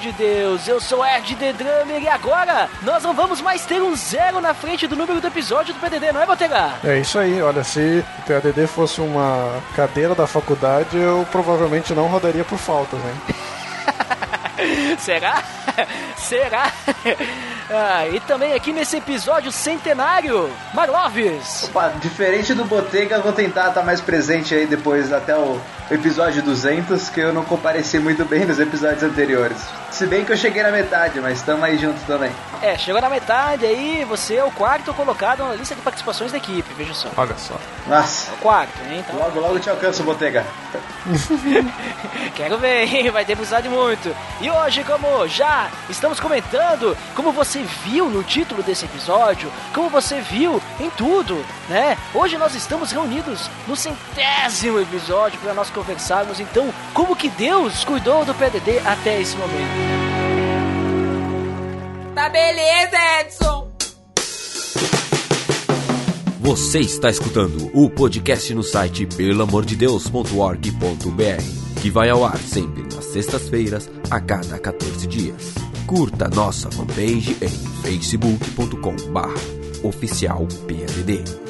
De Deus, eu sou Ed The Drummer e agora nós não vamos mais ter um zero na frente do número do episódio do PDD, não é, Botega? É isso aí, olha, se o PADD fosse uma cadeira da faculdade, eu provavelmente não rodaria por faltas, né? Será? Será? Ah, e também aqui nesse episódio centenário, Marloves. Opa, diferente do Botega, eu vou tentar estar mais presente aí depois até o episódio 200, que eu não compareci muito bem nos episódios anteriores. Se bem que eu cheguei na metade, mas estamos aí juntos também. É, chegou na metade aí, você é o quarto colocado na lista de participações da equipe, veja só. Olha só. Nossa, É o quarto, hein? Então, logo logo te alcanço, Botega. Quero ver, hein? Vai ter precisado de muito. E hoje, como já estamos comentando, como você viu no título desse episódio, como você viu em tudo, né? Hoje nós estamos reunidos no centésimo episódio para nós conversarmos, então, como que Deus cuidou do PDD até esse momento. Tá beleza, Edson! Você está escutando o podcast no site pelamordedeus.org.br, que vai ao ar sempre nas sextas-feiras, a cada 14 dias. Curta nossa fanpage em facebook.com.br oficial PADD.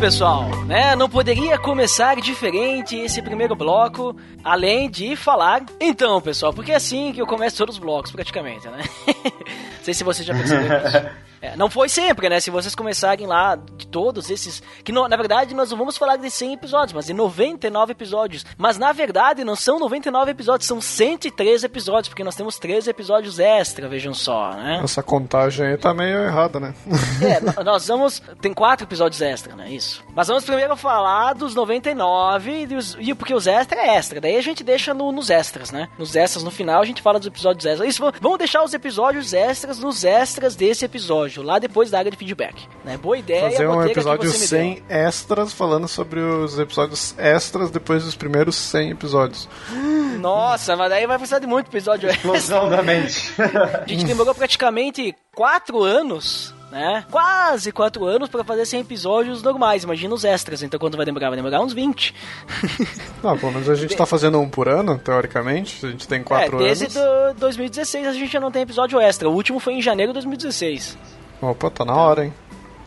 pessoal, né, não poderia começar diferente esse primeiro bloco, além de falar. Então, pessoal, porque é assim que eu começo todos os blocos, praticamente, né? Não sei se vocês já perceberam isso. É, não foi sempre, né? Se vocês começarem lá de todos esses. Que não- na verdade nós não vamos falar de 100 episódios, mas de 99 episódios. Mas na verdade não são 99 episódios, são 103 episódios, porque nós temos 13 episódios extra, vejam só, né? Essa contagem aí tá meio errada, né? É, no- nós vamos. Tem quatro episódios extra, né? Isso. Mas vamos primeiro falar dos 99 e, dos, e porque os extra é extra. Daí a gente deixa no- nos extras, né? Nos extras no final a gente fala dos episódios extras. Isso, vamos deixar os episódios extras nos extras desse episódio, lá depois da área de feedback. Né? Boa ideia, Fazer um episódio 100 extras falando sobre os episódios extras depois dos primeiros 100 episódios. Nossa, mas daí vai precisar de muito episódio extra. Explosão da mente. A gente demorou praticamente quatro anos, né? Quase quatro anos pra fazer 100 episódios normais. Imagina os extras. Então quanto vai demorar? Vai demorar uns 20. Não, pelo menos a gente tá fazendo um por ano, teoricamente. A gente tem 4 é, desde anos. do 2016 a gente já não tem episódio extra. O último foi em janeiro de 2016. Opa, tá na hora, hein?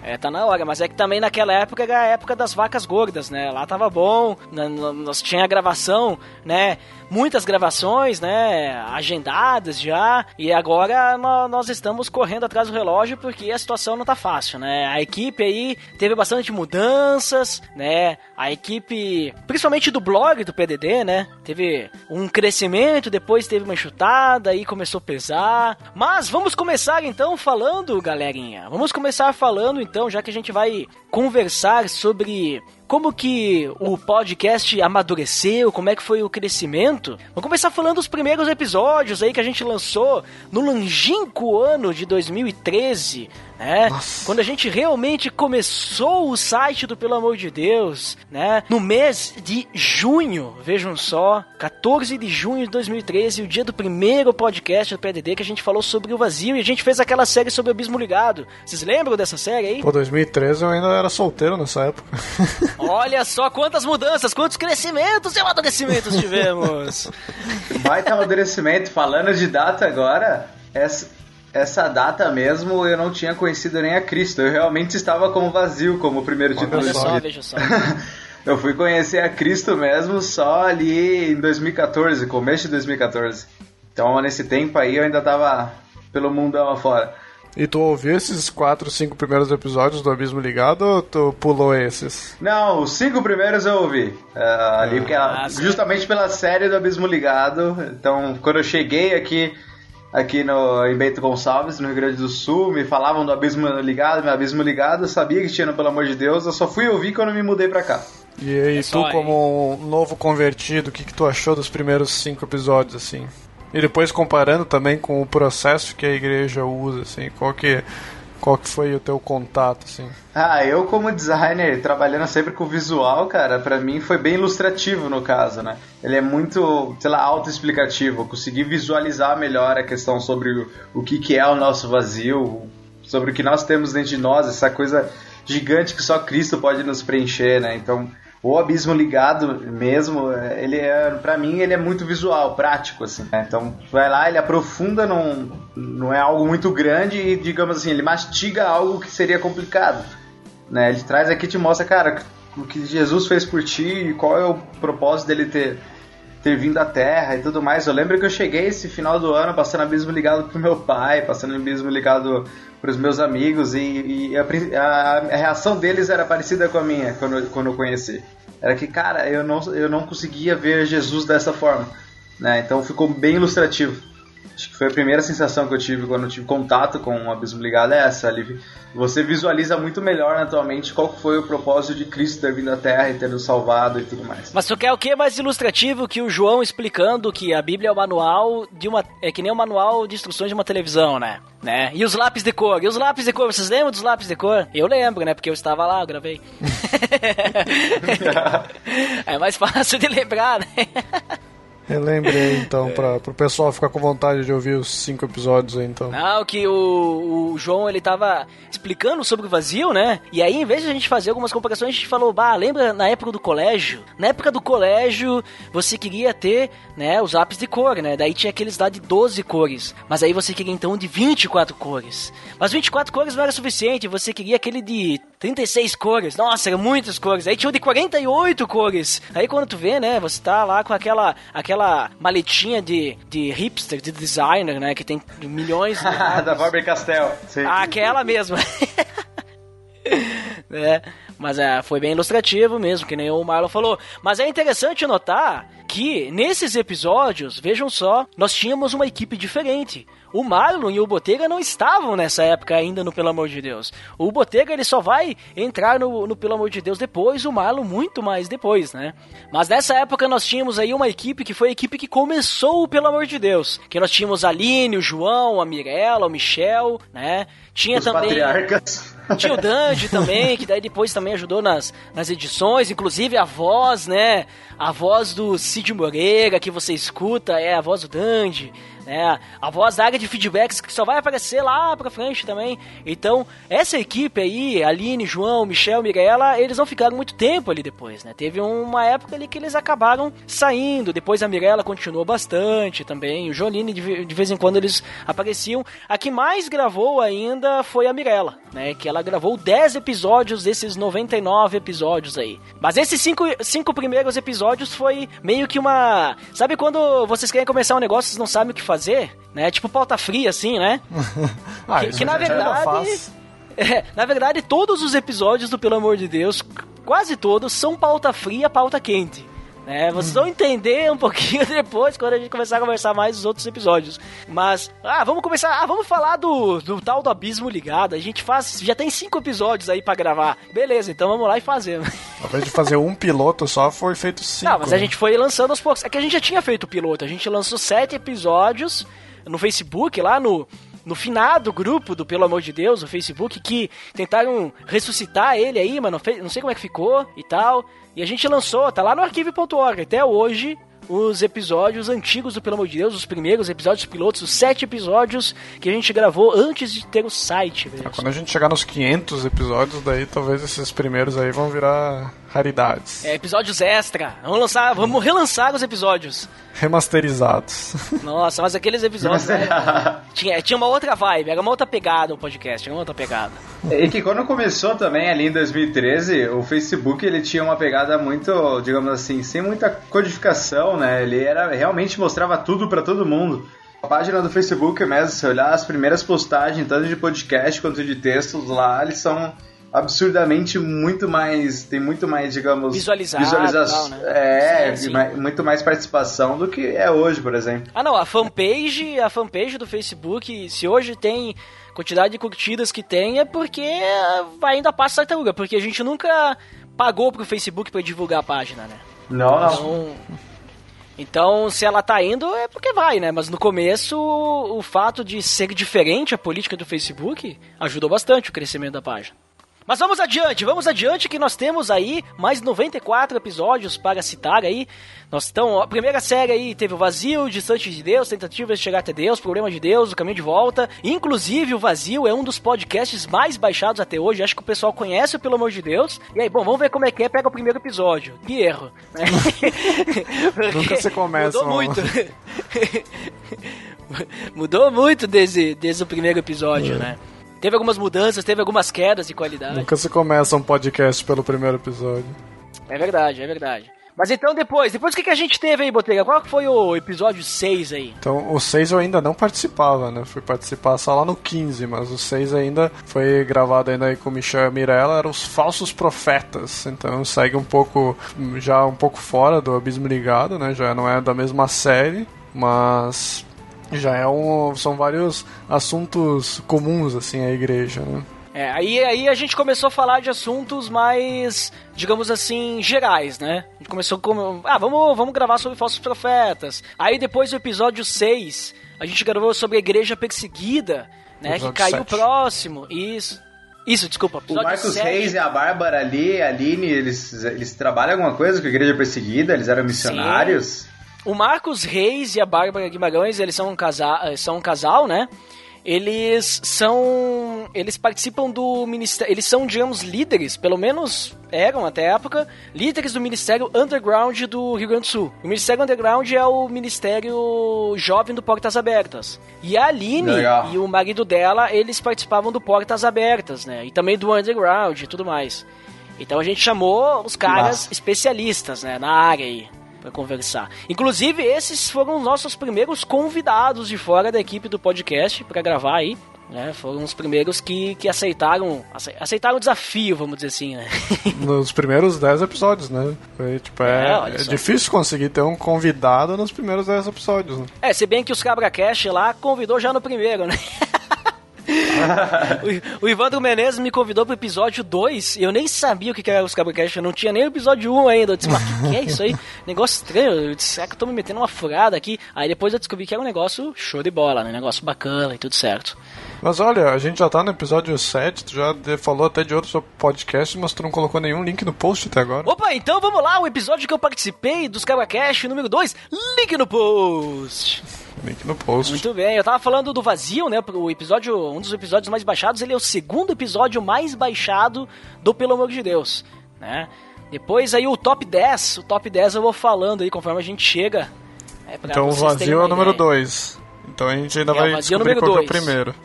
É, tá na hora, mas é que também naquela época era a época das vacas gordas, né? Lá tava bom, nós tinha gravação, né? Muitas gravações, né? Agendadas já, e agora nó- nós estamos correndo atrás do relógio porque a situação não tá fácil, né? A equipe aí teve bastante mudanças, né? A equipe, principalmente do blog do PDD, né? Teve um crescimento, depois teve uma enxutada, aí começou a pesar. Mas vamos começar então falando, galerinha. Vamos começar falando então, já que a gente vai conversar sobre como que o podcast amadureceu, como é que foi o crescimento. Vamos começar falando dos primeiros episódios aí que a gente lançou no longínquo ano de 2013, né? Quando a gente realmente começou o site do Pelo Amor de Deus, né? No mês de junho, vejam só, 14 de junho de 2013, o dia do primeiro podcast do PDD que a gente falou sobre o vazio e a gente fez aquela série sobre o Abismo Ligado. Vocês lembram dessa série aí? Pô, 2013 eu ainda era solteiro nessa época. Olha só quantas mudanças, quantos crescimentos e amadurecimentos tivemos. Baita amadurecimento. Falando de data agora, essa, essa data mesmo eu não tinha conhecido nem a Cristo. Eu realmente estava como vazio, como o primeiro título Olha do só, veja só. Eu fui conhecer a Cristo mesmo só ali em 2014, começo de 2014. Então nesse tempo aí eu ainda tava pelo mundão afora. E tu ouviu esses quatro, cinco primeiros episódios do Abismo Ligado ou tu pulou esses? Não, os cinco primeiros eu ouvi. Uh, ali, porque Ah, sim. justamente pela série do Abismo Ligado. Então, quando eu cheguei aqui, aqui no, em Bento Gonçalves, no Rio Grande do Sul, me falavam do Abismo Ligado, meu Abismo Ligado, eu sabia que tinha no Pelo Amor de Deus, eu só fui ouvir quando me mudei pra cá. E aí, É tu, como um novo convertido, o que, que tu achou dos primeiros cinco episódios, assim? E depois comparando também com o processo que a igreja usa, assim, qual que, qual que foi o teu contato, assim? Ah, eu como designer, trabalhando sempre com visual, cara, pra mim foi bem ilustrativo no caso, né? Ele é muito, sei lá, autoexplicativo. Consegui visualizar melhor a questão sobre o, o que, que é o nosso vazio, sobre o que nós temos dentro de nós, essa coisa gigante que só Cristo pode nos preencher, né? Então, o abismo ligado mesmo, ele é, pra mim, ele é muito visual, prático, assim. né? Então, vai lá, ele aprofunda, não, não é algo muito grande e, digamos assim, ele mastiga algo que seria complicado. Né? Ele traz aqui e te mostra, cara, o que Jesus fez por ti e qual é o propósito dele ter, ter vindo à Terra e tudo mais. Eu lembro que eu cheguei esse final do ano passando abismo ligado pro meu pai, passando abismo ligado pros meus amigos e, e a, a- a reação deles era parecida com a minha quando, quando eu conheci. Era que, cara, eu não, eu não conseguia ver Jesus dessa forma. Né? Então ficou bem ilustrativo. Acho que foi a primeira sensação que eu tive quando eu tive contato com o Abismo Ligado é essa, ali. Você visualiza muito melhor na tua mente qual foi o propósito de Cristo ter vindo à Terra e ter nos salvado e tudo mais. Mas tu quer o que mais ilustrativo que o João explicando que a Bíblia é o manual de uma. É que nem o manual de instruções de uma televisão, né? né? E os lápis de cor? E os lápis de cor? Vocês lembram dos lápis de cor? Eu lembro, né? Porque eu estava lá, eu gravei. é mais fácil de lembrar, né? Relembrei, então, pra, pro pessoal ficar com vontade de ouvir os cinco episódios aí, então. Não, que o, o João ele tava explicando sobre o vazio, né? E aí, em vez de a gente fazer algumas comparações, a gente falou, bah, lembra na época do colégio? Na época do colégio, você queria ter, né, os lápis de cor, né? Daí tinha aqueles lá de 12 cores. Mas aí você queria então de 24 cores. Mas 24 cores não era suficiente, você queria aquele de 36 cores. Nossa, eram muitas cores. Aí tinha o de 48 cores. Aí quando tu vê, né, você tá lá com aquela aquela maletinha de, de hipster, de designer, né, que tem milhões de da Faber Castell. Sim. Aquela mesma. né? Mas é, foi bem ilustrativo mesmo, que nem o Marlon falou. Mas é interessante notar que nesses episódios, vejam só, nós tínhamos uma equipe diferente. O Marlon e o Botega não estavam nessa época ainda no Pelo Amor de Deus. O Botega ele só vai entrar no, no Pelo Amor de Deus depois, o Marlon muito mais depois, né? Mas nessa época nós tínhamos aí uma equipe que foi a equipe que começou o Pelo Amor de Deus. Que nós tínhamos a Aline, o João, a Mirella, o Michel, né? Tinha Os também. patriarcas. Tinha o Dandy também, que daí depois também ajudou nas, nas edições, inclusive a voz, né? A voz do Cid Moreira que você escuta é a voz do Dandy, né? A voz da área de feedbacks que só vai aparecer lá pra frente também. Então, essa equipe aí, Aline, João, Michel, Mirella, eles não ficaram muito tempo ali depois, né? Teve uma época ali que eles acabaram saindo, depois a Mirella continuou bastante também, o Jolene de, ve- de vez em quando eles apareciam. A que mais gravou ainda foi a Mirella, né? Que ela gravou 10 episódios desses 99 episódios aí. Mas esses cinco, cinco primeiros episódios foi meio que uma. Sabe quando vocês querem começar um negócio e não sabem o que fazer? Né? Tipo pauta fria, assim, né? Ah, que- que na verdade-. É, na verdade, todos os episódios do Pelo Amor de Deus, quase todos, são pauta fria, pauta quente. Né? Vocês vão entender um pouquinho depois, quando a gente começar a conversar mais dos outros episódios. Mas, ah, vamos começar. Ah, vamos falar do, do tal do abismo ligado. A gente faz. Já tem cinco episódios aí pra gravar. Beleza, então vamos lá e fazemos. Ao invés de fazer um piloto só, foi feito cinco. Não, mas a né? gente foi lançando aos poucos. É que a gente já tinha feito o piloto. A gente lançou sete episódios no Facebook, lá no, no finado grupo do Pelo Amor de Deus, no Facebook, que tentaram ressuscitar ele aí, mas não, sei como é que ficou e tal. E a gente lançou, tá lá no arquivo.org. Até hoje, os episódios antigos do Pelo Amor de Deus, os primeiros episódios pilotos, os sete episódios que a gente gravou antes de ter o site. velho. Quando a gente chegar nos 500 episódios, daí talvez esses primeiros aí vão virar raridades. É, episódios extra. Vamos lançar, vamos relançar os episódios. Remasterizados. Nossa, mas aqueles episódios. né, tinha, tinha uma outra vibe, era uma outra pegada o podcast, era uma outra pegada. E que quando começou também ali em 2013, o Facebook ele tinha uma pegada muito, digamos assim, sem muita codificação, né? Ele era realmente mostrava tudo pra todo mundo. A página do Facebook mesmo, se olhar as primeiras postagens, tanto de podcast quanto de textos lá, eles são absurdamente muito mais. Tem muito mais, digamos. Visualizado visualização. tal, É, Sim, sim. muito mais participação do que é hoje, por exemplo. Ah não, a fanpage, a fanpage do Facebook, se hoje tem quantidade de curtidas que tem, é porque vai indo a tartaruga, porque a gente nunca pagou pro Facebook pra divulgar a página, né? Não, não. Então, então, se ela tá indo, é porque vai, né? Mas no começo, o fato de ser diferente a política do Facebook ajudou bastante o crescimento da página. Mas vamos adiante, vamos adiante que nós temos aí mais 94 episódios para citar aí. Nós estamos, a primeira série aí teve o Vazio, Distante de Deus, Tentativas de Chegar até Deus, Problema de Deus, O Caminho de Volta. Inclusive, o Vazio é um dos podcasts mais baixados até hoje. Acho que o pessoal conhece, pelo amor de Deus. E aí, bom, vamos ver como é que é. Pega o primeiro episódio. Que erro. né? Nunca se começa, Mudou muito. Mudou muito desde, desde o primeiro episódio, né? Teve algumas mudanças, teve algumas quedas de qualidade. Nunca se começa um podcast pelo primeiro episódio. É verdade, é verdade. Mas então depois, depois o que, que a gente teve aí, Botega? Qual que foi o episódio 6 aí? Então, o 6 eu ainda não participava, né? Fui participar só lá no 15, mas o 6 ainda foi gravado ainda aí com o Michel e a Mirella, eram os falsos profetas. Então segue um pouco, já um pouco fora do Abismo Ligado, né? Já não é da mesma série, mas já é um, são vários assuntos comuns, assim, à igreja, né? É, aí, aí a gente começou a falar de assuntos mais, digamos assim, gerais, né? A gente começou com. Ah, vamos, vamos gravar sobre falsos profetas. Aí depois do episódio 6, a gente gravou sobre a igreja perseguida, né? Que caiu sete. próximo. Isso. Isso, desculpa. O Marcos sete. Reis e a Bárbara ali, a Aline, eles, eles trabalham alguma coisa com a igreja perseguida? Eles eram missionários? O Marcos Reis e a Bárbara Guimarães, eles são um casal, são um casal, né? Eles são. Eles participam do ministério. Eles são, digamos, líderes, pelo menos eram até a época, líderes do Ministério Underground do Rio Grande do Sul. O Ministério Underground é o Ministério Jovem do Portas Abertas. E a Aline Legal. e o marido dela, eles participavam do Portas Abertas, né? E também do Underground e tudo mais. Então a gente chamou os caras massa. especialistas, né, na área aí, pra conversar. Inclusive, esses foram os nossos primeiros convidados de fora da equipe do podcast pra gravar aí. Né, foram os primeiros que, que aceitaram ace- aceitaram o desafio, vamos dizer assim, né? Nos primeiros 10 episódios, né? Foi, tipo, é, É, é difícil conseguir ter um convidado nos primeiros 10 episódios, né? É, se bem que os Cabra Cash lá convidou já no primeiro, né? o, o Ivandro Menezes me convidou pro episódio 2 e eu nem sabia o que que era os Cabra Cash, eu não tinha nem o episódio 1 ainda. Eu disse, mas o que, que é isso aí? Negócio estranho, eu disse, será que eu tô me metendo uma furada aqui? Aí depois eu descobri que era um negócio show de bola, né? Negócio bacana e tudo certo. Mas olha, a gente já tá no episódio 7, tu já falou até de outros podcasts, mas tu não colocou nenhum link no post até agora. Opa, então vamos lá, o episódio que eu participei dos Cabra Cash número 2, link no post. Link no post. Muito bem, eu tava falando do vazio, né? O episódio, um dos episódios mais baixados, ele é o segundo episódio mais baixado do Pelo Amor de Deus, né? Depois aí o top 10, o top 10 eu vou falando aí conforme a gente chega. É, pra Então o vocês terem vazio é o número ideia. 2. Então a gente ainda É, o vai vazio é o descobrir número qual que é o dois. primeiro.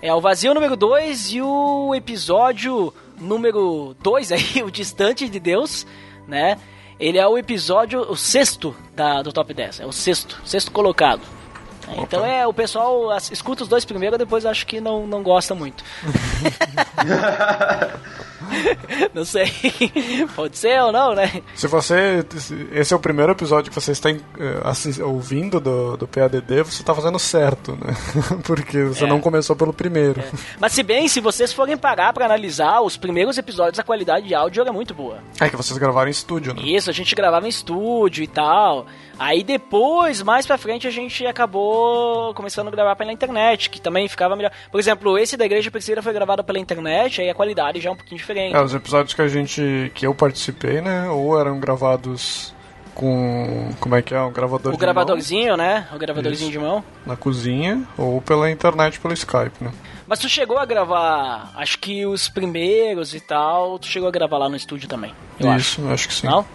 É o vazio número 2 e o episódio número 2 aí, o Distante de Deus, né? Ele é o episódio, o sexto da, do top 10, é o sexto, sexto colocado. É, Então é, o pessoal as- escuta os dois primeiro, depois acho que não, não gosta muito. não sei, pode ser ou não, né? Se você. Esse é o primeiro episódio que você está eh, assis- ouvindo do, do PADD, você está fazendo certo, né? Porque você É. não começou pelo primeiro. Mas se bem, se vocês forem parar pra analisar os primeiros episódios, a qualidade de áudio era muito boa. É que vocês gravaram em estúdio, né? Isso, a gente gravava em estúdio e tal. Aí depois, mais pra frente, a gente acabou começando a gravar pela internet, que também ficava melhor. Por exemplo, esse da Igreja Perseguida foi gravado pela internet, aí a qualidade já é um pouquinho diferente. É, os episódios que a gente. que eu participei, né? Ou eram gravados com. como é que é? Um gravador o de gravadorzinho, né? O gravadorzinho de mão. mão na cozinha, ou pela internet, pelo Skype, né? Mas tu chegou a gravar, acho que os primeiros e tal, tu chegou a gravar lá no estúdio também. Eu acho. Isso, acho. que sim. Não?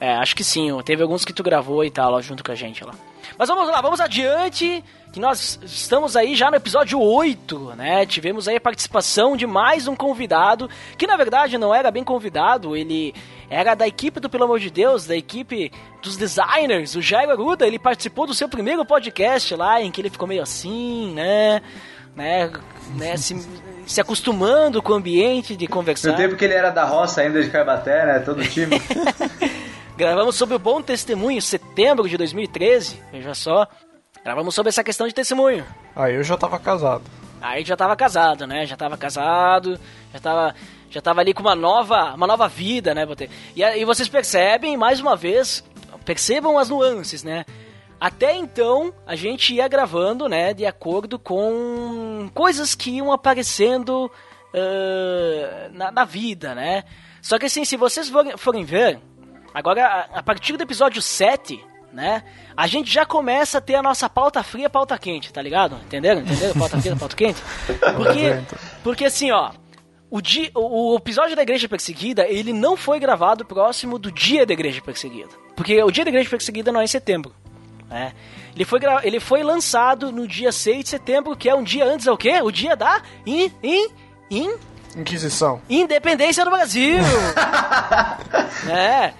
É, acho que sim. Teve alguns que tu gravou e tal, lá junto com a gente lá. Mas vamos lá, vamos adiante, que nós estamos aí já no episódio 8, né? Tivemos aí a participação de mais um convidado, que na verdade não era bem convidado, ele era da equipe do Pelo Amor de Deus, da equipe dos designers, o Jairo Aruda, ele participou do seu primeiro podcast lá, em que ele ficou meio assim, né? Né, né se, se acostumando com o ambiente de conversar. No tempo que ele era da roça ainda de Carbaté, né? Todo time. Gravamos sobre o Bom Testemunho, setembro de 2013, veja só. Gravamos sobre essa questão de testemunho. Aí eu já tava casado. Aí já tava casado, né? Já tava casado, já tava, já tava ali com uma nova, uma nova vida, né? E, e vocês percebem, mais uma vez, percebam as nuances, né? Até então, a gente ia gravando, né, de acordo com coisas que iam aparecendo uh, na, na, vida, né? Só que assim, se vocês forem, forem ver, agora, a, partir do episódio 7, né? A gente já começa a ter a nossa pauta fria, pauta quente, tá ligado? Entenderam? Entenderam? Pauta fria, pauta quente? Porque, porque assim, ó, o, dia, o, episódio da Igreja Perseguida, ele não foi gravado próximo do dia da Igreja Perseguida. Porque o dia da Igreja Perseguida não é em setembro. Né? Ele, foi ele foi lançado no dia 6 de setembro, que é um dia antes, é o quê? O dia da in, in, in, Inquisição. Independência do Brasil. é.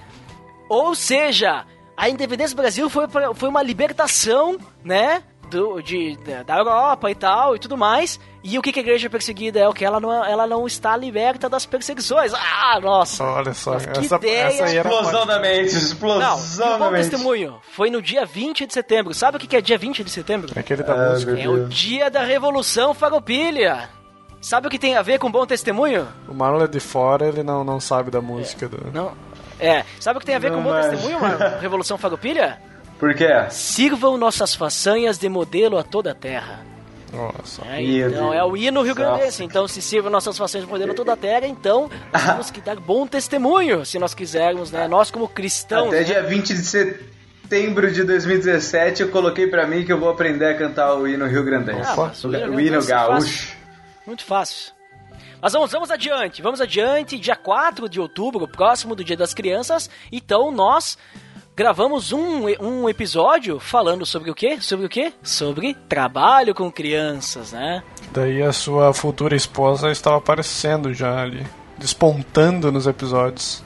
Ou seja, a independência do Brasil foi, foi uma libertação, né? Do, de, da Europa e tal e tudo mais. E o que, que a igreja perseguida é? O que ela não, ela não está liberta das perseguições. Ah, nossa! Olha só, nossa, que essa, ideia. Essa explosão da mente, explosão não, da mente. testemunho foi no dia 20 de setembro. Sabe o que, que é dia 20 de setembro? É aquele da ah, música. É o dia da Revolução Farroupilha. Sabe o que tem a ver com bom testemunho? O Marlon é de fora, ele não, não sabe da música. É, do... Não, é, sabe o que tem a ver Não, com bom mas... testemunho, mano? Revolução Farroupilha? Por quê? Sirvam nossas façanhas de modelo a toda a terra. Nossa. É, então, é o hino rio grandense. Então, se sirvam nossas façanhas de modelo a toda a terra, então nós temos que dar bom testemunho, se nós quisermos, né? Nós como cristãos. Até né? dia 20 de setembro de 2017 eu coloquei pra mim que eu vou aprender a cantar o hino rio grandense. Ah, o, hino, o hino gaúcho. Muito fácil. Mas vamos, vamos adiante, vamos adiante. Dia 4 de outubro, próximo do Dia das Crianças. Então nós gravamos um, um episódio falando sobre o quê? Sobre o quê? Sobre trabalho com crianças, né? Daí a sua futura esposa estava aparecendo já ali, despontando nos episódios.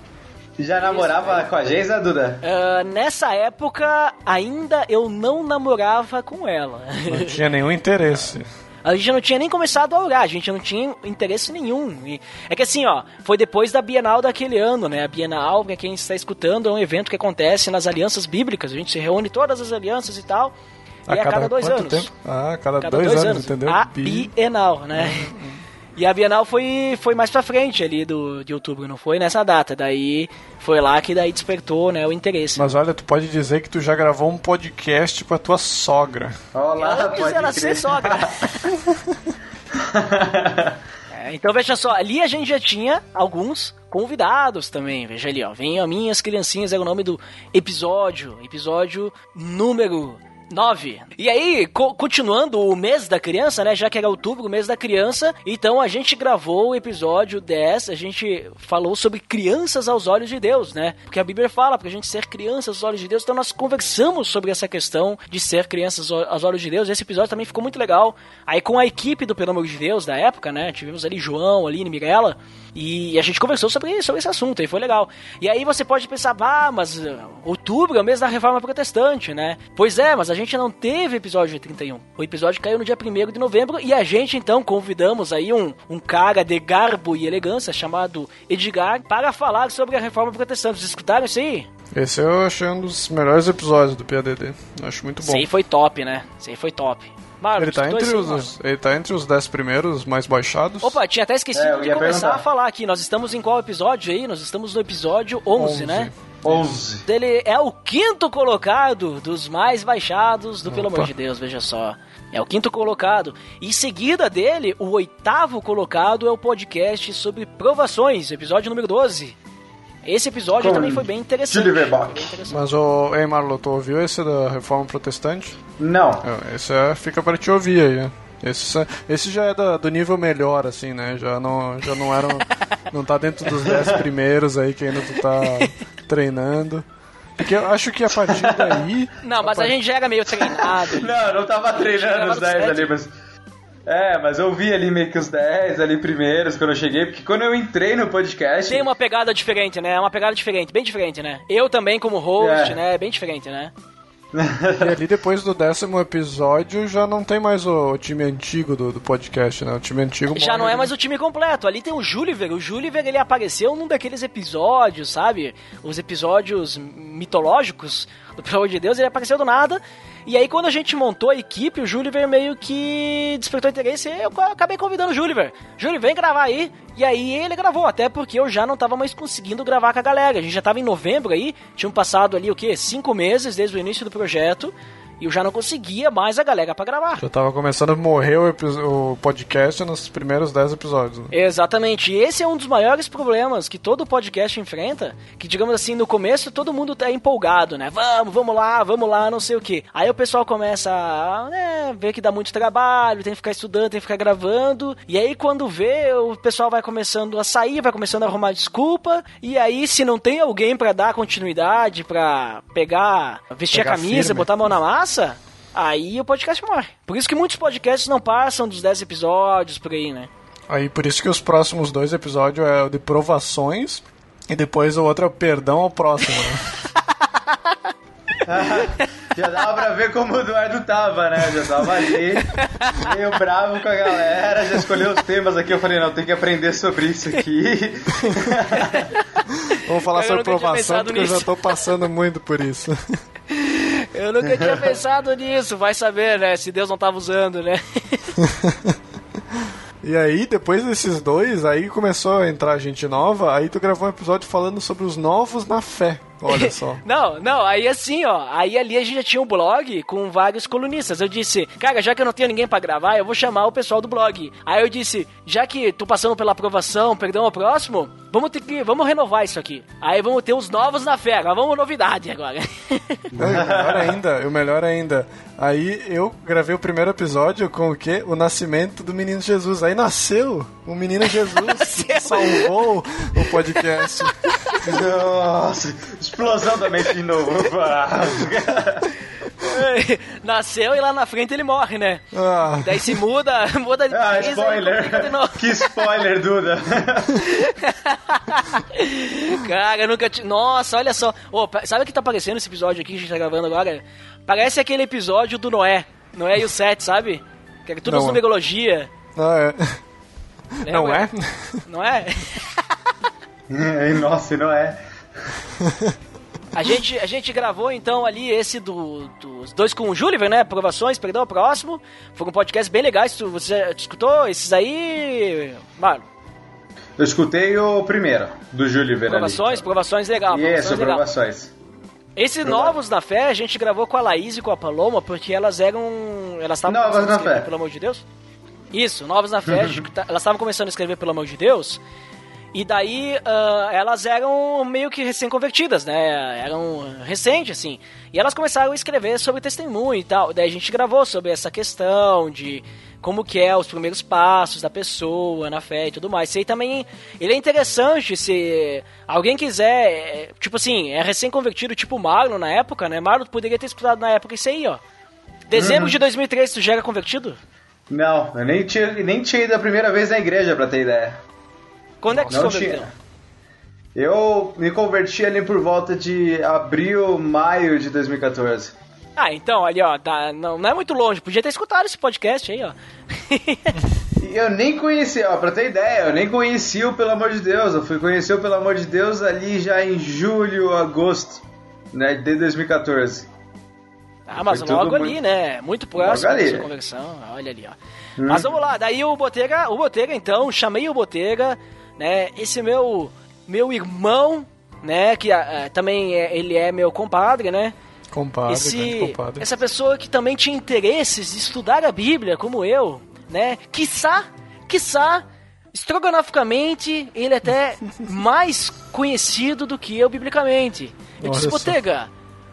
Já namorava Isso, com a Geisa, Duda? Uh, nessa época, ainda eu não namorava com ela. Não tinha nenhum interesse a gente não tinha nem começado a orar, a gente não tinha interesse nenhum. E é que assim, ó, foi depois da Bienal daquele ano, né? A Bienal, pra quem está escutando, é um evento que acontece nas alianças bíblicas. A gente se reúne todas as alianças e tal. A e cada, a cada dois anos. Tempo? Ah, cada, cada dois, dois, anos, entendeu? A Bienal, né? E a Bienal foi, foi mais pra frente ali do, de outubro, não foi nessa data. Daí foi lá que daí despertou né, o interesse. Mas olha, tu pode dizer que tu já gravou um podcast com a tua sogra. Olá, Ela pode ela ser sogra. é, então veja só, ali a gente já tinha alguns convidados também. Veja ali, ó. Venham minhas criancinhas, é o nome do episódio. Episódio número 9. E aí, co continuando o mês da criança, né? Já que era outubro, o mês da criança, então a gente gravou o episódio 10, a gente falou sobre crianças aos olhos de Deus, né? Porque a Bíblia fala pra gente ser crianças aos olhos de Deus, então nós conversamos sobre essa questão de ser crianças aos olhos de Deus. Esse episódio também ficou muito legal. Aí com a equipe do Pelo Amor de Deus da época, né? Tivemos ali João, Aline, Mirella, e a gente conversou sobre, sobre esse assunto, e foi legal. E aí você pode pensar, ah, mas uh, outubro é o mês da reforma protestante, né? Pois é, mas a gente não teve episódio de 31. O episódio caiu no dia 1 de novembro e a gente então convidamos aí um, um cara de garbo e elegância chamado Edgar para falar sobre a reforma protestante. Vocês escutaram isso aí? Esse eu achei um dos melhores episódios do PADD. Acho muito bom. Esse aí foi top, né? Esse aí foi top. Marcos, ele, tá entre os, ele tá entre os 10 primeiros mais baixados. Opa, tinha até esquecido é, de começar perguntar. a falar aqui. Nós estamos em qual episódio aí? Nós estamos no episódio 11, 11. né? 11. Ele é o quinto colocado dos mais baixados do Opa. Pelo Amor de Deus, veja só. É o quinto colocado. Em seguida dele, o oitavo colocado é o podcast sobre provações, episódio número 12. Esse episódio Com também foi bem interessante. Bem interessante. Mas o Ei Marlo, tu ouviu esse da Reforma Protestante? Não. Esse é, fica para te ouvir aí. Né? Esse, esse já é do, do, nível melhor, assim, né? Já não, já não eram. não tá dentro dos 10 primeiros aí que ainda tu tá treinando. Porque eu acho que a partir daí. Não, mas a gente já era meio treinado. Não, eu não tava treinando os 10 ali, mas. É, mas eu vi ali meio que os 10 ali primeiros quando eu cheguei, porque quando eu entrei no podcast. Tem uma pegada diferente, né? Uma pegada diferente, bem diferente, né? Eu também, como host, É. né? Bem diferente, né? E ali depois do décimo episódio já não tem mais o, time antigo do, do podcast, né? O time antigo Já não é ali. mais o time completo. Ali tem o Juliver. O Juliver, ele apareceu num daqueles episódios, sabe? Os episódios mitológicos do Pelo amor de Deus. Ele apareceu do nada. E aí, quando a gente montou a equipe, o Juliver meio que despertou interesse e eu acabei convidando o Juliver. Júlio, vem gravar aí. E aí ele gravou, até porque eu já não tava mais conseguindo gravar com a galera. A gente já tava em novembro aí, tinham passado ali o quê? Cinco meses desde o início do projeto. E eu já não conseguia mais a galera pra gravar. Já tava começando a morrer o, o podcast nos primeiros 10 episódios. Né? Exatamente. E esse é um dos maiores problemas que todo podcast enfrenta. Que, digamos assim, no começo todo mundo tá empolgado, né? Vamos, vamos lá, vamos lá, não sei o que. Aí o pessoal começa a né, ver que dá muito trabalho, tem que ficar estudando, tem que ficar gravando. E aí quando vê, o pessoal vai começando a sair, vai começando a arrumar desculpa. E aí, se não tem alguém pra dar continuidade, pra pegar, vestir Pegar a camisa, firme. botar a mão na massa. Aí o podcast morre. Por isso que muitos podcasts não passam dos 10 episódios por aí, né? Aí por isso que os próximos dois episódios é o de provações e depois o outro é o perdão ao próximo. Né? Já dava pra ver como o Eduardo tava, né? Já tava ali, meio bravo com a galera, já escolheu os temas aqui. Eu falei, não, tem que aprender sobre isso aqui. Vamos falar Eu sobre provação porque eu já nisso. tô passando muito por isso. Eu nunca tinha pensado nisso, vai saber, né? Se Deus não tava usando, né? E aí, depois desses dois, aí começou a entrar gente nova, aí tu gravou um episódio falando sobre os novos na fé. Olha só. Não, não, aí assim, ó, aí ali a gente já tinha um blog com vários colunistas. Eu disse, cara, já que eu não tenho ninguém pra gravar, eu vou chamar o pessoal do blog. Aí eu disse, já que tô passando pela aprovação, perdão ao próximo, vamos ter que, vamos renovar isso aqui. Aí vamos ter os novos na fé, agora vamos novidade agora. Não, e o melhor ainda, o melhor ainda. Aí eu gravei o primeiro episódio com o quê? O nascimento do menino Jesus. Aí nasceu o menino Jesus que salvou o podcast. Nossa, explosão da mente de novo. Nasceu e lá na frente ele morre, né? Ah, Daí se muda, muda de Ah, de spoiler. novo. Que spoiler, Duda. Cara, eu nunca tinha. Nossa, olha só. Pa- sabe o que tá aparecendo esse episódio aqui que a gente tá gravando agora? Parece aquele episódio do Noé. Noé e o Sete, sabe? Que é tudo Não. numerologia. não é. Não Lembra? é? Não é? Nossa, não é. A gente, a gente gravou então ali esse do, dos dois com o Júliver, né? Aprovações, perdão, próximo. Foi um podcast bem legal. Tu- Você já escutou esses aí, Marlon? Eu escutei o primeiro, do Júlio Verali. Provações, provações legal. Isso, provações legal. aprovações. Esse Novos na Fé a gente gravou com a Laís e com a Paloma porque elas eram. Elas estavam Novas na Fé. pelo amor de Deus. Isso, Novos na Fé, tá- elas estavam começando a escrever pelo amor de Deus. E daí ah, elas eram meio que recém-convertidas, né? Eram recentes, assim. E elas começaram a escrever sobre testemunho e tal. Daí a gente gravou sobre essa questão de como que é os primeiros passos da pessoa na fé e tudo mais. Isso aí também, ele é interessante se alguém quiser, é, tipo assim, é recém-convertido, tipo Marlon na época, né? Marlon poderia ter escutado na época isso aí, ó. Dezembro de 2003, tu já era convertido? Não, eu nem tinha, nem tinha ido a primeira vez na igreja, pra ter ideia. Quando é que Não converteu? tinha. Eu me converti ali por volta de abril, maio de 2014. Ah, então, ali, ó, tá, não, não é muito longe. Podia ter escutado esse podcast aí, ó. Eu nem conhecia, ó, pra ter ideia, eu nem conhecia o Pelo Amor de Deus. Eu fui conhecer o Pelo Amor de Deus ali já em julho, agosto, né, de 2014. Ah, mas logo ali, muito- né? Muito próximo ali, da sua conversão. Olha ali, ó. Mas vamos lá, daí o Botega, o Botega então, chamei o Botega, né? Esse meu meu irmão, né, que ah, também é, ele é meu compadre, né? Compadre, Esse, compadre. essa pessoa que também tinha interesses de estudar a Bíblia, como eu, né? Quiçá, quiçá, estrogonoficamente, ele é até mais conhecido do que eu biblicamente. Eu disse, Olha só.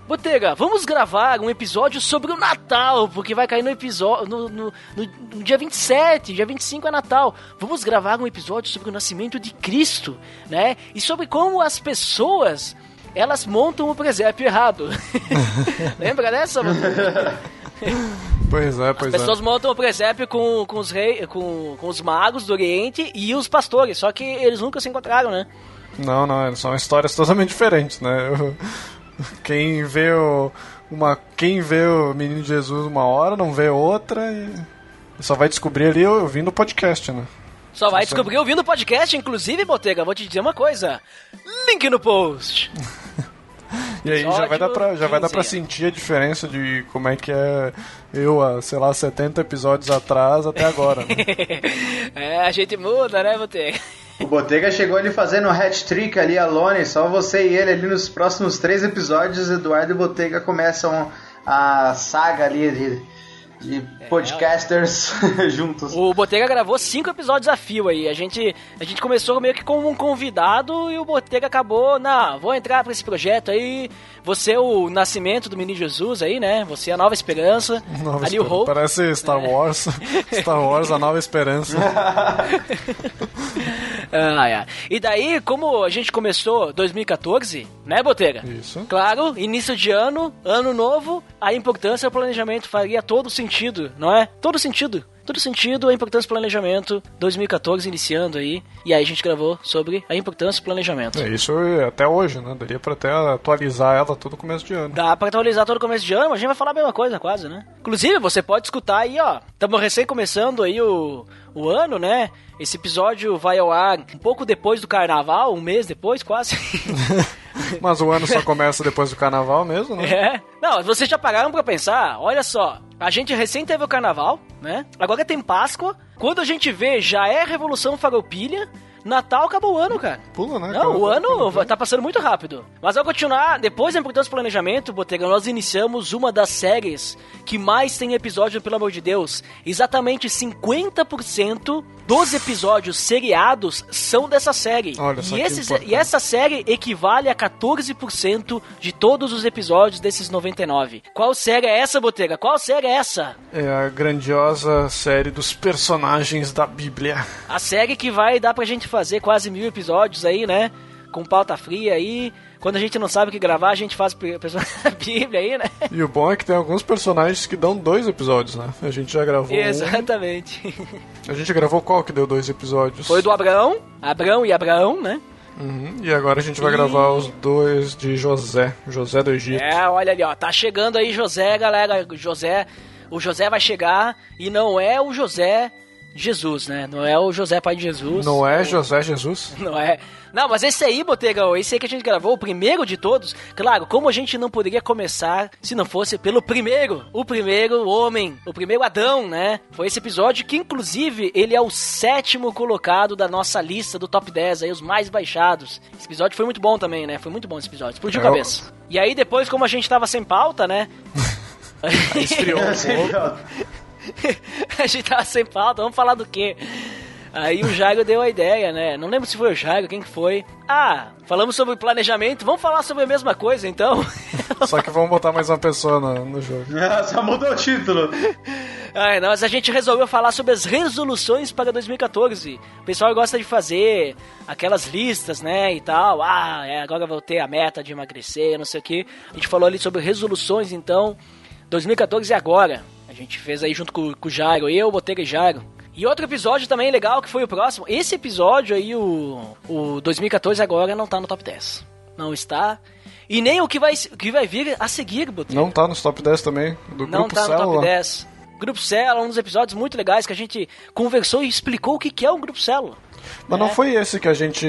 Botega, vamos gravar um episódio sobre o Natal, porque vai cair no episódio no, no, no- no dia 27, dia 25 é Natal. Vamos gravar um episódio sobre o nascimento de Cristo, né? E sobre como as pessoas elas montam o presépio errado. Lembra dessa? Pois é, pois As pessoas é. montam o presépio com, com, os rei, com, com os magos do Oriente e os pastores, só que eles nunca se encontraram, né? Não, não, são histórias totalmente diferentes, né? Eu- Quem vê o, uma, quem vê o Menino Jesus uma hora, não vê outra e só vai descobrir ali ouvindo o podcast, né? Só vai descobrir ouvindo o podcast, inclusive, Botega, vou te dizer uma coisa. Link no post. E aí já vai dar pra, já vai dar pra 15. sentir a diferença de como é que é eu há, sei lá, 70 episódios atrás até agora. Né? é, a gente muda, né, Botega? O Botega chegou ali fazendo um hat-trick ali, alone, só você e ele ali nos próximos três episódios, Eduardo e Botega começam a saga ali de, de podcasters juntos. O Botega gravou cinco episódios a fio aí. A gente, a gente começou meio que como um convidado e o Botega acabou, não, vou entrar pra esse projeto aí. Você é o nascimento do menino Jesus aí, né? Você é a nova esperança. Nova ali. Hope. Parece Star Wars. Star Wars, a nova esperança. Ah, é. E daí, como a gente começou 2014, né, Botega? Isso. Claro, início de ano, ano novo, a importância do planejamento faria todo sentido, não é? Todo sentido. Todo sentido a importância do planejamento 2014 iniciando aí. E aí a gente gravou sobre a importância do planejamento. É isso até hoje, né? Daria pra até atualizar ela todo começo de ano. Dá pra atualizar todo começo de ano, mas a gente vai falar a mesma coisa, quase, né? Inclusive, você pode escutar aí, ó. Estamos recém começando aí o, o ano, né? Esse episódio vai ao ar um pouco depois do carnaval, um mês depois, quase. Mas o ano só começa depois do carnaval mesmo, né? É. Não, vocês já pararam pra pensar? Olha só, a gente recém teve o carnaval, né? Agora tem Páscoa. Quando a gente vê, já é Revolução Farroupilha. Natal acabou o ano, cara. Pula, né? Não, o Cara, ano tá passando muito rápido. Mas ao continuar, depois da importância do planejamento, Botega, nós iniciamos uma das séries que mais tem episódio, pelo amor de Deus. Exatamente 50% dos episódios seriados são dessa série. Olha só e, esses, e essa série equivale a 14% de todos os episódios desses 99. Qual série é essa, Botega? Qual série é essa? É a grandiosa série dos personagens da Bíblia. A série que vai dar pra gente fazer quase mil episódios aí, né? Com pauta fria aí. Quando a gente não sabe o que gravar, a gente faz a Bíblia aí, né? E o bom é que tem alguns personagens que dão dois episódios, né? A gente já gravou. um. Exatamente. A gente gravou qual que deu dois episódios? Foi do Abraão, Abraão e Abraão, né? Uhum, E agora a gente vai E- gravar os dois de José. José do Egito. É, olha ali, ó. Tá chegando aí José, galera. José. O José vai chegar e não é o José Jesus, né? Não é o José pai de Jesus. Não é José Jesus? Não é. Não, mas esse aí, Botegão, esse aí que a gente gravou, o primeiro de todos, claro, como a gente não poderia começar se não fosse pelo primeiro, o primeiro homem, o primeiro Adão, né? Foi esse episódio que, inclusive, ele é o sétimo colocado da nossa lista do top 10, aí, os mais baixados. Esse episódio foi muito bom também, né? Foi muito bom esse episódio, explodiu É, cabeça. E aí, depois, como a gente tava sem pauta, né? Esfriou um pouco. a gente tava sem pauta, vamos falar do quê? Aí o Jairo deu a ideia, né? Não lembro se foi o Jairo, quem que foi. Ah, falamos sobre planejamento, vamos falar sobre a mesma coisa então? Só que vamos botar mais uma pessoa no, no jogo. Só mudou o título. Ai, nós a gente resolveu falar sobre as resoluções para 2014. O pessoal gosta de fazer aquelas listas, né, e tal. Ah, é, agora eu vou ter a meta de emagrecer, não sei o que. A gente falou ali sobre resoluções, então. 2014 é agora. A gente fez aí junto com, com o Jairo, eu, Botega e Jairo. E outro episódio também legal que foi o próximo. Esse episódio aí, o, o 2014 agora, não tá no top 10. Não está. E nem o que vai, que vai vir a seguir, Botega. Não tá nos top 10 também, do Não Grupo tá no Célula. top 10. Grupo Célula, um dos episódios muito legais que a gente conversou e explicou o que que é um Grupo Célula. Mas É. não foi esse que a gente.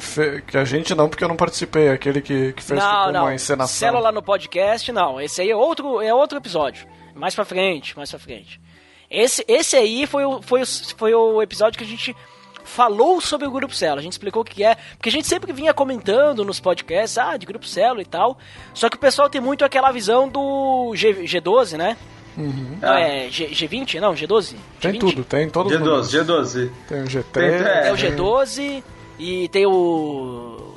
fe- Que a gente não, porque eu não participei. Aquele que, que fez não, tipo, não. uma encenação. Célula no podcast, não. Esse aí é outro, é outro episódio. Mais pra frente, mais pra frente. Esse, esse aí foi o, foi, o, foi o episódio que a gente falou sobre o Grupo Célula. A gente explicou o que é. Porque a gente sempre vinha comentando nos podcasts, ah, de Grupo Célula e tal. Só que o pessoal tem muito aquela visão do G, G12, né? Não, é G, G20? Não, G12? Tem G20? tudo, tem os números. G12, G12. Tem o G3. Tem- É o É. G12 e tem o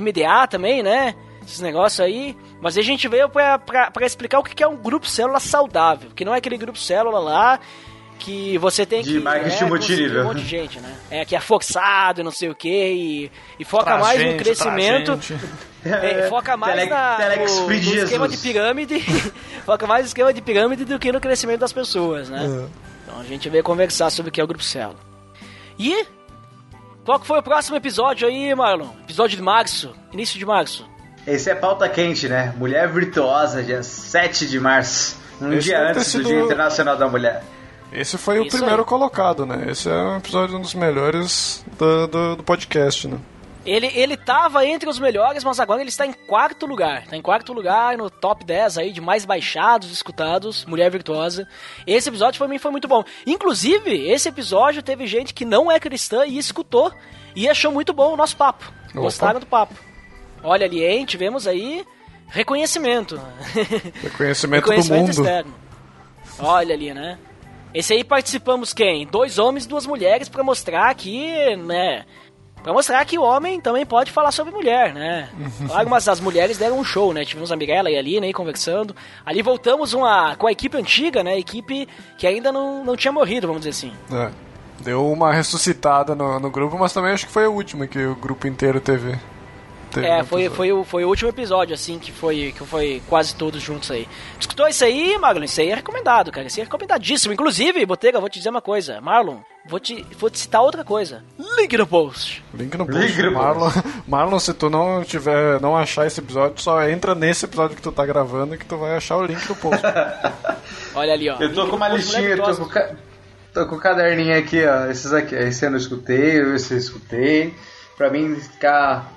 MDA também, né? Esses negócios aí. Mas a gente veio pra, pra, pra explicar o que é um grupo célula saudável. Que não é aquele grupo célula lá que você tem De que marketing né, multinível. conseguir um monte de gente, né? É, que é forçado e não sei o que e, e foca Pra mais gente, no crescimento. gente. É, foca mais Tele- na, Telex no, no esquema de pirâmide. foca mais no esquema de pirâmide do que no crescimento das pessoas, né? É. Então a gente veio conversar sobre o que é o Grupo Celo. E qual que foi o próximo episódio aí, Marlon? Episódio de março, início de março. Esse é pauta quente, né? Mulher Virtuosa, dia 7 de março. Um Esse dia antes do sido- Dia Internacional da Mulher. Esse foi o Isso primeiro aí. colocado, né? Esse é um episódio um dos melhores do, do, do podcast, né? Ele, ele tava entre os melhores, mas agora ele está em quarto lugar. Tá em quarto lugar no top 10 aí de mais baixados, escutados, Mulher Virtuosa. Esse episódio pra mim foi muito bom. Inclusive, esse episódio teve gente que não é cristã e escutou e achou muito bom o nosso papo. Opa. Gostaram do papo. Olha ali, hein? Tivemos aí reconhecimento. Reconhecimento, do reconhecimento mundo. externo. Olha ali, né? Esse aí participamos quem? Dois homens e duas mulheres pra mostrar que, né? Pra mostrar que o homem também pode falar sobre mulher, né? Claro, mas as mulheres deram um show, né? Tivemos a Mirella e a Aline aí conversando. Ali voltamos uma, com a equipe antiga, né? Equipe que ainda não, não tinha morrido, vamos dizer assim. É. Deu uma ressuscitada no, no grupo, mas também acho que foi a última que o grupo inteiro teve. Teve É, um foi, foi, o, foi o último episódio, assim, que foi, que foi quase todos juntos aí. Escutou isso aí, Marlon? Isso aí é recomendado, cara. Isso aí é recomendadíssimo. Inclusive, Botega, vou te dizer uma coisa. Marlon, vou te, vou te citar outra coisa. Link no post. Link no post. Link no Marlon, Marlon, se tu não tiver, não achar esse episódio, só entra nesse episódio que tu tá gravando que tu vai achar o link no post. Olha ali, ó. Eu tô Link com uma listinha, eu tô com, ca- tô com o caderninho aqui, ó. Esses aqui, esse eu não escutei, esse eu escutei. Pra mim ficar.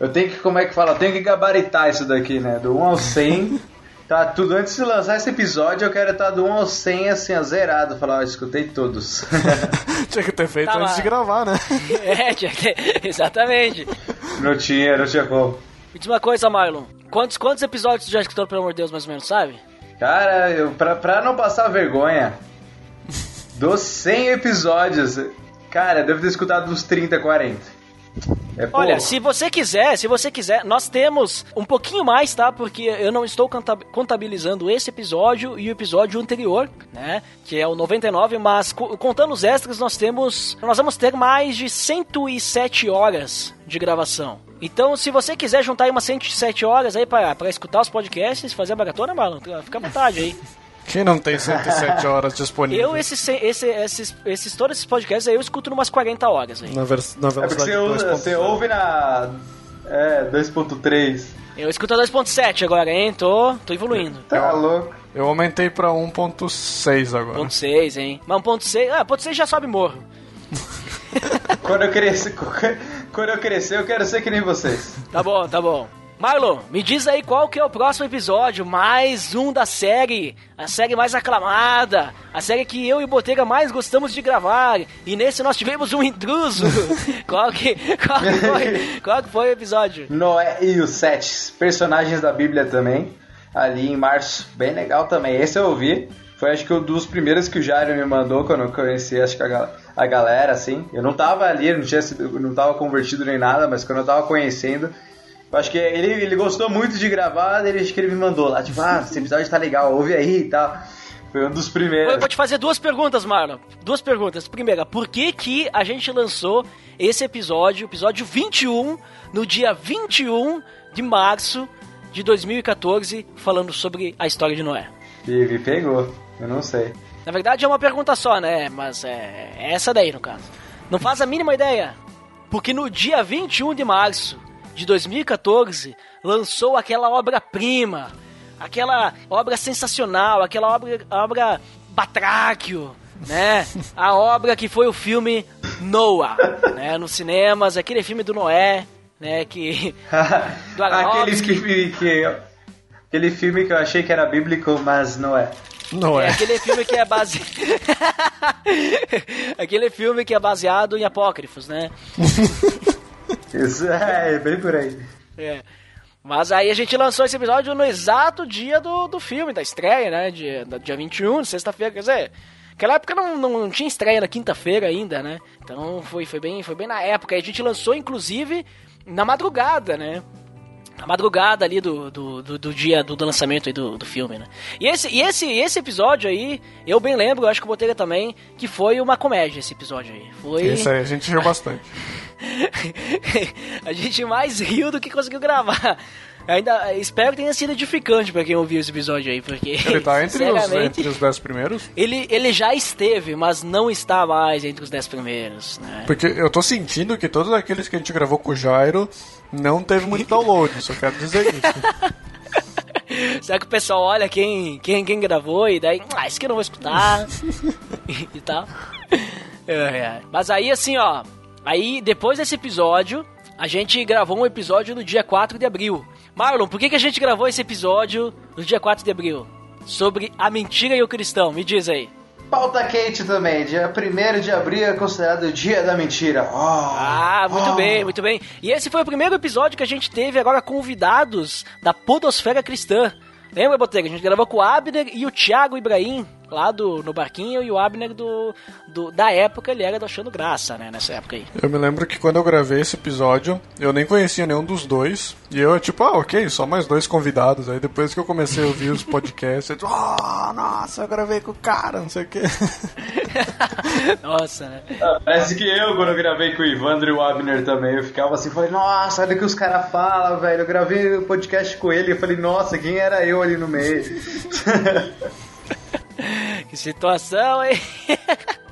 Eu tenho que, como é que fala? Eu tenho que gabaritar isso daqui, né? Do 1 ao 100. Tá tudo. Antes de lançar esse episódio, eu quero estar do 1 ao 100 assim, ó, zerado. Falar, ó, escutei todos. Tinha que ter feito Tá antes lá. de gravar, né? É, tinha que- exatamente. não tinha, não tinha como. Me diz uma coisa, Marlon. Quantos, quantos episódios tu já escutou, pelo amor de Deus, mais ou menos, sabe? Cara, eu, pra, pra não passar vergonha, dos 100 episódios, cara, eu devo ter escutado uns 30, 40. É. Olha, se você quiser, se você quiser, nós temos um pouquinho mais, tá? Porque eu não estou conta- contabilizando esse episódio e o episódio anterior, né? Que é o 99, mas co- contando os extras, nós temos. Nós vamos ter mais de 107 horas de gravação. Então, se você quiser juntar aí umas 107 horas aí pra, pra escutar os podcasts, fazer a maratona, Marlon, fica à vontade aí. Quem não tem 107 horas disponíveis? Eu, esses, esse, esses, esses, todos esses podcasts aí, eu escuto numas 40 horas. Na, vers na É porque velocidade você, usa, 2.0. você ouve na. É, 2.3. Eu escuto a 2.7 agora, hein? Tô, tô evoluindo. Tá louco. Eu aumentei pra 1.6 agora. 1.6, hein? Mas 1.6, ah, 1.6 já sobe morro. Quando eu crescer, quando eu crescer, eu quero ser que nem vocês. Tá bom, tá bom. Marlon, me diz aí qual que é o próximo episódio, mais um da série, a série mais aclamada, a série que eu e o Botega mais gostamos de gravar, e nesse nós tivemos um intruso. qual, que, qual, que foi, qual que foi o episódio? Noé e os Sete, personagens da Bíblia também, ali em março, bem legal também. Esse eu ouvi, foi acho que um dos primeiros que o Jairo me mandou quando eu conheci acho que a, gal- a galera, assim. Eu não tava ali, não, tinha não tava convertido nem nada, mas quando eu tava conhecendo, acho que ele, ele gostou muito de gravar, ele acho que ele me mandou lá, tipo, ah, esse episódio tá legal, ouve aí e tal. Foi um dos primeiros. Eu vou te fazer duas perguntas, Marlon. Duas perguntas. Primeira, por que que a gente lançou esse episódio, episódio 21, no dia 21 de março de 2014, falando sobre a história de Noé? E me pegou, eu não sei. Na verdade é uma pergunta só, né? Mas é, é essa daí, no caso. Não faz a mínima ideia. Porque no dia 21 de março de 2014, lançou aquela obra-prima, aquela obra sensacional, aquela obra, obra batráquio, né? A obra que foi o filme Noah, né? Nos cinemas, aquele filme do Noé, né? Que... Do aquele, Aronofsky. filme que, aquele filme que eu achei que era bíblico, mas não é. Não É é. aquele filme que é base... aquele filme que é baseado em apócrifos, né? Isso, é, bem por aí. É. Mas aí a gente lançou esse episódio no exato dia do, do filme, da estreia, né? Dia, da- dia 21, sexta-feira, quer dizer... Naquela época não, não tinha estreia na quinta-feira ainda, né? Então foi, foi, bem, foi bem na época. E a gente lançou, inclusive, na madrugada, né? a madrugada ali do, do, do, do dia do, do lançamento aí do, do filme, né? E esse, e esse, esse episódio aí, eu bem lembro, eu acho que o Botega também, que foi uma comédia esse episódio aí. Foi... Isso aí, a gente riu bastante. a gente mais riu do que conseguiu gravar. Ainda espero que tenha sido edificante pra quem ouviu esse episódio aí, porque. Ele tá entre, os, entre os dez primeiros? Ele, ele já esteve, mas não está mais entre os dez primeiros, né? Porque eu tô sentindo que todos aqueles que a gente gravou com o Jairo não teve muito download, só quero dizer isso. Será que o pessoal olha quem, quem, quem gravou e daí, ah, isso que eu não vou escutar e, e tal? É, é. Mas aí, assim, ó, aí depois desse episódio, a gente gravou um episódio no dia 4 de abril. Marlon, por que, que a gente gravou esse episódio no dia 4 de abril? Sobre a mentira e o cristão, me diz aí. Pauta quente também, dia 1 de abril é considerado o dia da mentira. Oh, Ah, muito oh. bem, muito bem. E esse foi o primeiro episódio que a gente teve agora convidados da Podosfera Cristã. Lembra, Botega? A gente gravou com o Abner e o Thiago Ibrahim, lá do, no barquinho, e o Abner do, do, da época, ele era do Achando Graça, né, nessa época aí. Eu me lembro que quando eu gravei esse episódio, eu nem conhecia nenhum dos dois. E eu, tipo, ah, ok, só mais dois convidados. Aí depois que eu comecei a ouvir os podcasts, eu tipo, ah, nossa, eu gravei com o cara, não sei o quê. Nossa, né? Ah, Parece que eu, quando eu gravei com o Ivandro e o Abner também, eu ficava assim, falei, nossa, olha o que os caras falam, velho. Eu gravei o podcast com ele e falei, nossa, quem era eu ali no meio? Que situação, hein?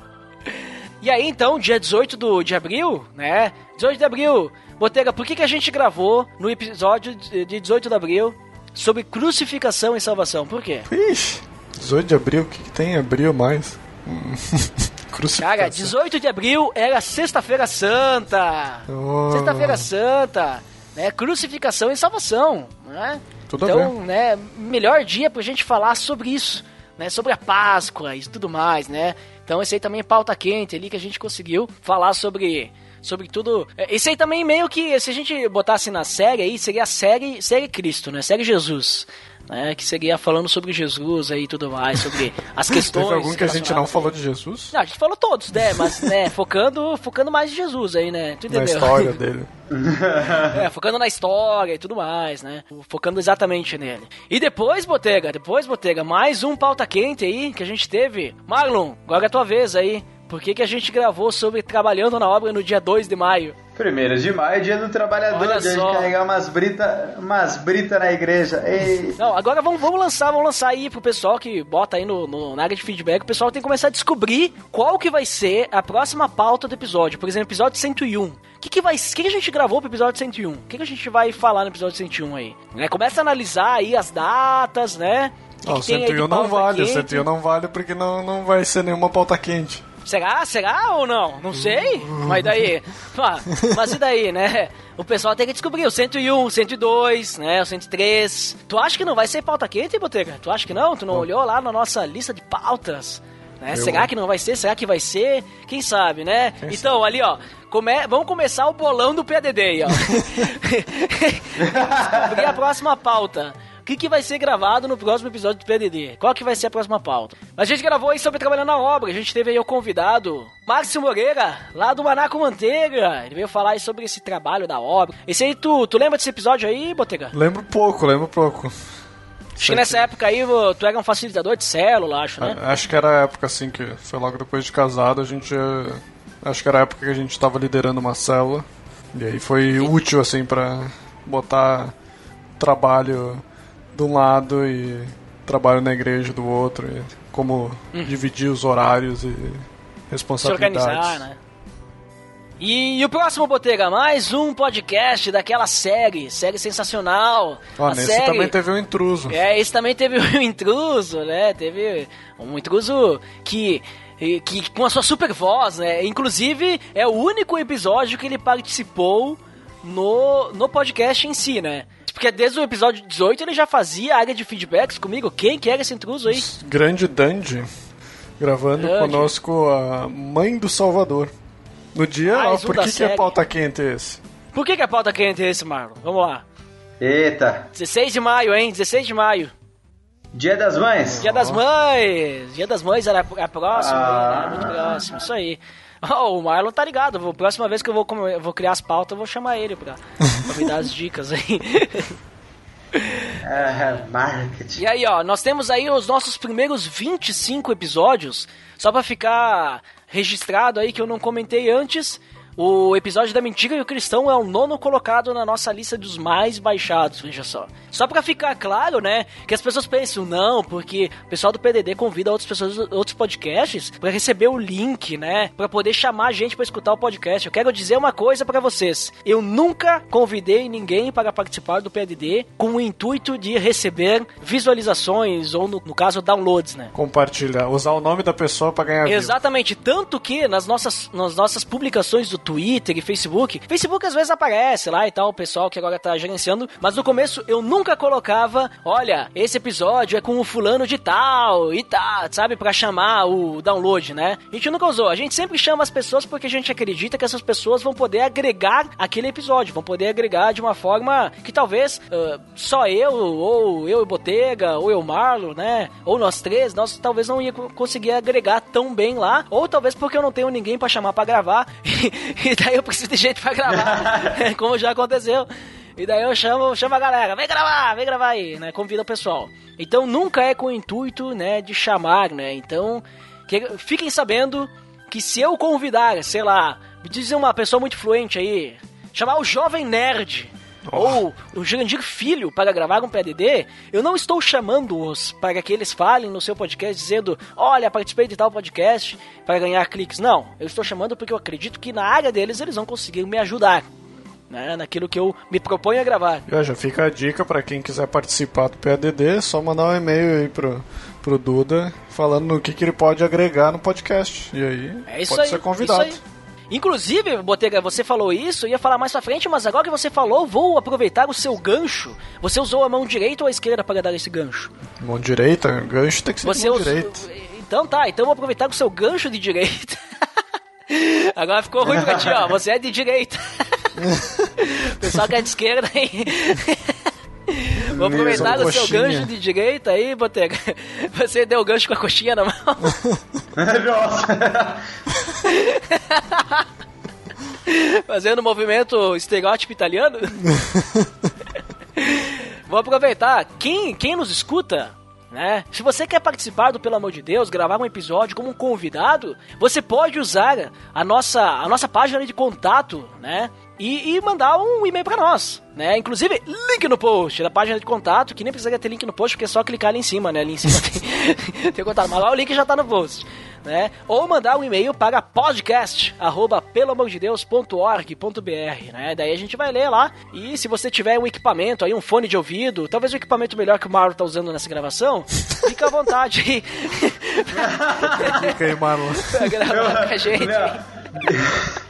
e aí, então, dia 18 do, de abril, né? 18 de abril, Botega, por que, que a gente gravou no episódio de de 18 de abril sobre crucificação e salvação? Por quê? Ixi, 18 de abril, o que, que tem em abril mais? Hum, Crucificação. Cara, 18 de abril era Sexta-feira Santa. Oh. Sexta-feira Santa, né? Crucificação e salvação, né? Tudo então, né, melhor dia pra gente falar sobre isso, né? Sobre a Páscoa e tudo mais, né? Então esse aí também é pauta quente ali que a gente conseguiu falar sobre sobre tudo. É, Esse aí também meio que se a gente botasse na série aí, seria a série, série Cristo, né? Série Jesus. Né, que seria falando sobre Jesus aí e tudo mais, sobre as questões. Teve algum que a gente não falou de Jesus? Não, a gente falou todos, né? Mas, né, focando, focando mais em Jesus aí, né? Tu Na entendeu? história dele. É, focando na história e tudo mais, né? Focando exatamente nele. E depois, Botega, depois, Botega, mais um pauta quente aí que a gente teve. Marlon, agora é a tua vez aí. Por que, que a gente gravou sobre trabalhando na obra no dia 2 de maio? Primeiro de maio, dia do trabalhador, Olha dia só. de carregar umas brita, umas brita na igreja. Ei. Não, agora vamos, vamos lançar, vamos lançar aí pro pessoal que bota aí no, no- na área de feedback, o pessoal tem que começar a descobrir qual que vai ser a próxima pauta do episódio. Por exemplo, episódio 101. O que, que vai. O que, que a gente gravou pro episódio 101? O que, que a gente vai falar no episódio 101 aí? Né, Começa a analisar aí as datas, né? O que Ó, o que tem aí de 101 não vale, o quente? 101 não vale porque não, não vai ser nenhuma pauta quente. Será? Será ou não? Não sei. Mas daí. Ah, mas e daí, né? O pessoal tem que descobrir o 101, o 102, né? O 103. Tu acha que não vai ser pauta quente, Botega? Tu acha que não? Tu não olhou lá na nossa lista de pautas? Né? Eu- Será que não vai ser? Será que vai ser? Quem sabe, né? então, ali, ó. Come... Vamos começar o bolão do PDD aí, ó. Descobrir a próxima pauta. O que, que vai ser gravado no próximo episódio do PDD? Qual que vai ser a próxima pauta? A gente gravou aí sobre Trabalhando na Obra. A gente teve aí o convidado, Márcio Moreira, lá do Manaco Manteiga. Ele veio falar aí sobre esse trabalho da obra. Esse aí, tu, tu lembra desse episódio aí, Botega? Lembro pouco, lembro pouco. Acho que nessa época aí tu era um facilitador de célula, acho, né? Acho que era a época assim que foi logo depois de casado, a gente. eh, Acho que era a época que a gente tava liderando uma célula. E aí foi útil assim pra botar trabalho de um lado e trabalho na igreja do outro. E como dividir os horários e Hum. Se responsabilidades. organizar, né? E, e o próximo, Botega, mais um podcast daquela série, série sensacional. A nesse série... também teve um intruso. É, esse também teve um intruso, né? Teve um intruso que, que com a sua super voz, né? Inclusive, é o único episódio que ele participou no, no podcast em si, né? Porque desde o episódio 18 ele já fazia área de feedbacks comigo. Quem que era esse intruso aí? Grande Dandy gravando Dandy. conosco a Mãe do Salvador. No dia, ó, um por que, que é pauta quente esse? Por que, que a pauta quente é esse, Marlon? Vamos lá. Eita, 16 de maio, hein? 16 de maio. dia das mães? Dia das Mães! Dia das Mães era a próxima, Ah. né? Muito próximo, isso aí. Oh, o Marlon tá ligado. Vou- Próxima vez que eu vou, vou criar as pautas, eu vou chamar ele pra, pra me dar as dicas aí. É, marketing. E aí, ó, nós temos aí os nossos primeiros 25 episódios. Só pra ficar registrado aí que eu não comentei antes. O episódio da Mentira e o Cristão é o nono colocado na nossa lista dos mais baixados, veja só. Só pra ficar claro, né, que as pessoas pensam, não, porque o pessoal do PDD convida outras pessoas, outros podcasts pra receber o link, né, pra poder chamar a gente pra escutar o podcast. Eu quero dizer uma coisa pra vocês. Eu nunca convidei ninguém para participar do PDD com o intuito de receber visualizações ou, no, no caso, downloads, né. Compartilhar, usar o nome da pessoa pra ganhar view. Exatamente, tanto que nas nossas, nas nossas publicações do Twitter e Facebook, Facebook às vezes aparece lá e tal, o pessoal que agora tá gerenciando, mas no começo eu nunca colocava, olha, esse episódio é com o fulano de tal e tal, sabe, pra chamar o download, né? A gente nunca usou, a gente sempre chama as pessoas porque a gente acredita que essas pessoas vão poder agregar aquele episódio, vão poder agregar de uma forma que talvez ah, só eu, ou eu e Botega, ou eu Marlo, né? Ou nós três, nós talvez não ia co- conseguir agregar tão bem lá, ou talvez porque eu não tenho ninguém pra chamar pra gravar, e daí eu preciso de gente pra gravar, como já aconteceu. E daí eu chamo, chamo a galera, vem gravar, vem gravar aí, né? Convida o pessoal. Então nunca é com o intuito, né, de chamar, né? Então, que- fiquem sabendo que se eu convidar, sei lá, me dizer uma pessoa muito fluente aí, chamar o Jovem Nerd, ou o Jurandir Filho para gravar um PDD, eu não estou chamando-os para que eles falem no seu podcast dizendo, olha, participei de tal podcast para ganhar cliques. Não, eu estou chamando porque eu acredito que na área deles eles vão conseguir me ajudar, né, naquilo que eu me proponho a gravar. Já, fica a dica pra quem quiser participar do PADD, é só mandar um e-mail aí pro, pro Duda falando no que, que ele pode agregar no podcast. E aí É pode aí. ser convidado. isso aí. Inclusive, Botega, você falou isso, eu ia falar mais pra frente, mas agora que você falou, vou aproveitar o seu gancho. Você usou a mão direita ou a esquerda para dar esse gancho? Mão direita, gancho tem que ser Você mão direita. Então tá, então vou aproveitar o seu gancho de direita. Agora ficou ruim pra ti, ó. Você é de direita. o pessoal que é de esquerda aí. Vou aproveitar Só o seu gancho de direita aí, Botega. Você deu o gancho com a coxinha na mão. Nossa. Fazendo o movimento estereótipo italiano. Vou aproveitar. Quem, quem nos escuta, né? Se você quer participar do Pelo Amor de Deus, gravar um episódio como um convidado, você pode usar a nossa, a nossa página de contato, né? E, e mandar um e-mail pra nós, né? Inclusive, link no post da página de contato, que nem precisaria ter link no post, porque é só clicar ali em cima, né? Ali em cima tem, tem contato, mas lá o link já tá no post, né? Ou mandar um e-mail para podcast, arroba peloamordedeus.org.br, né? Daí a gente vai ler lá, e se você tiver um equipamento aí, um fone de ouvido, talvez o equipamento melhor que o Mauro tá usando nessa gravação, fica à vontade aí Fica aí, Marlon. pra gravar com a gente.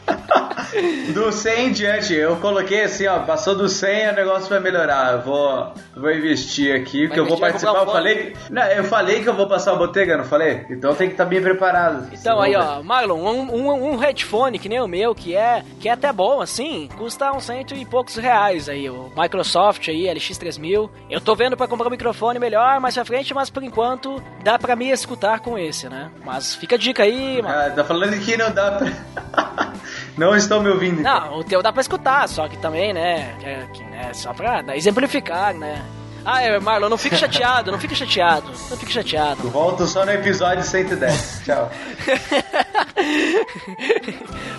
Do 100 em diante, eu coloquei assim, ó, passou do 100, o negócio vai melhorar. Eu vou, vou investir aqui, porque eu vou participar. Eu falei, não, eu falei que eu vou passar a botega, não falei? Então tem que estar bem preparado. Então aí, Senão- ó, Marlon, um, um, um headphone que nem o meu, que é, que é até bom, assim, custa uns cento e poucos reais aí, o Microsoft aí, LX3000. Eu tô vendo pra comprar um microfone melhor mais pra frente, mas por enquanto dá pra me escutar com esse, né? Mas fica a dica aí, mano. Ah, tá falando que não dá pra. não estão me ouvindo. Não, o teu dá pra escutar, só que também, né, é, que, né só pra né, exemplificar, né? Ah, é, Marlon, não fique chateado, não fique chateado, não fique chateado. Volto só no episódio 110. Tchau.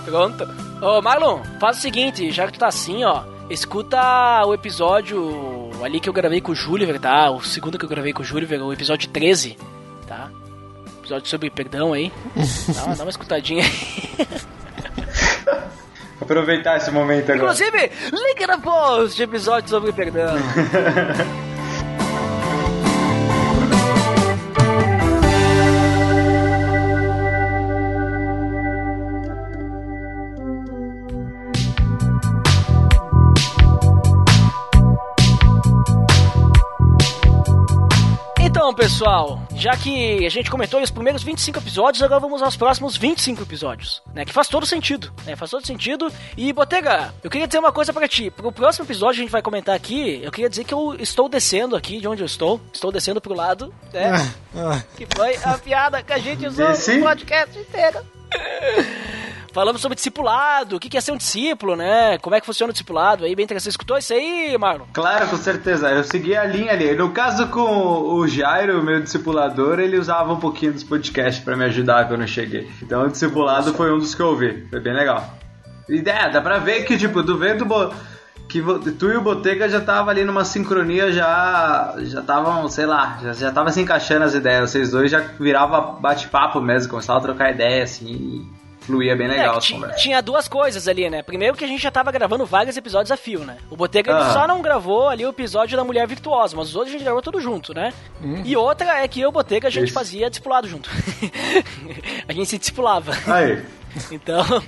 Pronto. Ô, Marlon, faz o seguinte, já que tu tá assim, ó, escuta o episódio ali que eu gravei com o Júliver, tá? O segundo que eu gravei com o Júliver, o episódio 13, tá? Episódio sobre perdão aí. Dá uma, dá uma escutadinha aí. Aproveitar esse momento agora. Inclusive, link no post de episódio sobre perdão. Então, pessoal, já que a gente comentou os primeiros 25 episódios, agora vamos aos próximos 25 episódios, né? Que faz todo sentido, né? Faz todo sentido. E, Botega, eu queria dizer uma coisa pra ti. Pro próximo episódio que a gente vai comentar aqui, eu queria dizer que eu estou descendo aqui de onde eu estou. Estou descendo pro lado, né? Ah, que foi a piada que a gente usou Desci? no podcast inteiro. falamos sobre discipulado, o que é ser um discípulo, né? Como é que funciona o discipulado aí, bem interessante. Você escutou isso aí, Marlon? Claro, com certeza. Eu segui a linha ali. No caso com o Jairo, meu discipulador, ele usava um pouquinho dos podcasts para me ajudar quando eu cheguei. Então o discipulado foi um dos que eu ouvi. Foi bem legal. E é, dá pra ver que, tipo, do vento que tu e o Botega já tava ali numa sincronia, já já estavam, sei lá, já, já tava se encaixando as ideias. Vocês dois já virava bate-papo mesmo, começava a trocar ideia, assim, fluía bem legal é, Tinha duas coisas ali, né? Primeiro que a gente já tava gravando vários episódios a fio, né? O Botega ah. só não gravou ali o episódio da Mulher Virtuosa, mas os outros a gente gravou tudo junto, né? Hum. E outra é que eu e o Botega a gente Isso. fazia discipulado junto. a gente se discipulava. Aí. Então,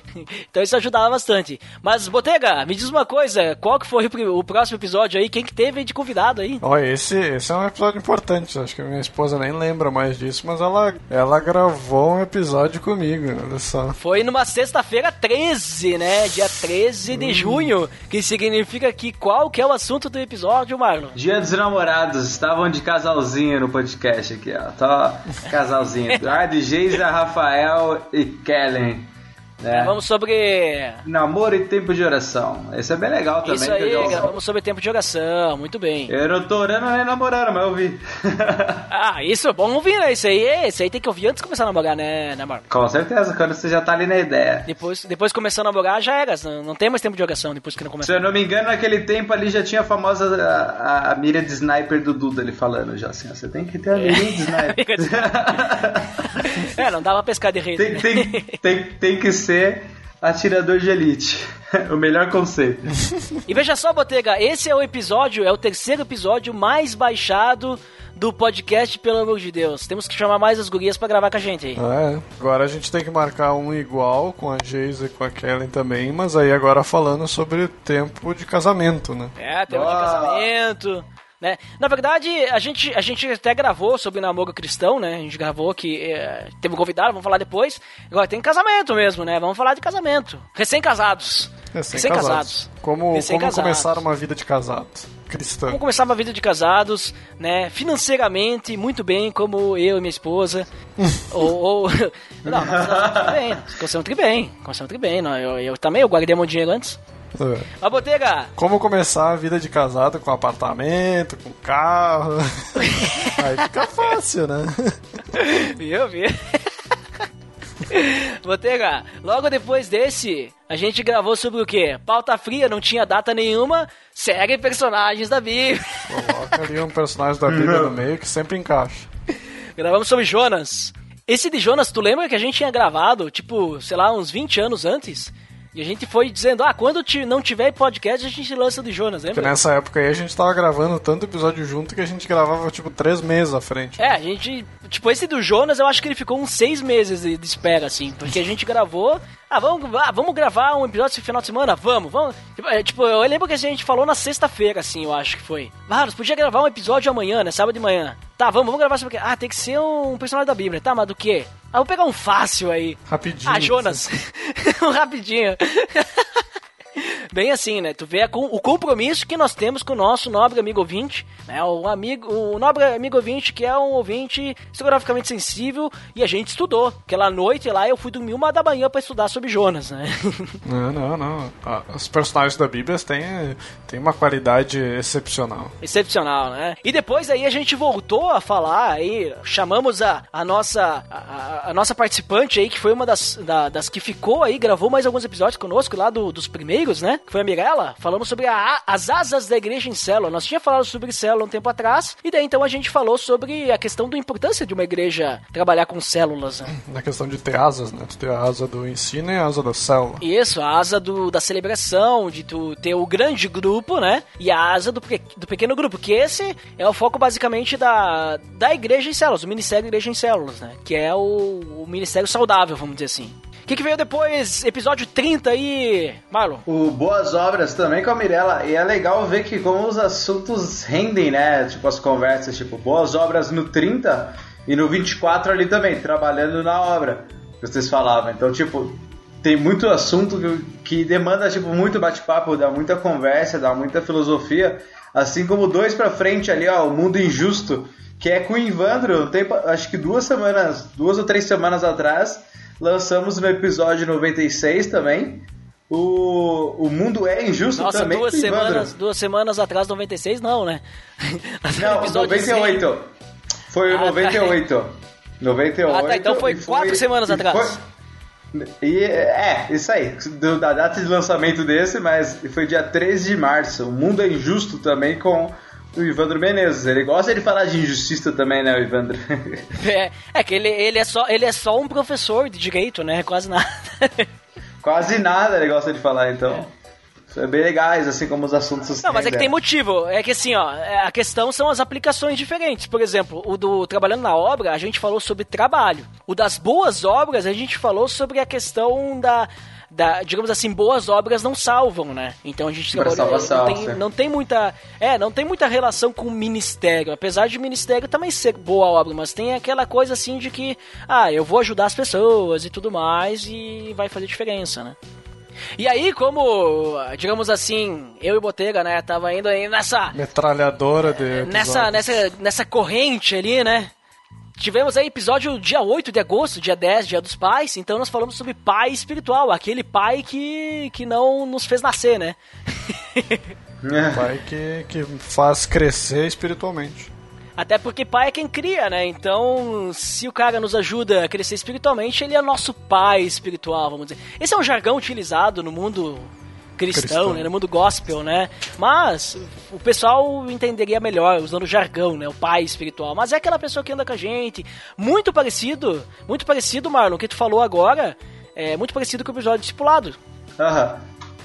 então isso ajudava bastante. Mas, Botega, me diz uma coisa, qual que foi o, próximo episódio aí? Quem que teve de convidado aí? Olha, esse, esse é um episódio importante, acho que minha esposa nem lembra mais disso, mas ela, ela gravou um episódio comigo, olha só. Foi numa sexta-feira 13, né? Dia 13 de hum. junho, que significa que qual que é o assunto do episódio, Marlon? Dia dos namorados, estavam de casalzinho no podcast aqui, ó. Tá casalzinho. Ah, de Geisa, Rafael e Kellen. É. Vamos sobre. Namoro e tempo de oração. Esse é bem legal também. Isso aí, gravamos sobre tempo de oração. Muito bem. Eu não tô orando nem namorando, mas eu vi. ah, isso é bom ouvir, né? Isso aí, isso aí tem que ouvir antes de começar a namorar, né, né Marco? Com certeza, quando você já tá ali na ideia. Depois, depois começando a namorar, já era. Não tem mais tempo de oração depois que não começa. Se eu não me engano, naquele tempo ali já tinha a famosa a, a, a mira de sniper do Duda ele falando já assim: você tem que ter a mira de sniper. é, não dava pra pescar de rede. Tem, tem, tem, tem que ser atirador de elite. o melhor conceito. e veja só, Botega, esse é o episódio, é o terceiro episódio mais baixado do podcast, pelo amor de Deus. Temos que chamar mais as gurias para gravar com a gente aí. É, agora a gente tem que marcar um igual com a Geisa e com a Kellen também, mas aí agora falando sobre tempo de casamento, né? É, tempo de casamento. Né? Na verdade, a gente, a gente até gravou sobre namoro cristão, né? A gente gravou que é, teve um convidado, vamos falar depois. Agora tem casamento mesmo, né? Vamos falar de casamento. Recém-casados. Recém-casados. Recém como, Recém como começar uma vida de casado cristã. Como começar uma vida de casados, né? Financeiramente, muito bem, como eu e minha esposa. ou, ou... Não, nós bem. Começamos bem. Começamos bem. Não, eu, eu também, eu guardei meu dinheiro antes. É. A botega! Como começar a vida de casado com apartamento, com carro. Aí fica fácil, né? Viu, viu? Botega, logo depois desse, a gente gravou sobre o quê? Pauta fria, não tinha data nenhuma, segue personagens da Bíblia. Coloca ali um personagem da Bíblia no meio que sempre encaixa. Gravamos sobre Jonas. Esse de Jonas, tu lembra que a gente tinha gravado, tipo, sei lá, uns 20 anos antes? E a gente foi dizendo, ah, quando não tiver podcast, a gente lança de Jonas, lembra? Porque nessa época aí a gente tava gravando tanto episódio junto que a gente gravava, tipo, três meses à frente. É, a gente. Tipo, esse do Jonas eu acho que ele ficou uns seis meses de, de espera, assim. Porque a gente gravou. Ah, vamos, ah, vamos gravar um episódio esse final de semana? Vamos, vamos. Tipo, é, tipo eu lembro que a gente falou na sexta-feira, assim, eu acho que foi. Ah, nós podia gravar um episódio amanhã, né? Sábado de manhã. Tá, vamos, vamos gravar sobre o quê? Ah, tem que ser um personagem da Bíblia. Tá, mas do quê? Ah, vou pegar um fácil aí. Rapidinho. Ah, Jonas. um rapidinho. Bem assim, né? Tu vê o compromisso que nós temos com o nosso nobre amigo ouvinte, né? O amigo, o nobre amigo ouvinte que é um ouvinte geograficamente sensível e a gente estudou. Aquela noite lá eu fui dormir uma da manhã para estudar sobre Jonas, né? Não, não, não. Os personagens da Bíblia têm, têm uma qualidade excepcional. Excepcional, né? E depois aí a gente voltou a falar aí, chamamos a, a nossa a, a nossa participante aí, que foi uma das, da, das que ficou aí, gravou mais alguns episódios conosco lá do, dos primeiros, né? Que foi a Mirella. Falamos sobre a, as asas da igreja em célula. Nós tínhamos falado sobre célula um tempo atrás, e daí então a gente falou sobre a questão da importância de uma igreja trabalhar com células. Né? Na questão de ter asas, né? Tu ter a asa do ensino e a asa da célula. Isso, a asa do, da celebração, de tu ter o grande grupo, né? E a asa do, do pequeno grupo, que esse é o foco basicamente da, da igreja em células, o ministério igreja em células, né? Que é o, o ministério saudável, vamos dizer assim. O que, que, veio depois? Episódio 30 aí, Marlon? O Boas Obras também com a Mirella. E é legal ver que como os assuntos rendem, né? Tipo, as conversas, tipo, Boas Obras no 30 e no 24 ali também, trabalhando na obra que vocês falavam. Então, tipo, tem muito assunto que, demanda, tipo, muito bate-papo, dá muita conversa, dá muita filosofia. Assim como dois pra frente ali, ó, o Mundo Injusto, que é com o Ivandro, tem, acho que duas semanas, duas ou três semanas atrás lançamos no episódio 96 também. O, o Mundo é Injusto Nossa, também. duas semanas, duas semanas atrás, 96, não, né? Não, Episódio 98. Foi o Ah, tá. 98. 98. Ah, tá, então foi e quatro semanas atrás. foi- E, é, isso aí, da data de lançamento desse, mas foi dia 13 de março. O Mundo é Injusto também com o Ivandro Menezes. Ele gosta de falar de injustiça também, né, o Ivandro? É, é que ele, ele, é só, ele é só um professor de direito, né? Quase nada. Quase nada ele gosta de falar, então. É bem legais, assim como os assuntos Não, mas é que tem motivo. É que assim, ó, é, a questão são as aplicações diferentes. Por exemplo, o do Trabalhando na Obra, a gente falou sobre trabalho. O das boas obras, a gente falou sobre a questão da. Da, digamos assim, boas obras não salvam, né? Então a gente salvação, não, tem, sim. não tem muita. É, não tem muita relação com o ministério. Apesar de o ministério também ser boa obra, mas tem aquela coisa assim de que, ah, eu vou ajudar as pessoas e tudo mais, e vai fazer diferença, né? E aí, como, digamos assim, eu e Botega, né, tava indo aí nessa Metralhadora de. nessa nessa nessa corrente ali, né? Tivemos aí episódio dia 8 de agosto, dia 10, dia dos pais, então nós falamos sobre pai espiritual, aquele pai que que não nos fez nascer, né? Pai que, que faz crescer espiritualmente. Até porque pai é quem cria, né? Então, se o cara nos ajuda a crescer espiritualmente, ele é nosso pai espiritual, vamos dizer. Esse é um jargão utilizado no mundo cristão, Cristão. né? No mundo gospel, né? Mas o pessoal entenderia melhor usando o jargão, né? O pai espiritual. Mas é aquela pessoa que anda com a gente. Muito parecido, muito parecido, Marlon, o que tu falou agora. É muito parecido com o episódio discipulado. Aham.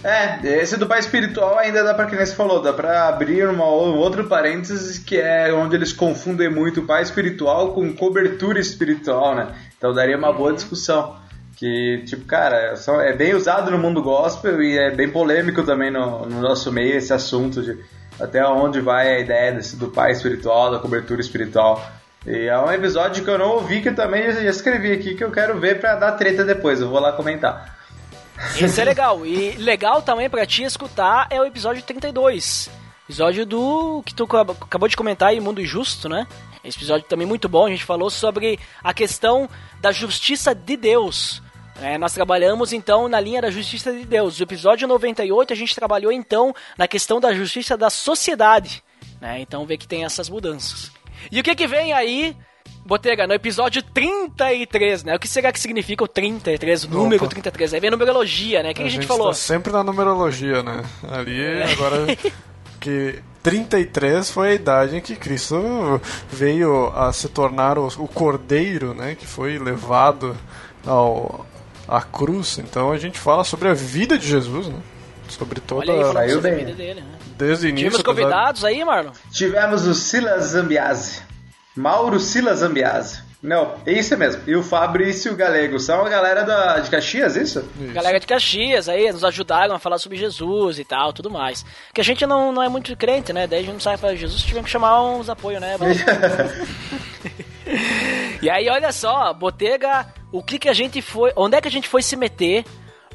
É, esse do pai espiritual ainda dá pra, que nem você falou, dá pra abrir uma, um outro parênteses que é onde eles confundem muito o pai espiritual com cobertura espiritual, né? Então daria uma boa discussão. Que, tipo, cara, só- é bem usado no mundo gospel e é bem polêmico também no, no nosso meio esse assunto de até onde vai a ideia desse, do pai espiritual, da cobertura espiritual. E é um episódio que eu não ouvi que eu também já escrevi aqui que eu quero ver pra dar treta depois, eu vou lá comentar. Esse é legal. E legal também pra ti escutar é o episódio 32. Episódio do que tu acab- acabou de comentar aí, Mundo Injusto, né? Esse episódio também muito bom. A gente falou sobre a questão da justiça de Deus. É, nós trabalhamos então na linha da justiça de Deus. No episódio 98 a gente trabalhou então na questão da justiça da sociedade. Né? Então vê que tem essas mudanças. E o que que vem aí Botega, no episódio 33, né? O que será que significa o 33, o número Opa. 33? Aí vem a numerologia, né? O que, que a gente, falou? Tá sempre na numerologia, né? Ali, agora. que 33 foi a idade em que Cristo veio a se tornar o, o cordeiro, né? Que foi levado ao, à cruz. Então a gente fala sobre a vida de Jesus, né? Sobre toda. Olha aí, Saiu a vida dele, né? desde o início. Tivemos apesar- convidados aí, Marlon? Tivemos o Silas Zambiase. Mauro Silas Zambiase. Não, é isso mesmo. E o Fabrício Galego. São a galera da, de Caxias, isso? Isso. Galera de Caxias aí, nos ajudaram a falar sobre Jesus e tal, tudo mais. Que a gente não, não é muito crente, né? Daí a gente não sabe falar de Jesus, tivemos que chamar uns apoios, né? e aí, olha só, Botega, o que que a gente foi. Onde é que a gente foi se meter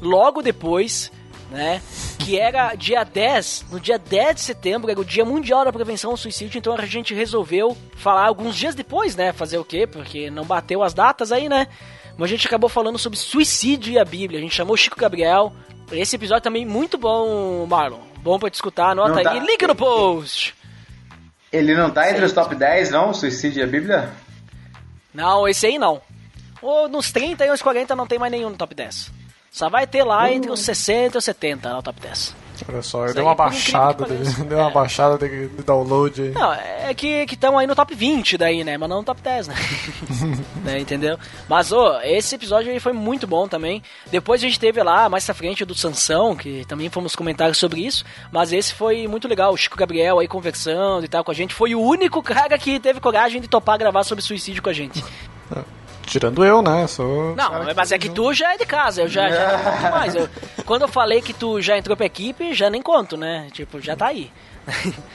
logo depois, né? Que era dia 10, no dia 10 de setembro, era o Dia Mundial da Prevenção ao Suicídio, então a gente resolveu falar alguns dias depois, né? Fazer o quê? Porque não bateu as datas aí, né? Mas a gente acabou falando sobre suicídio e a Bíblia. A gente chamou o Chico Gabriel. Esse episódio também muito bom, Marlon. Bom pra te escutar, anota Não aí. tá- Link no post. Ele não tá entre os top 10, não? Suicídio e a Bíblia? Não, esse aí não. Ou nos 30 e nos 40 não tem mais nenhum no top 10. Só vai ter lá entre os 60 e os 70 no top 10. Olha só, eu Isso dei uma baixada, de, dei uma É. baixada de, de download aí. Não, é que estão aí no top 20 daí, né? Mas não no top 10, né? Né, Entendeu? Mas, ô, esse episódio aí foi muito bom também. Depois a gente teve lá, mais pra frente, o do Sansão, que também fomos comentar sobre isso. Mas esse foi muito legal. O Chico Gabriel aí conversando e tal com a gente. Foi o único cara que teve coragem de topar gravar sobre suicídio com a gente. Tirando eu, né? Sou Não, mas é que tu já é de casa, eu já, já não conto mais. Eu- quando eu falei que tu já entrou pra equipe, já nem conto, né? Tipo, já tá aí.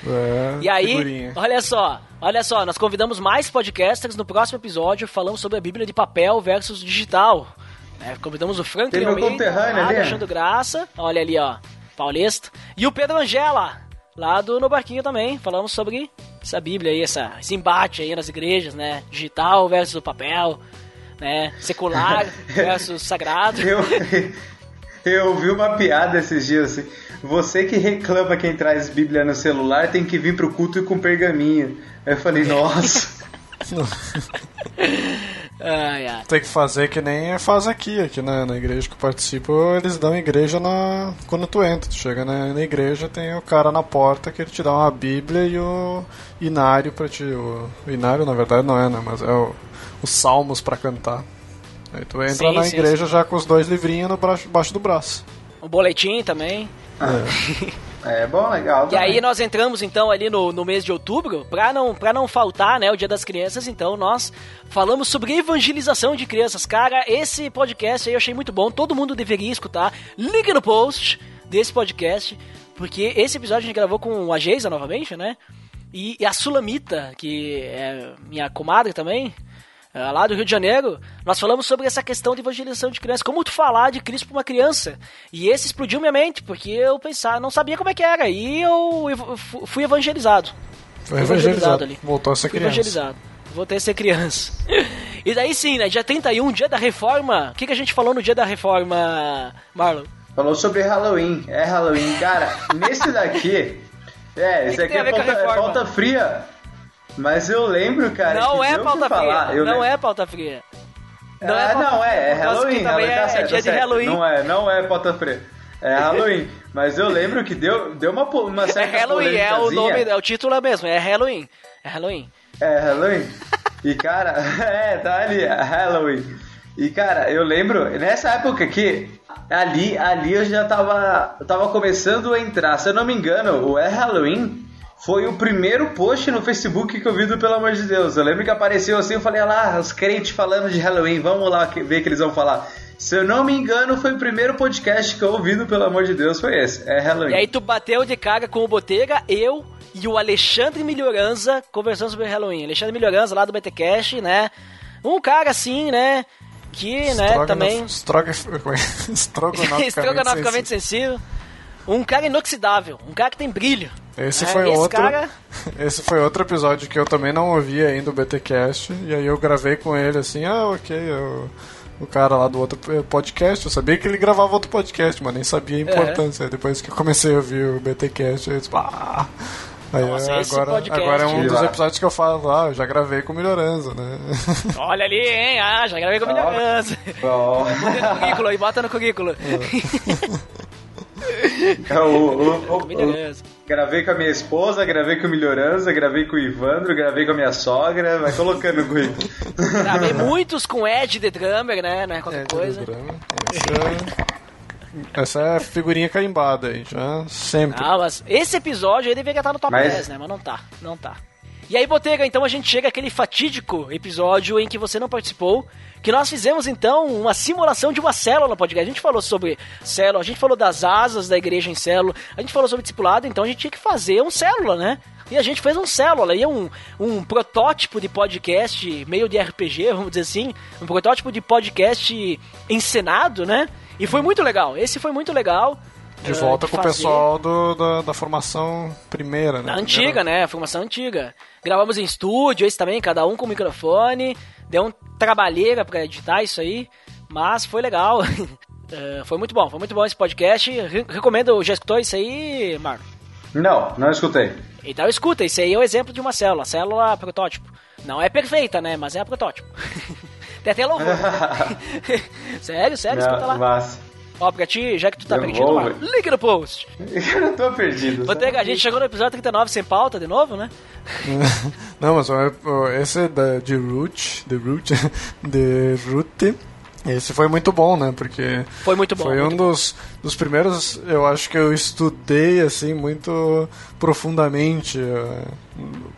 É, E aí, figurinha. olha só, olha só, nós convidamos mais podcasters no próximo episódio falando sobre a Bíblia de papel versus digital. né? convidamos o Franklin Tem Almeida, conterrâneo lá ali. Achando Graça, olha ali, ó, paulista, e o Pedro Angela, lá do No Barquinho também, falamos sobre essa Bíblia aí, essa, esse embate aí nas igrejas, né, digital versus o papel. Né? Secular versus sagrado. Eu, eu ouvi uma piada esses dias assim. Você que reclama quem traz Bíblia no celular tem que vir pro culto com pergaminho. Aí eu falei, nossa. Ai, ai. Tem que fazer que nem faz aqui, aqui na, na igreja que eu participo, eles dão igreja na, quando tu entra. Tu chega na, na igreja, tem o cara na porta que ele te dá uma Bíblia e o inário pra ti. O, o inário na verdade não é, né? Mas é o, os salmos pra cantar. Aí tu entra Sim, na sim, igreja já com os dois livrinhos no braço, baixo do braço. O boletim também. É bom, legal. E também. aí nós entramos então ali no, no mês de outubro, pra não, pra não faltar, né, o Dia das Crianças, então nós falamos sobre evangelização de crianças. Cara, esse podcast aí eu achei muito bom, todo mundo deveria escutar. Link no post desse podcast, porque esse episódio a gente gravou com a Geisa novamente, né? E, e a Sulamita, que é minha comadre também, é, lá do Rio de Janeiro, nós falamos sobre essa questão de evangelização de crianças, como tu falar de Cristo para uma criança. E esse explodiu minha mente, porque eu pensava, não sabia como é que era, e eu fui evangelizado. Foi Fui evangelizado. ali. Voltou a ser Fui criança. evangelizado. Voltei a ser criança. e daí sim, né, dia 31, dia da reforma. O que, que a gente falou no dia da reforma, Marlon? Falou sobre Halloween. É Halloween. Cara, nesse daqui. É, esse que aqui é ver com a pauta, é reforma? pauta fria. Mas eu lembro, cara. não que é que pauta falar. fria. Eu Não lembro- é pauta fria. Não ah, é não, é, é Halloween. que também Halloween, é- tá é certo, dia tá de certo. Halloween. Não é, não é pauta fria. É Halloween. Mas eu lembro que deu, deu uma, uma É certa Halloween, é o nome, é o título é mesmo, é Halloween. É Halloween. É Halloween. E cara, é, tá ali, é Halloween. E cara, eu lembro, nessa época aqui, ali, ali eu já tava, eu tava começando a entrar. Se eu não me engano, o É Halloween foi o primeiro post no Facebook que eu vi do Pelo Amor de Deus. Eu lembro que apareceu assim, eu falei, ah lá, os crentes falando de Halloween, vamos lá ver o que eles vão falar. Se eu não me engano, foi o primeiro podcast que eu ouvi do Pelo Amor de Deus, foi esse, É Halloween. E aí tu bateu de cara com o Botega, eu e o Alexandre Melhoranza conversando sobre Halloween. Alexandre Melhoranza lá do BTcast, né? Um cara assim, né? Que, né, também... Estrogonof- Estrogonoficamente Estrogonoficamente sensível. sensível. Um cara inoxidável, um cara que tem brilho. Esse É, foi esse outro. cara- Esse foi outro episódio que eu também não ouvi ainda o BTcast. E aí eu gravei com ele assim, ah, ok, eu- o cara lá do outro podcast, eu sabia que ele gravava outro podcast, mas nem sabia a importância. Aí Depois que eu comecei a ouvir o BTcast, eu disse, ah. Aí Nossa, esse agora, podcast- agora é um dos episódios que eu falo, ah, eu já gravei com o Melhoranza, né? Olha ali, hein? Ah, já gravei com a Melhoranza. Ó, Bota no currículo aí, bota no currículo. é o- o- o- o-. Gravei com a minha esposa, gravei com o Melhorança, gravei com o Ivandro, gravei com a minha sogra, vai colocando currículo. Gravei muitos com Ed The Drummer, né? Não é qualquer coisa. Essa é, essa é figurinha carimbada aí, já sempre. Ah, mas esse episódio aí deveria estar no top Mas- 10, né? Mas não tá, não tá. E aí, Botega, então a gente chega àquele fatídico episódio em que você não participou, que nós fizemos então uma simulação de uma célula podcast. A gente falou sobre célula, a gente falou das asas da igreja em célula, a gente falou sobre discipulado, então a gente tinha que fazer um célula, né? E a gente fez um célula, e um, um protótipo de podcast, meio de RPG, vamos dizer assim, um protótipo de podcast encenado, né? E foi muito legal, esse foi muito legal. De volta de com o fazer. pessoal do, da, da formação primeira, né? Na antiga, né? A formação antiga. Gravamos em estúdio, esse também, cada um com microfone. Deu um trabalheira pra editar isso aí, mas foi legal. Eh, foi muito bom, foi muito bom esse podcast. Re- recomendo, já escutou isso aí, Marlon? Não, não escutei. Então escuta, isso aí é o exemplo de uma célula, célula protótipo. Não é perfeita, né? Mas é a protótipo. Tem até louvor. sério, sério, escuta lá. Mas Ó, pra ti, já que tu tá Eu perdido, vou, Marlon, link no post. eu não tô perdido. Botega, a gente chegou no episódio 39 sem pauta de novo, né? Não, mas esse da, de Root, The Root, The Root, esse foi muito bom, né? Porque Foi muito bom. foi um muito bom. dos, dos primeiros, eu acho que eu estudei, assim, muito profundamente. eh,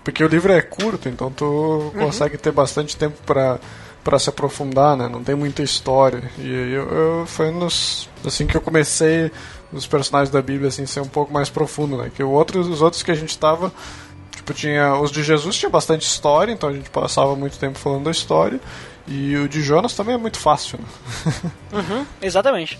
Porque o livro é curto, então tu Uhum. consegue ter bastante tempo pra para se aprofundar, né? Não tem muita história. E aí eu, eu foi dos assim que eu comecei os personagens da Bíblia assim ser um pouco mais profundo, né? Que o outro, os outros que a gente tava Tipo, tinha. Os de Jesus tinha bastante história, então a gente passava muito tempo falando da história. E o de Jonas também é muito fácil, né? Uhum, exatamente.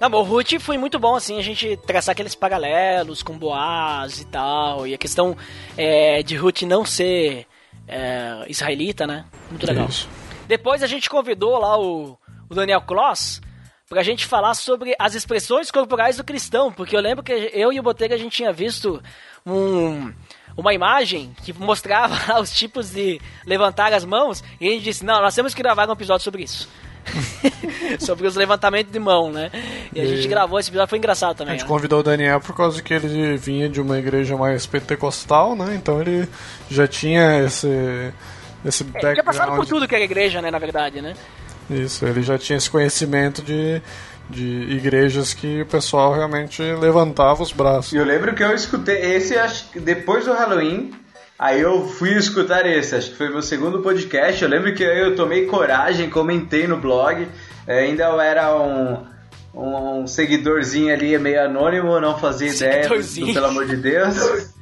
Não, o Ruth foi muito bom, assim, a gente traçar aqueles paralelos com Boaz e tal. E a questão é, de Ruth não ser é, israelita, né? Muito legal. Isso. Depois a gente convidou lá o, o Daniel Kloss pra gente falar sobre as expressões corporais do cristão, porque eu lembro que eu e o Botega a gente tinha visto um, uma imagem que mostrava os tipos de levantar as mãos e a gente disse, não, nós temos que gravar um episódio sobre isso. sobre os levantamentos de mão, né? E a gente E- gravou esse episódio, foi engraçado A também. gente né? convidou o Daniel por causa que ele vinha de uma igreja mais pentecostal, né? Então ele já tinha esse esse É, tinha passado por tudo que era igreja, né, na verdade, né? Isso, ele já tinha esse conhecimento de de igrejas que o pessoal realmente levantava os braços. E eu lembro que eu escutei esse, acho que depois do Halloween. Aí eu fui escutar esse, acho que foi meu segundo podcast. Eu lembro que eu tomei coragem, comentei no blog. eh, Ainda eu era um, um seguidorzinho ali, meio anônimo, não fazia ideia, pelo amor de Deus.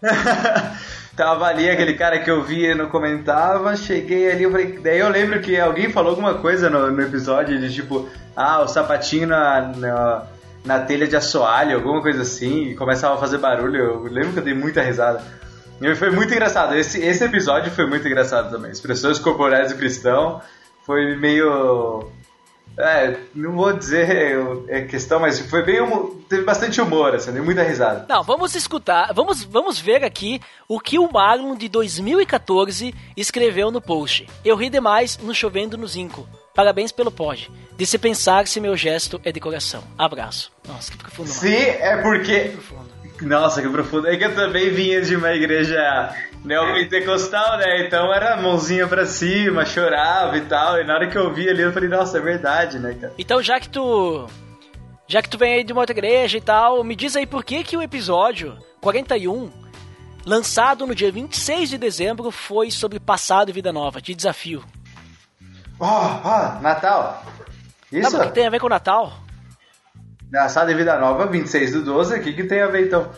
Tava ali aquele cara que eu via e não comentava, cheguei ali, eu falei, daí eu lembro que alguém falou alguma coisa no, no episódio de tipo, ah, o sapatinho na, na, na telha de assoalho, alguma coisa assim, e começava a fazer barulho, eu lembro que eu dei muita risada. E foi muito engraçado, esse, esse episódio foi muito engraçado também, expressões corporais do cristão, foi meio... É, não vou dizer é questão, mas foi bem teve bastante humor, assim, dei muita risada. Não, vamos escutar, vamos, vamos ver aqui o que o Marlon de 2014 escreveu no post. Eu ri demais no Chovendo no Zinco. Parabéns pelo pod. De se pensar se meu gesto é de coração. Abraço. Nossa, que profundo. Sim, é porque. Profundo. Nossa, que profundo. É que eu também vinha de uma igreja neopentecostal, né? Então era mãozinha pra cima, chorava e tal. E na hora que eu vi ali, eu falei, nossa, é verdade, né, cara? Então, já que tu. Já que tu vem aí de uma outra igreja e tal, me diz aí por que, que o episódio 41, lançado no dia 26 de dezembro, foi sobre passado e vida nova, de desafio. Ó, ó, Natal. Isso? Sabe o que tem a ver com o Natal? Passado e Vida Nova, 26 do 12, o que, que tem a ver então?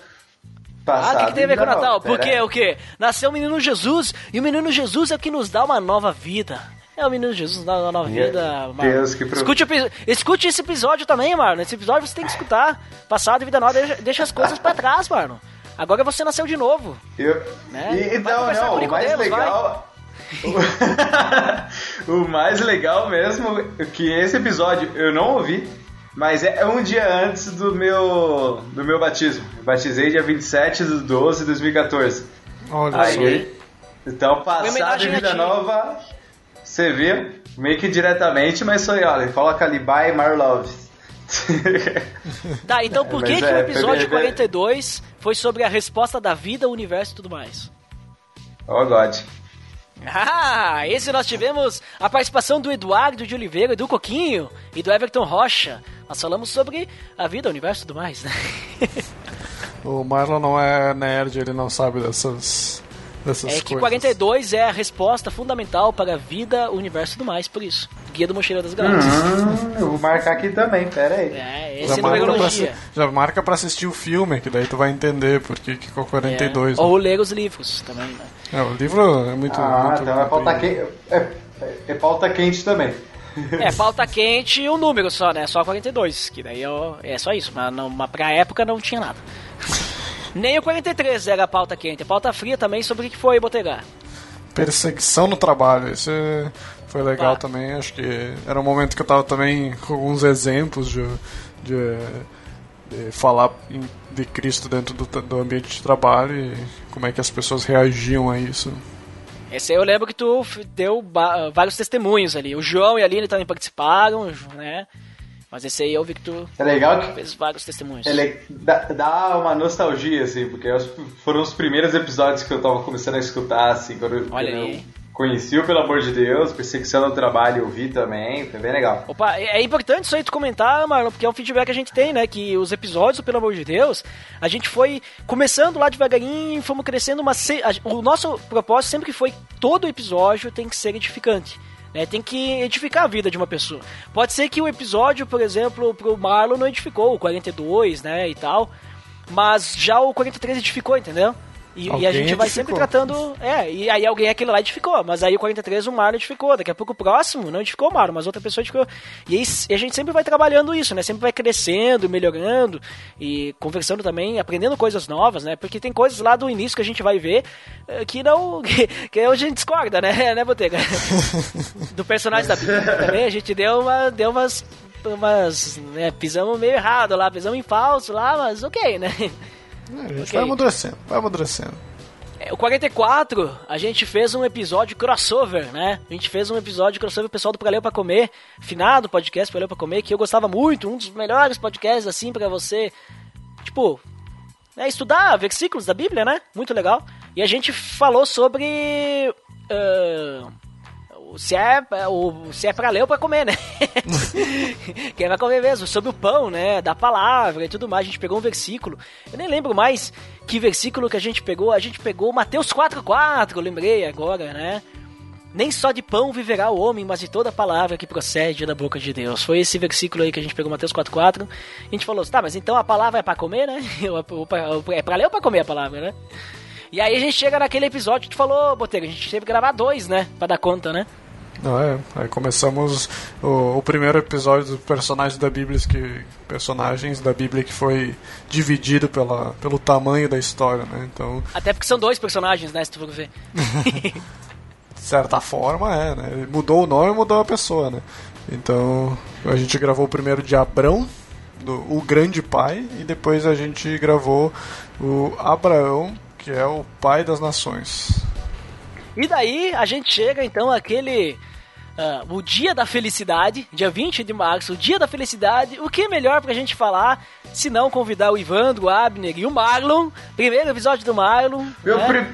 Ah, o que, que tem a ver com o Nova, Natal? pera Porque aí. o quê? Nasceu o menino Jesus, e o menino Jesus é o que nos dá uma nova vida. É o menino Jesus dá uma nova vida, Marlon. Deus, que escute, escute esse episódio também, Marlon. Esse episódio você tem que escutar. Passado e vida nova, deixa, deixa as coisas pra trás, Marlon. Agora você nasceu de novo. Eu- Né? E, então, não, o mais Nicodemus, legal. o mais legal mesmo é que esse episódio eu não ouvi, mas é um dia antes do meu do meu batismo. Eu batizei dia 27 de 12 de 2014. Olha só. Aí, então, passado e a vida nova, você vê, meio que diretamente, mas foi, olha, coloca ali, bye Marlove. Tá, então por que, que é, o episódio foi- 42 foi sobre a resposta da vida, o universo e tudo mais? oh God. Ah, esse nós tivemos a participação do Eduardo de Oliveira, do Coquinho e do Everton Rocha. Nós falamos sobre a vida, o universo e tudo mais, né? O Marlon não é nerd, ele não sabe dessas, dessas É coisas. que 42 é a resposta fundamental para a vida, o universo e tudo mais, por isso. Guia do Mochileiro das Galáxias. Hum, eu vou marcar aqui também, pera aí. É, Já esse é marca, pra, já marca pra assistir o filme, que daí tu vai entender por que ficou 42. É. né? Ou ler os livros também, né? É, o livro é muito. Ah, muito então é pauta quente. É, é- é pauta quente também. É, pauta quente e o número só, né? Só 42, que daí eu- é só isso, mas, não, mas pra época não tinha nada. Nem o 43 era pauta quente, pauta fria também sobre o que foi Botegar. Perseguição no trabalho, isso é- foi legal Ah. também. Acho que era um momento que eu tava também com alguns exemplos de, de, de falar de Cristo dentro do, do ambiente de trabalho e como é que as pessoas reagiam a isso. Esse aí eu lembro que tu deu vários testemunhos ali. O João e a Aline também participaram, né? Mas esse aí eu vi que tu É legal que fez vários testemunhos. ele dá, dá uma nostalgia, assim, porque os- foram os primeiros episódios que eu tava começando a escutar, assim, quando, eu- Olha quando aí. Conheci o Pelo Amor de Deus, Perseguição no Trabalho eu vi também, foi bem legal. Opa, é é importante isso aí tu comentar, Marlon, porque é um feedback que a gente tem, né? Que os episódios, pelo amor de Deus, a gente foi começando lá devagarinho, fomos crescendo, mas se- o nosso propósito sempre foi todo episódio tem que ser edificante. Né, tem que edificar a vida de uma pessoa. Pode ser que o episódio, por exemplo, pro Marlon não edificou, o 42, né, e tal. Mas já o 43 edificou, entendeu? E, e a gente vai sempre tratando. É, e aí alguém aquele lá edificou. Mas aí o 43 o Marlon edificou. Daqui a pouco o próximo não edificou o Marlon, mas outra pessoa edificou. E, aí, e a gente sempre vai trabalhando isso, né? Sempre vai crescendo, melhorando e conversando também, aprendendo coisas novas, né? Porque tem coisas lá do início que a gente vai ver eh, que não. que, que hoje a gente discorda, né, né Botega? do personagem da Bíblia também, a gente deu, uma, deu umas. umas né, pisamos meio errado lá, pisamos em falso lá, mas ok, né? É, a gente Ok. vai amadurecendo, vai amadurecendo. É, O 44, a gente fez um episódio crossover, né? A gente fez um episódio crossover pessoal do Pra Ler ou Pra Comer, finado podcast Pra Ler ou Pra Comer, que eu gostava muito, um dos melhores podcasts, assim, pra você, tipo, né, estudar versículos da Bíblia, né? Muito legal. E a gente falou sobre... o- se é, o, se é pra ler ou pra comer, né? Quem vai comer mesmo, sobre o pão, né? Da palavra e tudo mais. A gente pegou um versículo. Eu nem lembro mais que versículo que a gente pegou. A gente pegou Mateus 4,4, eu lembrei agora, né? Nem só de pão viverá o homem, mas de toda palavra que procede da boca de Deus. Foi esse versículo aí que a gente pegou, Mateus 4,4. A gente falou, tá, mas então a palavra é pra comer, né? Ou pra- É pra ler ou pra comer a palavra, né? E aí a gente chega naquele episódio que tu falou, Botega, a gente teve que gravar dois, né? Pra dar conta, né? Não é? Aí começamos o, o primeiro episódio do personagens da Bíblia que personagens da Bíblia que foi dividido pela, pelo tamanho da história, né? Então, Até porque são dois personagens, né? Se tu for ver. de certa forma, é, né? Mudou o nome, mudou a pessoa, né? Então, a gente gravou o primeiro de Abrão, do, o grande pai, e depois a gente gravou o Abraão, que é o pai das nações. E daí a gente chega então àquele. ah, o dia da felicidade, dia 20 de março, o dia da felicidade. O que é melhor pra gente falar se não convidar o Ivandro, o Abner e o Marlon? Primeiro episódio do Marlon. Meu né?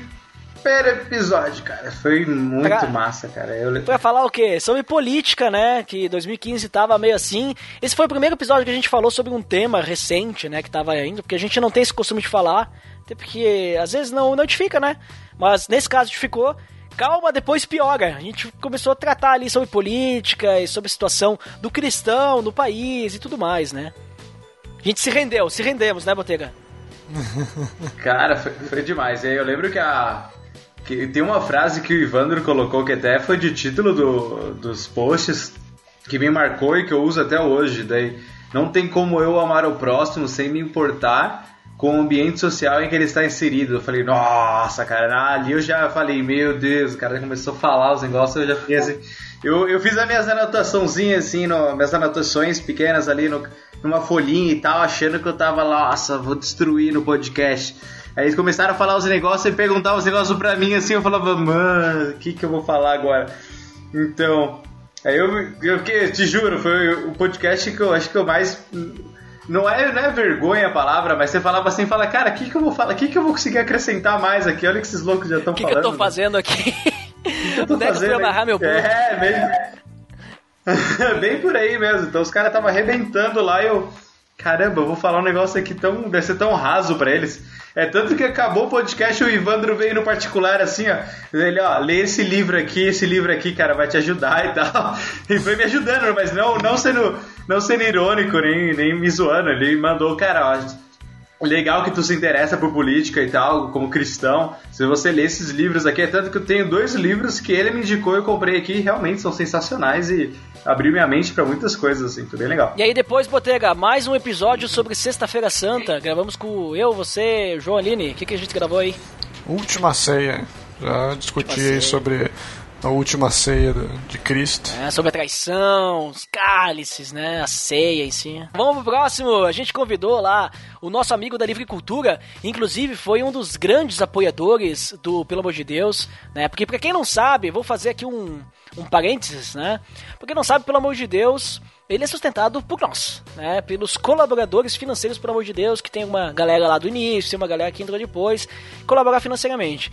Primeiro episódio, cara, foi muito Pra- massa, cara. Eu... Pra falar o quê? Sobre política, né? Que 2015 tava meio assim. Esse foi o primeiro episódio que a gente falou sobre um tema recente, né? Que tava indo, porque a gente não tem esse costume de falar. Até porque às vezes não notifica, né? Mas nesse caso ficou. Calma, depois piora. A gente começou a tratar ali sobre política e sobre a situação do cristão no país e tudo mais, né? A gente se rendeu, se rendemos, né, Botega? Cara, foi, foi demais. Eu lembro que a. Que tem uma frase que o Ivandro colocou que até foi de título do, dos posts que me marcou e que eu uso até hoje. Daí, não tem como eu amar o próximo sem me importar com o ambiente social em que ele está inserido. Eu falei, nossa, cara, ali eu já falei, meu Deus, o cara começou a falar os negócios, eu já fiquei assim. Eu, eu fiz as minhas anotaçõezinhas, assim, no, minhas anotações pequenas ali no, numa folhinha e tal, achando que eu tava lá, nossa, vou destruir no podcast. Aí eles começaram a falar os negócios e perguntavam os negócios pra mim, assim, eu falava, mano, o que que eu vou falar agora? Então, aí eu, eu fiquei, te juro, foi o podcast que eu acho que eu mais. Não é, não é vergonha a palavra, mas você falava assim, fala, cara, o que, que eu vou falar? O que, que eu vou conseguir acrescentar mais aqui? Olha que esses loucos já estão O que, falando. que eu tô fazendo aqui? Eu tô Onde é que eu fazendo amarrar meu ponto? É, bem. bem por aí mesmo. Então os caras estavam arrebentando lá e eu. Caramba, eu vou falar um negócio aqui tão. Deve ser tão raso pra eles. É tanto que acabou o podcast o Ivandro veio no particular assim, ó. Ele, ó, lê esse livro aqui, esse livro aqui, cara, vai te ajudar e tal. E foi me ajudando, mas não, não sendo, não sendo irônico, nem, nem me zoando. Ele mandou, cara, ó. Legal que tu se interessa por política e tal, como cristão. Se você ler esses livros aqui, é tanto que eu tenho dois livros que ele me indicou e eu comprei aqui, realmente são sensacionais e abriu minha mente pra muitas coisas, assim, foi bem legal. E aí depois, Botega, mais um episódio sobre Sexta-feira Santa. Gravamos com eu, você, João Aline. O que, que a gente gravou aí? Última ceia. Já discuti aí sobre a última ceia de Cristo. É, sobre a traição, os cálices, né? A ceia em si. Vamos pro próximo. A gente convidou lá o nosso amigo da Livre Cultura. Inclusive, foi um dos grandes apoiadores do Pelo Amor de Deus, né? Porque, pra quem não sabe, vou fazer aqui um, um parênteses, né? Pra quem não sabe, Pelo Amor de Deus, ele é sustentado por nós, né? Pelos colaboradores financeiros, pelo amor de Deus, que tem uma galera lá do início, tem uma galera que entrou depois, colaborar financeiramente.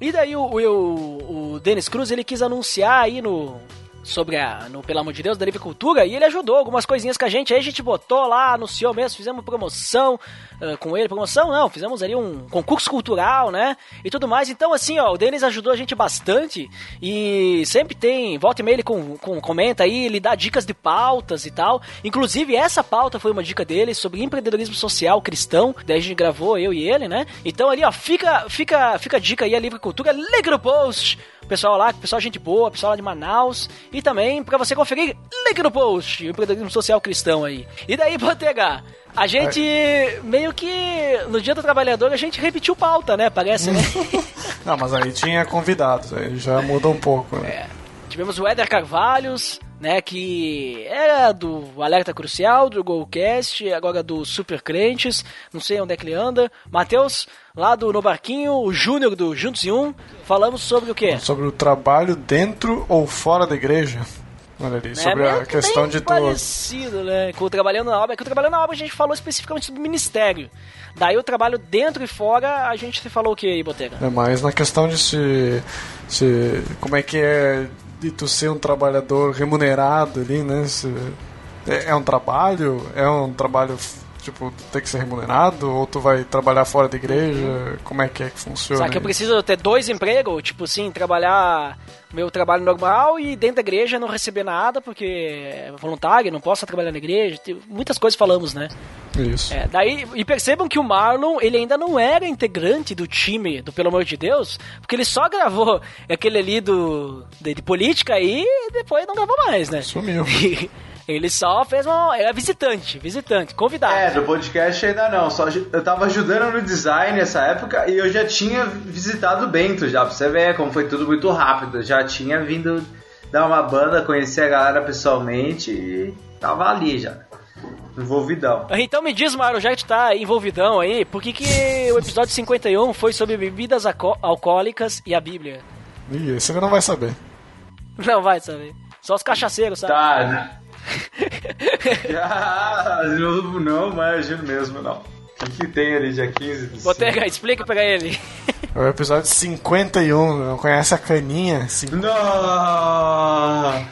E daí o, o, o Dennis Cruz ele quis anunciar aí no sobre a, no Pelo Amor de Deus, da Livre Cultura, e ele ajudou algumas coisinhas com a gente, aí a gente botou lá, anunciou mesmo, fizemos promoção uh, com ele, promoção não, fizemos ali um concurso cultural, né, e tudo mais, então assim, ó, o Denis ajudou a gente bastante, e sempre tem, volta e meia ele com, com, comenta aí, ele dá dicas de pautas e tal, inclusive essa pauta foi uma dica dele sobre empreendedorismo social cristão, daí a gente gravou, eu e ele, né, então ali, ó, fica, fica, fica a dica aí, a Livre Cultura, liga no post, pessoal lá, pessoal gente boa, pessoal lá de Manaus. E também para você conferir, link no post, o empreendedorismo social cristão aí. E daí, Botega, a gente meio que no Dia do Trabalhador a gente repetiu pauta, né? Parece, né? Não, mas aí tinha convidados, aí já muda um pouco. Né? É. Tivemos o Éder Carvalhos, né, que era do Alerta Crucial, do Golcast, agora do Super Crentes, não sei onde é que ele anda. Matheus, lá do No Barquinho, o Júnior do Juntos em Um, falamos sobre o quê? Sobre o trabalho dentro ou fora da igreja. Olha ali, sobre é, a questão de tu... parecido, né? Com o Trabalhando na Obra. É que o Trabalhando na Obra a gente falou especificamente sobre o ministério. Daí o trabalho dentro e fora, a gente falou o que aí, Botega? É mais na questão de se, se... Como é que é de tu ser um trabalhador remunerado ali, né? É, é um trabalho? É um trabalho tipo, tem que ser remunerado? Ou tu vai trabalhar fora da igreja? Como é que é que funciona? Será que eu preciso ter dois empregos? Tipo assim, trabalhar meu trabalho normal e dentro da igreja não receber nada porque é voluntário, não posso trabalhar na igreja. Muitas coisas falamos, né? Isso. É, daí, e percebam que o Marlon, ele ainda não era integrante do time do Pelo Amor de Deus, porque ele só gravou aquele ali do, de, de política e depois não gravou mais, né? Sumiu. Ele só fez uma. Era visitante, visitante, convidado. É, do podcast ainda não. Só, eu tava ajudando no design nessa época e eu já tinha visitado o Bento já, pra você ver como foi tudo muito rápido. Eu já tinha vindo dar uma banda, conhecer a galera pessoalmente e tava ali já. Envolvidão. Então me diz, Mário, já que tá envolvidão aí, por que, que o episódio 51 foi sobre bebidas alcoólicas e a Bíblia? Ih, você não vai saber. Não vai saber. Só os cachaceiros, sabe? Tá, né? Ah, não, imagino mesmo, não. O que, que tem ali dia 15 do Botega, explica pra ele. É o episódio 51, não conhece a caninha? Sim. Nossa,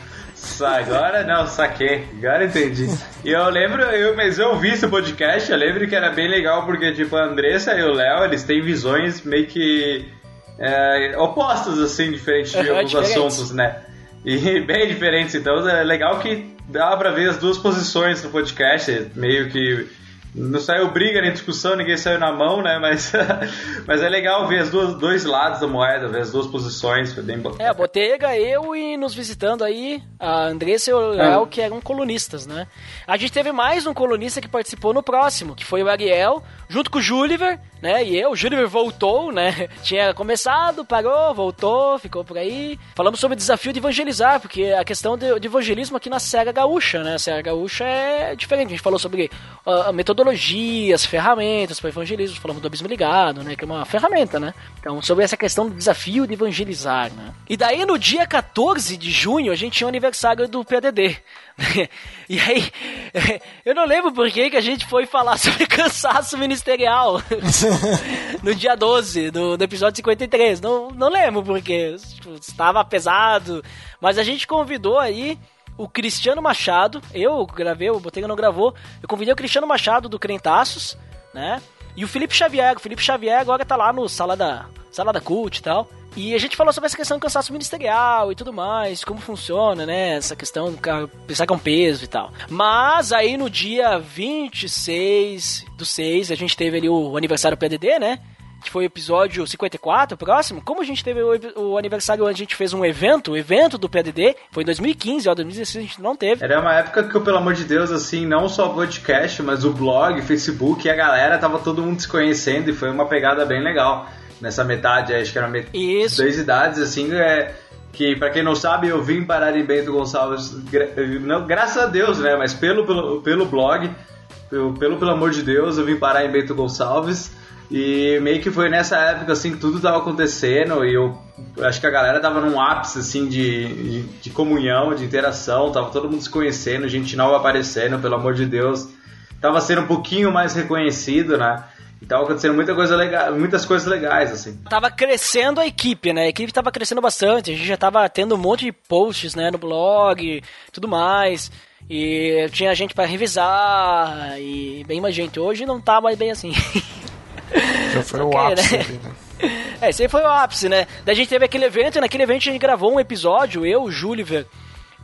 agora não, saquei, agora entendi. E eu lembro, eu, mas eu vi esse podcast, eu lembro que era bem legal porque, tipo, a Andressa e o Léo, eles têm visões meio que é, opostas, assim, diferentes de alguns assuntos, né? E bem diferentes, então é legal que dá pra ver as duas posições no podcast, meio que não saiu briga nem discussão, ninguém saiu na mão, né? Mas, mas é legal ver os dois lados da moeda, ver as duas posições, foi bem É, a Botega, eu e nos visitando aí, a Andressa e o Léo, é. que eram colunistas, né? A gente teve mais um colunista que participou no próximo, que foi o Ariel, junto com o Juliver, né? E eu, o Juliver voltou, né? Tinha começado, parou, voltou, ficou por aí. Falamos sobre o desafio de evangelizar, porque a questão de, de evangelismo aqui na Serra Gaúcha, né? A Serra Gaúcha é diferente. A gente falou sobre a, a metodologia, as ferramentas para evangelismo, falamos do abismo ligado, né? Que é uma ferramenta, né? Então, sobre essa questão do desafio de evangelizar, né? E daí, no dia 14 de junho, a gente tinha o aniversário do PDD. e aí, eu não lembro por que, que a gente foi falar sobre cansaço ministerial no dia 12, do, do episódio 53. Não, não lembro porque tipo, estava pesado, mas a gente convidou aí o Cristiano Machado. Eu gravei, o Botega não gravou. Eu convidei o Cristiano Machado do Crentaços, né? E o Felipe Xavier. O Felipe Xavier agora tá lá no Sala da, Sala da Cult e tal. E a gente falou sobre essa questão do cansaço ministerial e tudo mais, como funciona, né? Essa questão do pensar que é um peso e tal. Mas aí no dia 26 do 6, a gente teve ali o aniversário PDD, né? Que foi o episódio 54, próximo, como a gente teve o, o, aniversário onde a gente fez um evento, o evento do PDD, foi em 2015, ó, 2016 a gente não teve. Era uma época que, pelo amor de Deus, assim, não só o podcast, mas o blog, Facebook e a galera tava todo mundo se conhecendo e foi uma pegada bem legal nessa metade, acho que eram met... Isso. duas idades, assim, é, que para quem não sabe, eu vim parar em Bento Gonçalves, gra... não, graças a Deus, né, mas pelo, pelo, pelo blog, pelo, pelo, pelo amor de Deus, eu vim parar em Bento Gonçalves, e meio que foi nessa época, assim, que tudo tava acontecendo, e eu acho que a galera tava num ápice, assim, de, de, de comunhão, de interação, tava todo mundo se conhecendo, gente nova aparecendo, pelo amor de Deus, tava sendo um pouquinho mais reconhecido, né, tava acontecendo muita coisa legal, muitas coisas legais, assim. Tava crescendo a equipe, né? A equipe tava crescendo bastante. A gente já tava tendo um monte de posts, né, no blog, tudo mais. E tinha gente para revisar e bem mais gente. Hoje não tá mais bem assim. Já foi o Ok, ápice né? ali, né? É, esse aí foi o ápice, né? Daí a gente teve aquele evento, e naquele evento a gente gravou um episódio, eu, o Júliver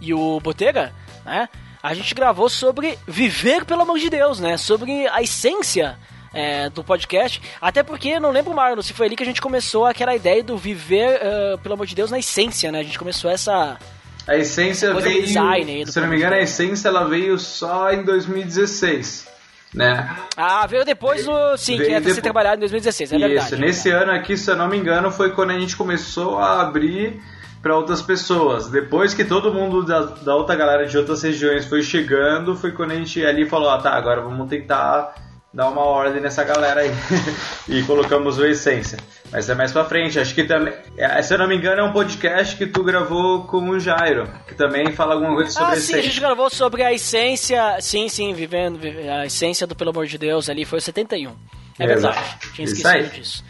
e o Botega, né? A gente gravou sobre viver pelo amor de Deus, né? Sobre a essência é, do podcast. Até porque, não lembro, Marlon, se foi ali que a gente começou aquela ideia do viver, eh, pelo amor de Deus, na essência, né? A gente começou essa... A essência veio, design se não me engano, a essência ela veio só em 2016, né? Ah, veio depois do... Sim, Veio que ia ser depois. trabalhado em 2016, é Isso, verdade. nesse ano aqui, se eu não me engano, foi quando a gente começou a abrir para outras pessoas. Depois que todo mundo da, da outra galera de outras regiões foi chegando, foi quando a gente ali falou, ah tá, agora vamos tentar dar uma ordem nessa galera aí. e colocamos o Essência. Mas é mais pra frente, acho que também. é, Se eu não me engano, é um podcast que tu gravou com o Jairo, que também fala alguma coisa sobre Ah, sim, a essência. gente gravou sobre a essência. Sim, sim, vivendo vive- a essência do Pelo Amor de Deus ali foi o 71. É Exato. verdade. Tinha esquecido disso.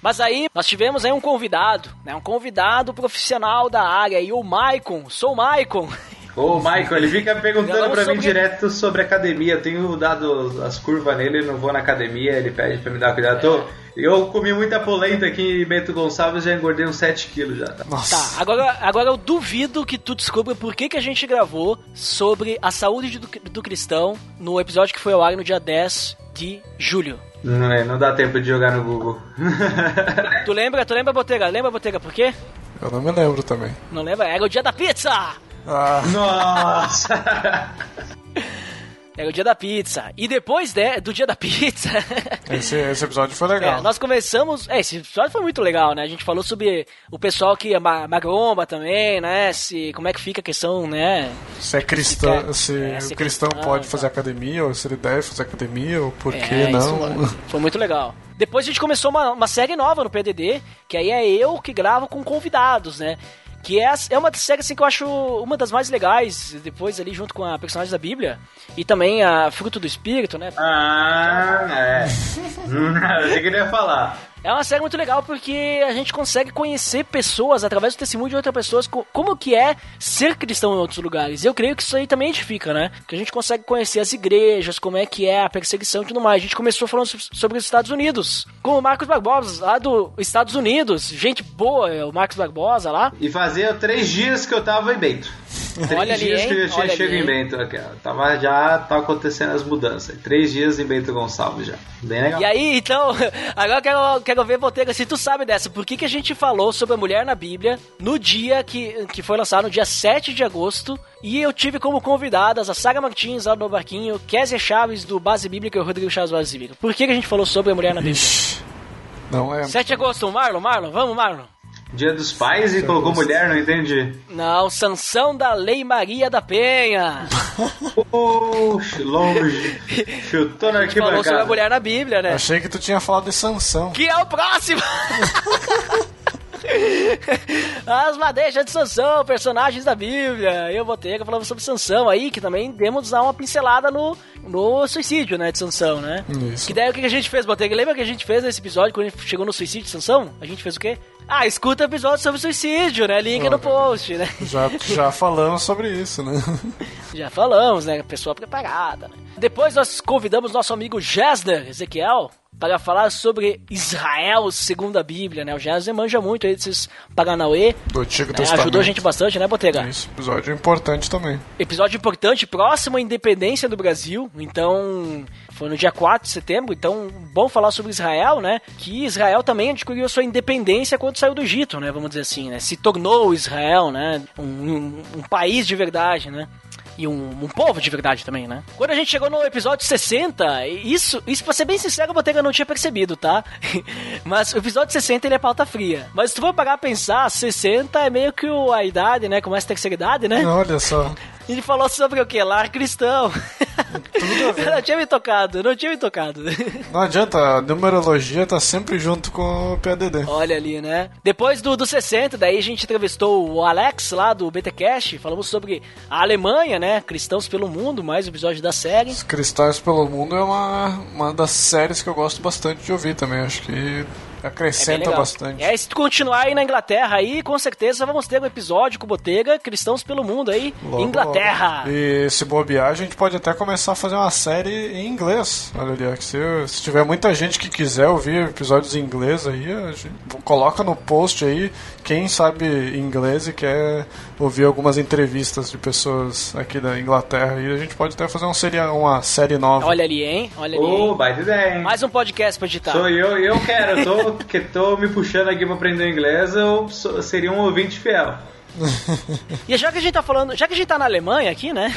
Mas aí nós tivemos aí um convidado, né? Um convidado profissional da área, e o Maicon, sou o Maicon. Ô, Michael, ele fica perguntando pra mim direto sobre academia. Eu tenho dado as curvas nele, não vou na academia, ele pede pra me dar cuidado. Tô- Eu comi muita polenta aqui em Bento Gonçalves já engordei uns 7 quilos já. Tá? Nossa. Tá, agora, agora eu duvido que tu descubra por que, que a gente gravou sobre a saúde do, do cristão no episódio que foi ao ar no dia 10 de julho. Não, é, não dá tempo de jogar no Google. Tu lembra, tu lembra, Botega? Lembra, Botega, por quê? Eu não me lembro também. Não lembra? Era o dia da pizza! Ah, Nossa! Era o dia da pizza. E depois de- do dia da pizza, esse, esse episódio foi é, legal. nós começamos. É, esse episódio foi muito legal, né? A gente falou sobre o pessoal que é ma- magomba também, né? Se, como é que fica a questão, né? Se é cristão, Fica- se é, o se é cristão cristão, pode tá. fazer academia, ou se ele deve fazer academia, ou por que É, não. isso foi muito legal. Depois a gente começou uma, uma série nova no PDD, que aí é eu que gravo com convidados, né? Que é, é uma série assim, que eu acho uma das mais legais, depois ali junto com a personagem da Bíblia, e também a Fruto do Espírito, né? Ah, é. Eu sei que ele ia falar. É uma série muito legal porque a gente consegue conhecer pessoas através do testemunho de outras pessoas, co- como que é ser cristão em outros lugares. Eu creio que isso aí também edifica, né? Que a gente consegue conhecer as igrejas, como é que é a perseguição e tudo mais. A gente começou falando so- sobre os Estados Unidos, com o Marcos Barbosa, lá dos Estados Unidos. Gente boa, é o Marcos Barbosa lá. E fazia três dias que eu tava em Bento. Três Olha ali, dias hein? que eu já tinha Olha chego ali, em? Bento. aqui, ó. Tava, já tá acontecendo as mudanças. Três dias em Bento Gonçalves já. Bem legal. E aí, então, agora eu quero, quero ver, Botega, se tu sabe dessa. Por que, que a gente falou sobre a mulher na Bíblia no dia que, que foi lançado, no dia 7 de agosto? E eu tive como convidadas a Saga Martins, lá do Barquinho, Kézia Chaves, do Base Bíblica e o Rodrigo Chaves, do Base Bíblica. Por que, que a gente falou sobre a mulher na Bíblia? Ixi, não lembro. 7 de agosto, Marlon, Marlon, vamos, Marlon. Dia dos pais e colocou mulher, não entendi. Não, Sansão da Lei Maria da Penha. Puxa, longe. Chutou na A gente falou sobre a arquibancada. mulher na Bíblia, né? Achei que tu tinha falado de Sansão. Que é o próximo! As madeixas de Sansão, personagens da Bíblia. Eu botei falando sobre Sansão aí, que também demos dar uma pincelada no, no suicídio, né, de Sansão, né? Isso. Que daí o que a gente fez, Botega? Lembra que a gente fez nesse episódio quando a gente chegou no suicídio de Sansão? A gente fez o quê? Ah, escuta o episódio sobre suicídio, né? Link no post, né? Já, já falamos sobre isso, né? Já falamos, né? Pessoa preparada, né? Depois nós convidamos nosso amigo Gessner, Ezequiel, para falar sobre Israel segundo a Bíblia, né? O Gessner manja muito aí desses Paganauê. Do Antigo né? Testamento. Ajudou a gente bastante, né, Botega? Isso, episódio importante também. Episódio importante, próximo à independência do Brasil. Então, foi no dia 4 de setembro. Então, bom falar sobre Israel, né? Que Israel também adquiriu sua independência quando saiu do Egito, né? Vamos dizer assim, né? Se tornou Israel, né? Um, um- um país de verdade, né? E um, um povo de verdade também, né? Quando a gente chegou no episódio 60, isso, isso pra ser bem sincero, o Botega não tinha percebido, tá? Mas o episódio 60 ele é pauta fria. Mas se tu for parar a pensar, 60 é meio que o- a idade, né? Começa a terceira idade, né? Olha só. Ele falou sobre o que? Lar cristão. Tudo a ver. não tinha me tocado, não tinha me tocado. Não adianta, a numerologia tá sempre junto com o PADD. Olha ali, né? Depois do, do 60, daí a gente entrevistou o Alex lá do BTcast, falamos sobre a Alemanha, né? Cristãos pelo Mundo, mais um episódio da série. Os Cristais pelo Mundo é uma, uma das séries que eu gosto bastante de ouvir também. Acho que acrescenta legal. bastante. E aí, se tu continuar aí na Inglaterra aí, com certeza vamos ter um episódio com Botega, Cristãos pelo Mundo aí, Logo, Inglaterra. logo. E se bobear, a gente pode até começar a fazer uma série em inglês. Olha ali, se, se tiver muita gente que quiser ouvir episódios em inglês aí, a gente coloca no post aí quem sabe inglês e quer ouvir algumas entrevistas de pessoas aqui da Inglaterra e a gente pode até fazer uma série, uma série nova. Olha ali, hein? Olha ali. Hein? baita ideia, hein? Mais um podcast pra editar. Sou eu, eu quero, eu tô, que tô me puxando aqui pra aprender inglês, eu sou- seria um ouvinte fiel. E já que a gente tá falando, já que a gente tá na Alemanha aqui, né?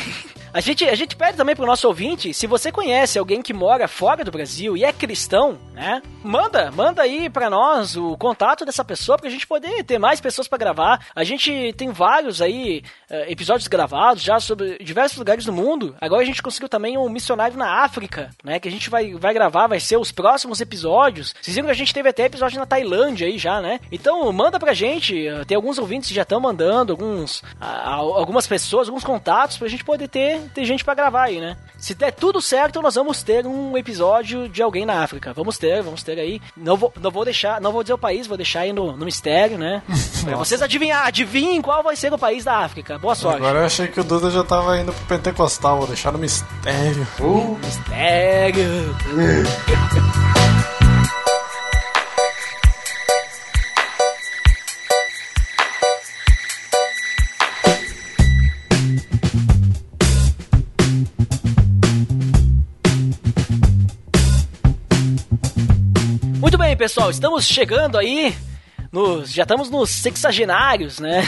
A gente, a gente pede também pro nosso ouvinte, se você conhece alguém que mora fora do Brasil e é cristão, né? Manda, manda aí pra nós o contato dessa pessoa pra gente poder ter mais pessoas pra gravar. A gente tem vários aí eh, episódios gravados já sobre diversos lugares do mundo. Agora a gente conseguiu também um missionário na África, né? Que a gente vai, vai gravar, vai ser os próximos episódios. Vocês viram que a gente teve até episódio na Tailândia aí já, né? Então manda pra gente. eh, Tem alguns ouvintes que já estão mandando, alguns, algumas pessoas, alguns contatos pra gente poder ter, ter gente pra gravar aí, né? Se der tudo certo, nós vamos ter um episódio de alguém na África. Vamos ter, vamos ter aí. Não vou, não vou deixar, não vou dizer o país, vou deixar aí no, no mistério, né? pra vocês adivinhar, adivinhem qual vai ser o país da África. Boa sorte. Agora eu achei que o Duda já tava indo pro Pentecostal, vou deixar no mistério. Mistério. pessoal, estamos chegando aí nos, já estamos nos sexagenários, né?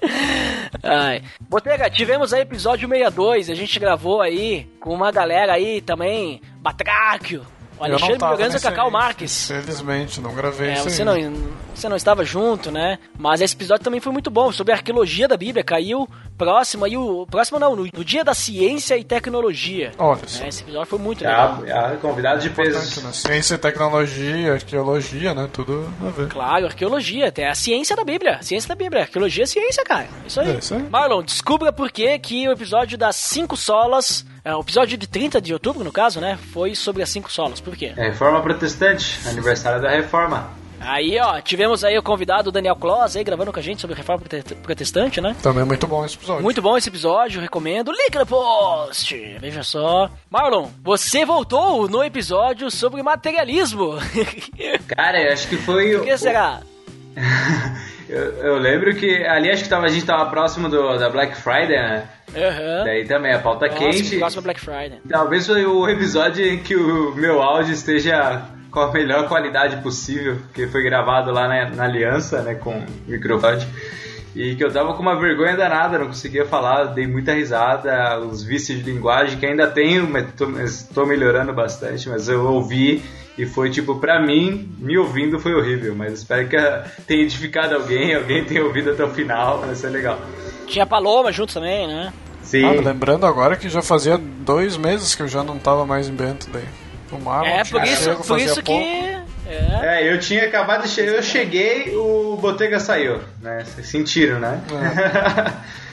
Ai. Botega, tivemos aí episódio 62, a gente gravou aí com uma galera aí também, Batráquio, o Alexandre Bragança e o Cacau Marques. Felizmente, não gravei É, isso você ainda. não, você não estava junto, né? Mas esse episódio também foi muito bom, sobre a arqueologia da Bíblia. Caiu próximo aí, o próximo não, no, no dia da ciência e tecnologia. Olha só. É, esse episódio foi muito legal. Ah, ah, convidado de peso. né? Ciência e tecnologia, arqueologia, né? Tudo a ver. Claro, arqueologia, até a ciência da Bíblia. Ciência da Bíblia, arqueologia é ciência, cara. Isso aí. É, isso aí. Marlon, descubra por que que o episódio das cinco solas, é, o episódio de 30 de outubro, no caso, né, foi sobre as cinco solas. Por quê? É, Reforma Protestante, aniversário da Reforma. Aí, ó, tivemos aí o convidado Daniel Kloss aí gravando com a gente sobre a reforma prote- protestante, né? Também muito bom esse episódio. Muito bom esse episódio, recomendo. Link no post. Veja só. Marlon, você voltou no episódio sobre materialismo. Cara, eu acho que foi. o que será? Eu, eu lembro que ali acho que tava, a gente tava próximo do, da Black Friday, né? Aham. Daí também a pauta Nossa, quente. próximo Black Friday. Talvez foi o episódio em que o meu áudio esteja com a melhor qualidade possível, que foi gravado lá na, na Aliança, né, com o microfone. E que eu tava com uma vergonha danada, não conseguia falar, dei muita risada, os vícios de linguagem que ainda tenho, mas tô, mas tô melhorando bastante, mas eu ouvi e foi tipo, pra mim, me ouvindo foi horrível, mas espero que tenha edificado alguém, alguém tenha ouvido até o final, vai ser legal. Tinha Paloma junto também, né? Sim. Ah, lembrando agora que já fazia dois meses que eu já não tava mais em Bento daí. O Marlon é, por isso, chego por isso pouco. que... É. É, eu tinha acabado de chegar, eu cheguei, o Botega saiu, né? Vocês sentiram, né?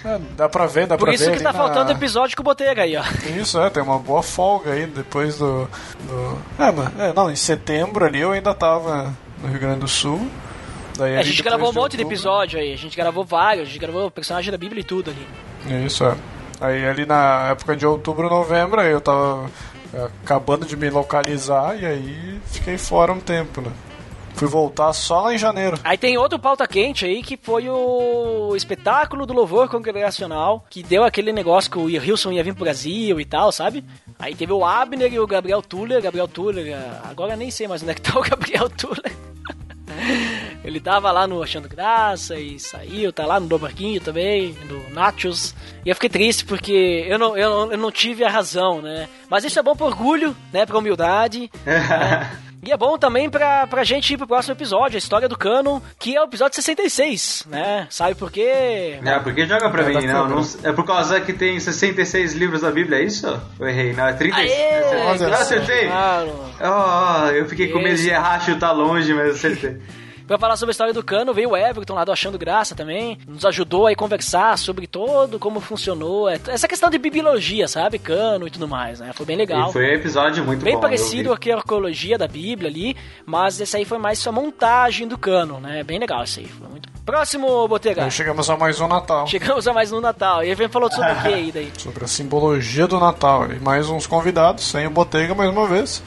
É, dá pra ver, dá Por pra isso ver que ali tá na- faltando episódio com o Botega aí, ó. Isso, é, tem uma boa folga aí depois do. do... É, mas, é, não, em setembro ali eu ainda tava no Rio Grande do Sul. Daí, É, a gente gravou um monte de outubro- episódio aí, a gente gravou vários, a gente gravou o personagem da Bíblia e tudo ali. Isso, é. Aí ali na época de outubro, novembro, aí eu tava é, acabando de me localizar e aí fiquei fora um tempo, né? Fui voltar só lá em janeiro. Aí tem outro pauta quente aí que foi o espetáculo do louvor congregacional, que deu aquele negócio que o Wilson ia vir pro Brasil e tal, sabe? Aí teve o Abner e o Gabriel Tuller. Gabriel Tuller, agora nem sei mais onde é que tá o Gabriel Tuller. Ele tava lá no Achando Graça e saiu, tá lá no do Barquinho também, do Nachos. E eu fiquei triste porque eu não, eu, não- eu não tive a razão, né? Mas isso é bom pro orgulho, né? Pra humildade. né? E é bom também pra, pra gente ir pro próximo episódio, a história do canon, que é o episódio 66, né? Sabe por quê? É, porque joga pra É mim, não, não- É por causa que tem 66 livros da Bíblia, é isso? Eu errei, não, é 36. Aê, Ah, acertei! Claro. Oh, eu fiquei com medo de errar, chutar longe, mas acertei. Pra falar sobre a história do Cano, veio o Everton lá do Achando Graça também. Nos ajudou aí a conversar sobre todo como funcionou. é, Essa questão de bibliologia, sabe? Cano e tudo mais, né? Foi bem legal. E foi um episódio muito Bem bom. parecido com a arqueologia da Bíblia ali, mas esse aí foi mais a montagem do cano, né? Bem legal esse aí. Foi muito... Próximo, Botega. Chegamos a mais um Natal. Chegamos a mais no Natal. E ele falou sobre o que aí daí? Sobre a simbologia do Natal. E mais uns convidados, sem o Botega mais uma vez.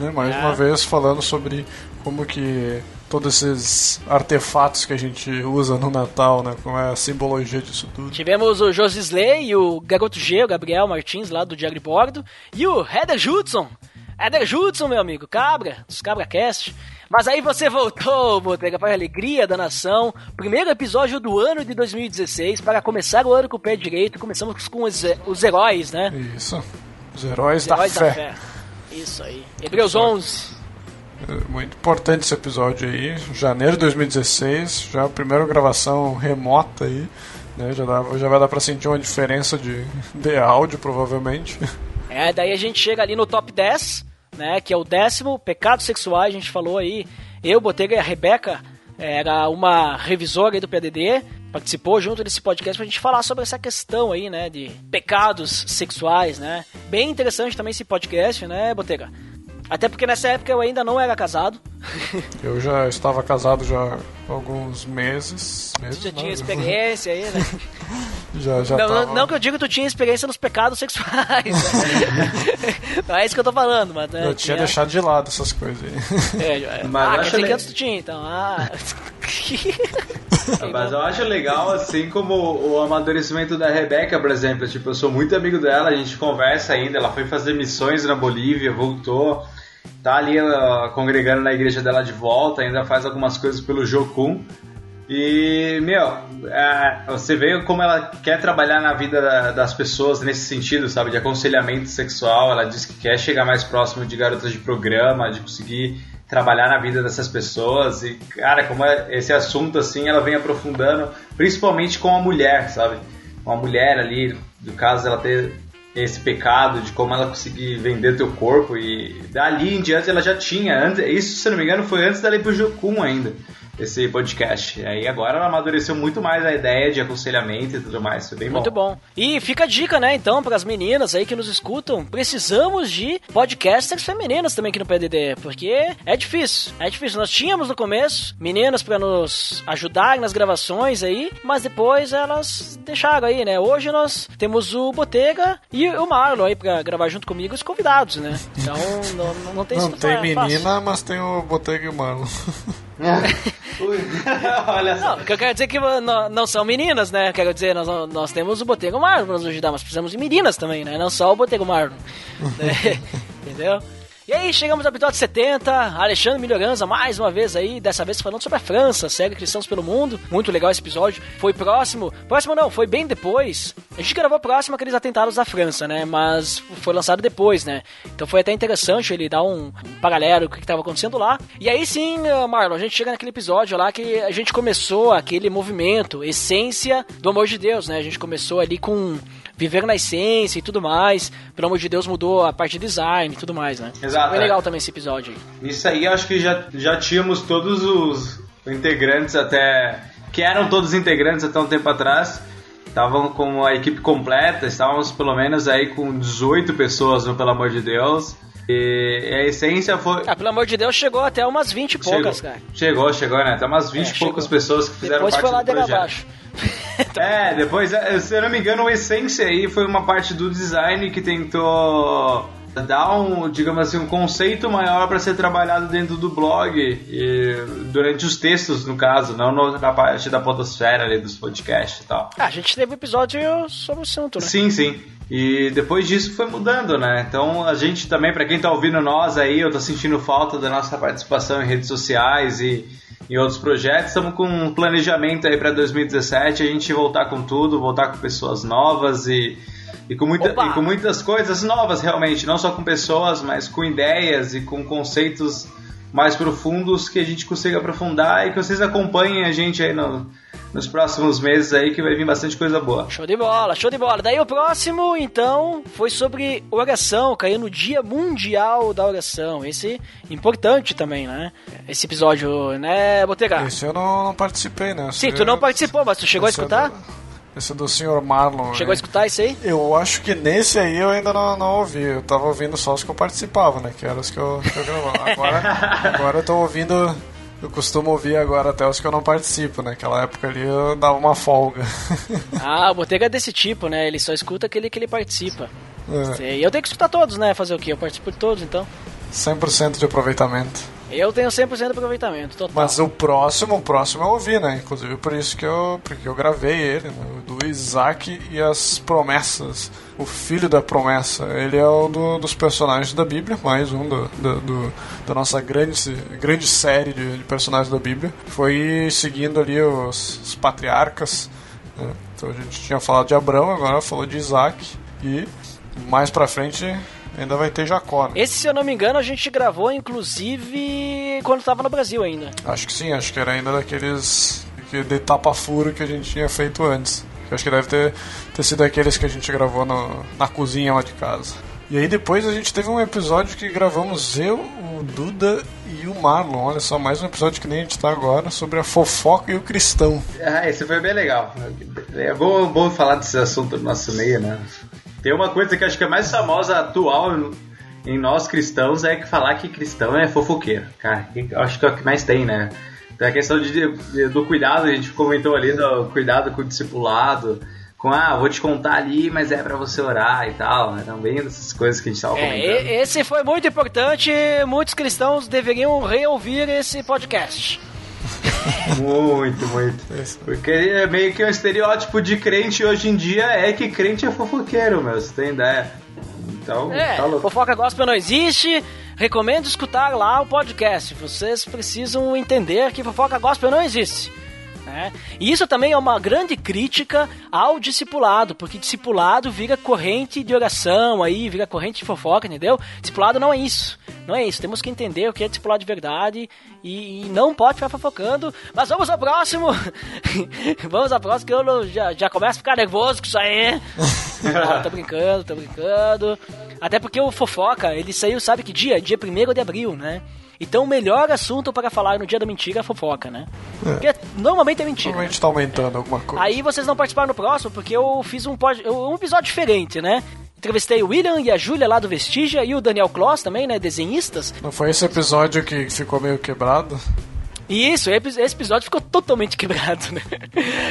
Né? Mais É. uma vez falando sobre como que todos esses artefatos que a gente usa no Natal, né? Como é a simbologia disso tudo. Tivemos o Josisley e o Garoto G, o Gabriel Martins, lá do Diário Bordo. E o Heather Judson. Heather Judson, meu amigo, cabra, dos Cabra Cast. Mas aí você voltou, Botega, para a alegria da nação. Primeiro episódio do ano de 2016, para começar o ano com o pé direito. Começamos com os, os heróis, né? Isso. Os heróis, Os da, heróis fé. da fé. Isso aí. Hebreus 11. É Muito importante esse episódio aí. Janeiro de 2016, já a primeira gravação remota aí. Né? Já, dá, já vai dar pra sentir uma diferença de, de áudio, provavelmente. É, daí a gente chega ali no top 10, né? Que é o décimo, pecados sexuais, a gente falou aí. Eu, Botega e a Rebeca era uma revisora aí do PDD, participou junto desse podcast pra gente falar sobre essa questão aí, né? De pecados sexuais, né? Bem interessante também esse podcast, né, Botega? Até porque nessa época eu ainda não era casado. Eu já estava casado já há alguns meses. meses Já não, tinha experiência aí, né? Já, já Não, tava... não, que eu digo que tu tinha experiência nos pecados sexuais. né? não é isso que eu tô falando, mas. né, Eu tinha deixado de lado essas coisas aí. É, é. Mas ah, eu quer acho le- que antes tu tinha, então. Ah. Mas eu acho legal, assim como o amadurecimento da Rebeca, por exemplo. Tipo, eu sou muito amigo dela, a gente conversa ainda. Ela foi fazer missões na Bolívia, voltou. Tá ali ó, congregando na igreja dela de volta, ainda faz algumas coisas pelo Jocum. E, meu, é, você vê como ela quer trabalhar na vida da- das pessoas nesse sentido, sabe? De aconselhamento sexual. Ela diz que quer chegar mais próximo de garotas de programa, de conseguir trabalhar na vida dessas pessoas. E, cara, como é- esse assunto, assim, ela vem aprofundando, principalmente com a mulher, sabe? Com a mulher ali, no caso ela ter esse pecado de como ela conseguir vender teu corpo e dali em diante ela já tinha antes, isso se não me engano foi antes ir pro Jocum ainda esse podcast aí agora ela amadureceu muito mais a ideia de aconselhamento e tudo mais foi bem Muito bom. E fica a dica, né, então, para as meninas aí que nos escutam, precisamos de podcasters femininas também aqui no PDD, porque é difícil, é difícil. Nós tínhamos no começo meninas para nos ajudar nas gravações aí, mas depois elas deixaram aí, né? Hoje nós temos o Botega e o Marlon aí para gravar junto comigo os convidados, né? Então não, não tem Não tem fa- fácil. menina, mas tem o Botega e o Marlon. Ui, olha só Não, que eu quero dizer é que não, não são meninas, né? Quero dizer, nós, nós temos o Botego Marlon pra nos ajudar, mas precisamos de meninas também, né? Não só o Botego Marlon. né? Entendeu? E aí, chegamos ao episódio 70, Alexandre Melhoranza, mais uma vez aí, dessa vez falando sobre a França, série Cristãos pelo Mundo. Muito legal esse episódio. Foi próximo, próximo não, foi bem depois. A gente gravou próximo aqueles atentados da França, né? Mas foi lançado depois, né? Então foi até interessante ele dar um, um paralelo o que estava acontecendo lá. E aí sim, eh, Marlon, a gente chega naquele episódio lá que a gente começou aquele movimento, essência do amor de Deus, né? A gente começou ali com viver na essência e tudo mais. Pelo amor de Deus, mudou a parte de design e tudo mais, né? Exato, Foi é. legal também esse episódio aí. Isso aí acho que já, já tínhamos todos os integrantes até. que eram todos integrantes até um tempo atrás. Estavam com a equipe completa, estávamos pelo menos aí com 18 pessoas no Pelo Amor de Deus. E a essência foi. Ah, pelo amor de Deus, chegou até umas 20 e poucas, chegou, cara. chegou, chegou, né? Até umas 20 É, e poucas pessoas que fizeram Depois parte foi lá do projeto. abaixo. É, depois, é, se eu não me engano, o Essência aí foi uma parte do design que tentou dar um, digamos assim, um conceito maior para ser trabalhado dentro do blog e durante os textos, no caso, não na parte da podosfera ali dos podcasts e tal. Ah, a gente teve um episódio sobre o assunto, né? Sim, sim. E depois disso foi mudando, né? Então a gente também, pra quem tá ouvindo nós aí, eu tô sentindo falta da nossa participação em redes sociais e em outros projetos. Estamos com um planejamento aí pra 2017, a gente voltar com tudo, voltar com pessoas novas e, e, com, muita, e com muitas coisas novas realmente, não só com pessoas, mas com ideias e com conceitos mais profundos que a gente consiga aprofundar e que vocês acompanhem a gente aí no, nos próximos meses aí que vai vir bastante coisa boa. Show de bola, show de bola. Daí o próximo, então, foi sobre oração, caiu no Dia Mundial da Oração. Esse importante também, né? Esse episódio, né, Botega? Esse eu não, não participei, né? Sim, tu não participou, mas tu chegou a é escutar? do- Esse é do Sr. Marlon. Chegou a escutar isso aí? Eu acho que nesse aí eu ainda não, não ouvi. Eu tava ouvindo só os que eu participava, né? Que eram os que eu, que eu gravava. Agora, agora eu tô ouvindo. Eu costumo ouvir agora até os que eu não participo, né? Naquela época ali eu dava uma folga. Ah, o Botega é desse tipo, né? Ele só escuta aquele que ele participa. É, E eu tenho que escutar todos, né? Fazer o quê? Eu participo de todos, então. 100% de aproveitamento. Eu tenho 100% de aproveitamento, total. Mas o próximo, o próximo eu ouvi, né? Inclusive por isso que eu, porque eu gravei ele, né? Do Isaac e as promessas. O filho da promessa. Ele é um do- dos personagens da Bíblia, mais um do, do- do- da nossa grande, grande série de, de personagens da Bíblia. Foi seguindo ali os, os patriarcas. né? Então a gente tinha falado de Abraão, agora falou de Isaac. E mais pra frente ainda vai ter Jacó, né? Esse, se eu não me engano, a gente gravou, inclusive, quando tava no Brasil ainda. Acho que sim, acho que era ainda daqueles que- de tapa-furo que a gente tinha feito antes. Eu acho que deve ter, ter sido aqueles que a gente gravou no- na cozinha lá de casa. E aí depois a gente teve um episódio que gravamos eu, o Duda e o Marlon. Olha só, mais um episódio que nem a gente tá agora, sobre a fofoca e o cristão. Ah, esse foi bem legal. É bom, bom falar desse assunto no nosso meio, né? Tem uma coisa que acho que é mais famosa atual em nós cristãos é que falar que cristão é fofoqueiro. Cara, acho que é o que mais tem, né? Então a questão de, do cuidado, a gente comentou ali do cuidado com o discipulado, com ah, vou te contar ali, mas é pra você orar e tal. Né? Também dessas coisas que a gente tava É, comentando. e- esse foi muito importante. Muitos cristãos deveriam reouvir esse podcast. Muito, muito. Porque é meio que o estereótipo de crente hoje em dia é que crente é fofoqueiro, meu. Você tem ideia? Então, É, tá fofoca gospel não existe. Recomendo escutar lá o podcast. Vocês precisam entender que fofoca gospel não existe. Né? E isso também é uma grande crítica ao discipulado, porque discipulado vira corrente de oração aí, vira corrente de fofoca, entendeu? Discipulado não é isso. Não é isso. Temos que entender o que é discipulado de verdade e, e não pode ficar fofocando. Mas vamos ao próximo. vamos ao próximo, que eu não- já, já começo a ficar nervoso com isso aí. Não, tô brincando, tô brincando. Até porque o fofoca, ele saiu, sabe que dia? Dia 1 de abril, né? Então o melhor assunto para falar no dia da mentira é fofoca, né? Porque normalmente é mentira. Provavelmente tá aumentando alguma coisa. Aí vocês não participaram no próximo porque eu fiz um, pod- um episódio diferente, né? Entrevistei o William e a Júlia lá do Vestígia e o Daniel Kloss também, né? Desenhistas. Não foi esse episódio que ficou meio quebrado? E isso, esse episódio ficou totalmente quebrado, né?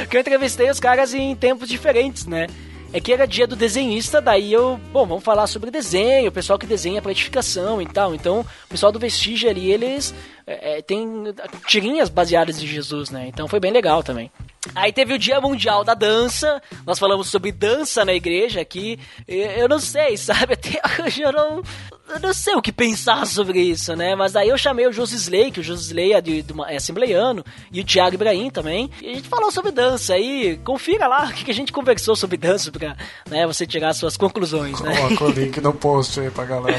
Porque eu entrevistei os caras em tempos diferentes, né? É que era dia do desenhista, daí eu, bom, vamos falar sobre desenho, o pessoal que desenha pra edificação e tal. Então, o pessoal do Vestígio ali, eles é, é, tem tirinhas baseadas em Jesus, né? Então foi bem legal também. Aí teve o Dia Mundial da Dança, nós falamos sobre dança na igreja aqui. Eu não sei, sabe? Até hoje eu não, eu não sei o que pensar sobre isso, né? Mas aí eu chamei o Josisley, que o Josisley é, de, de uma- é assembleiano, e o Thiago Ibrahim também. E a gente falou sobre dança. Aí confira lá o que que a gente conversou sobre dança pra né, você tirar suas conclusões, né? Coloca o link no post aí pra galera.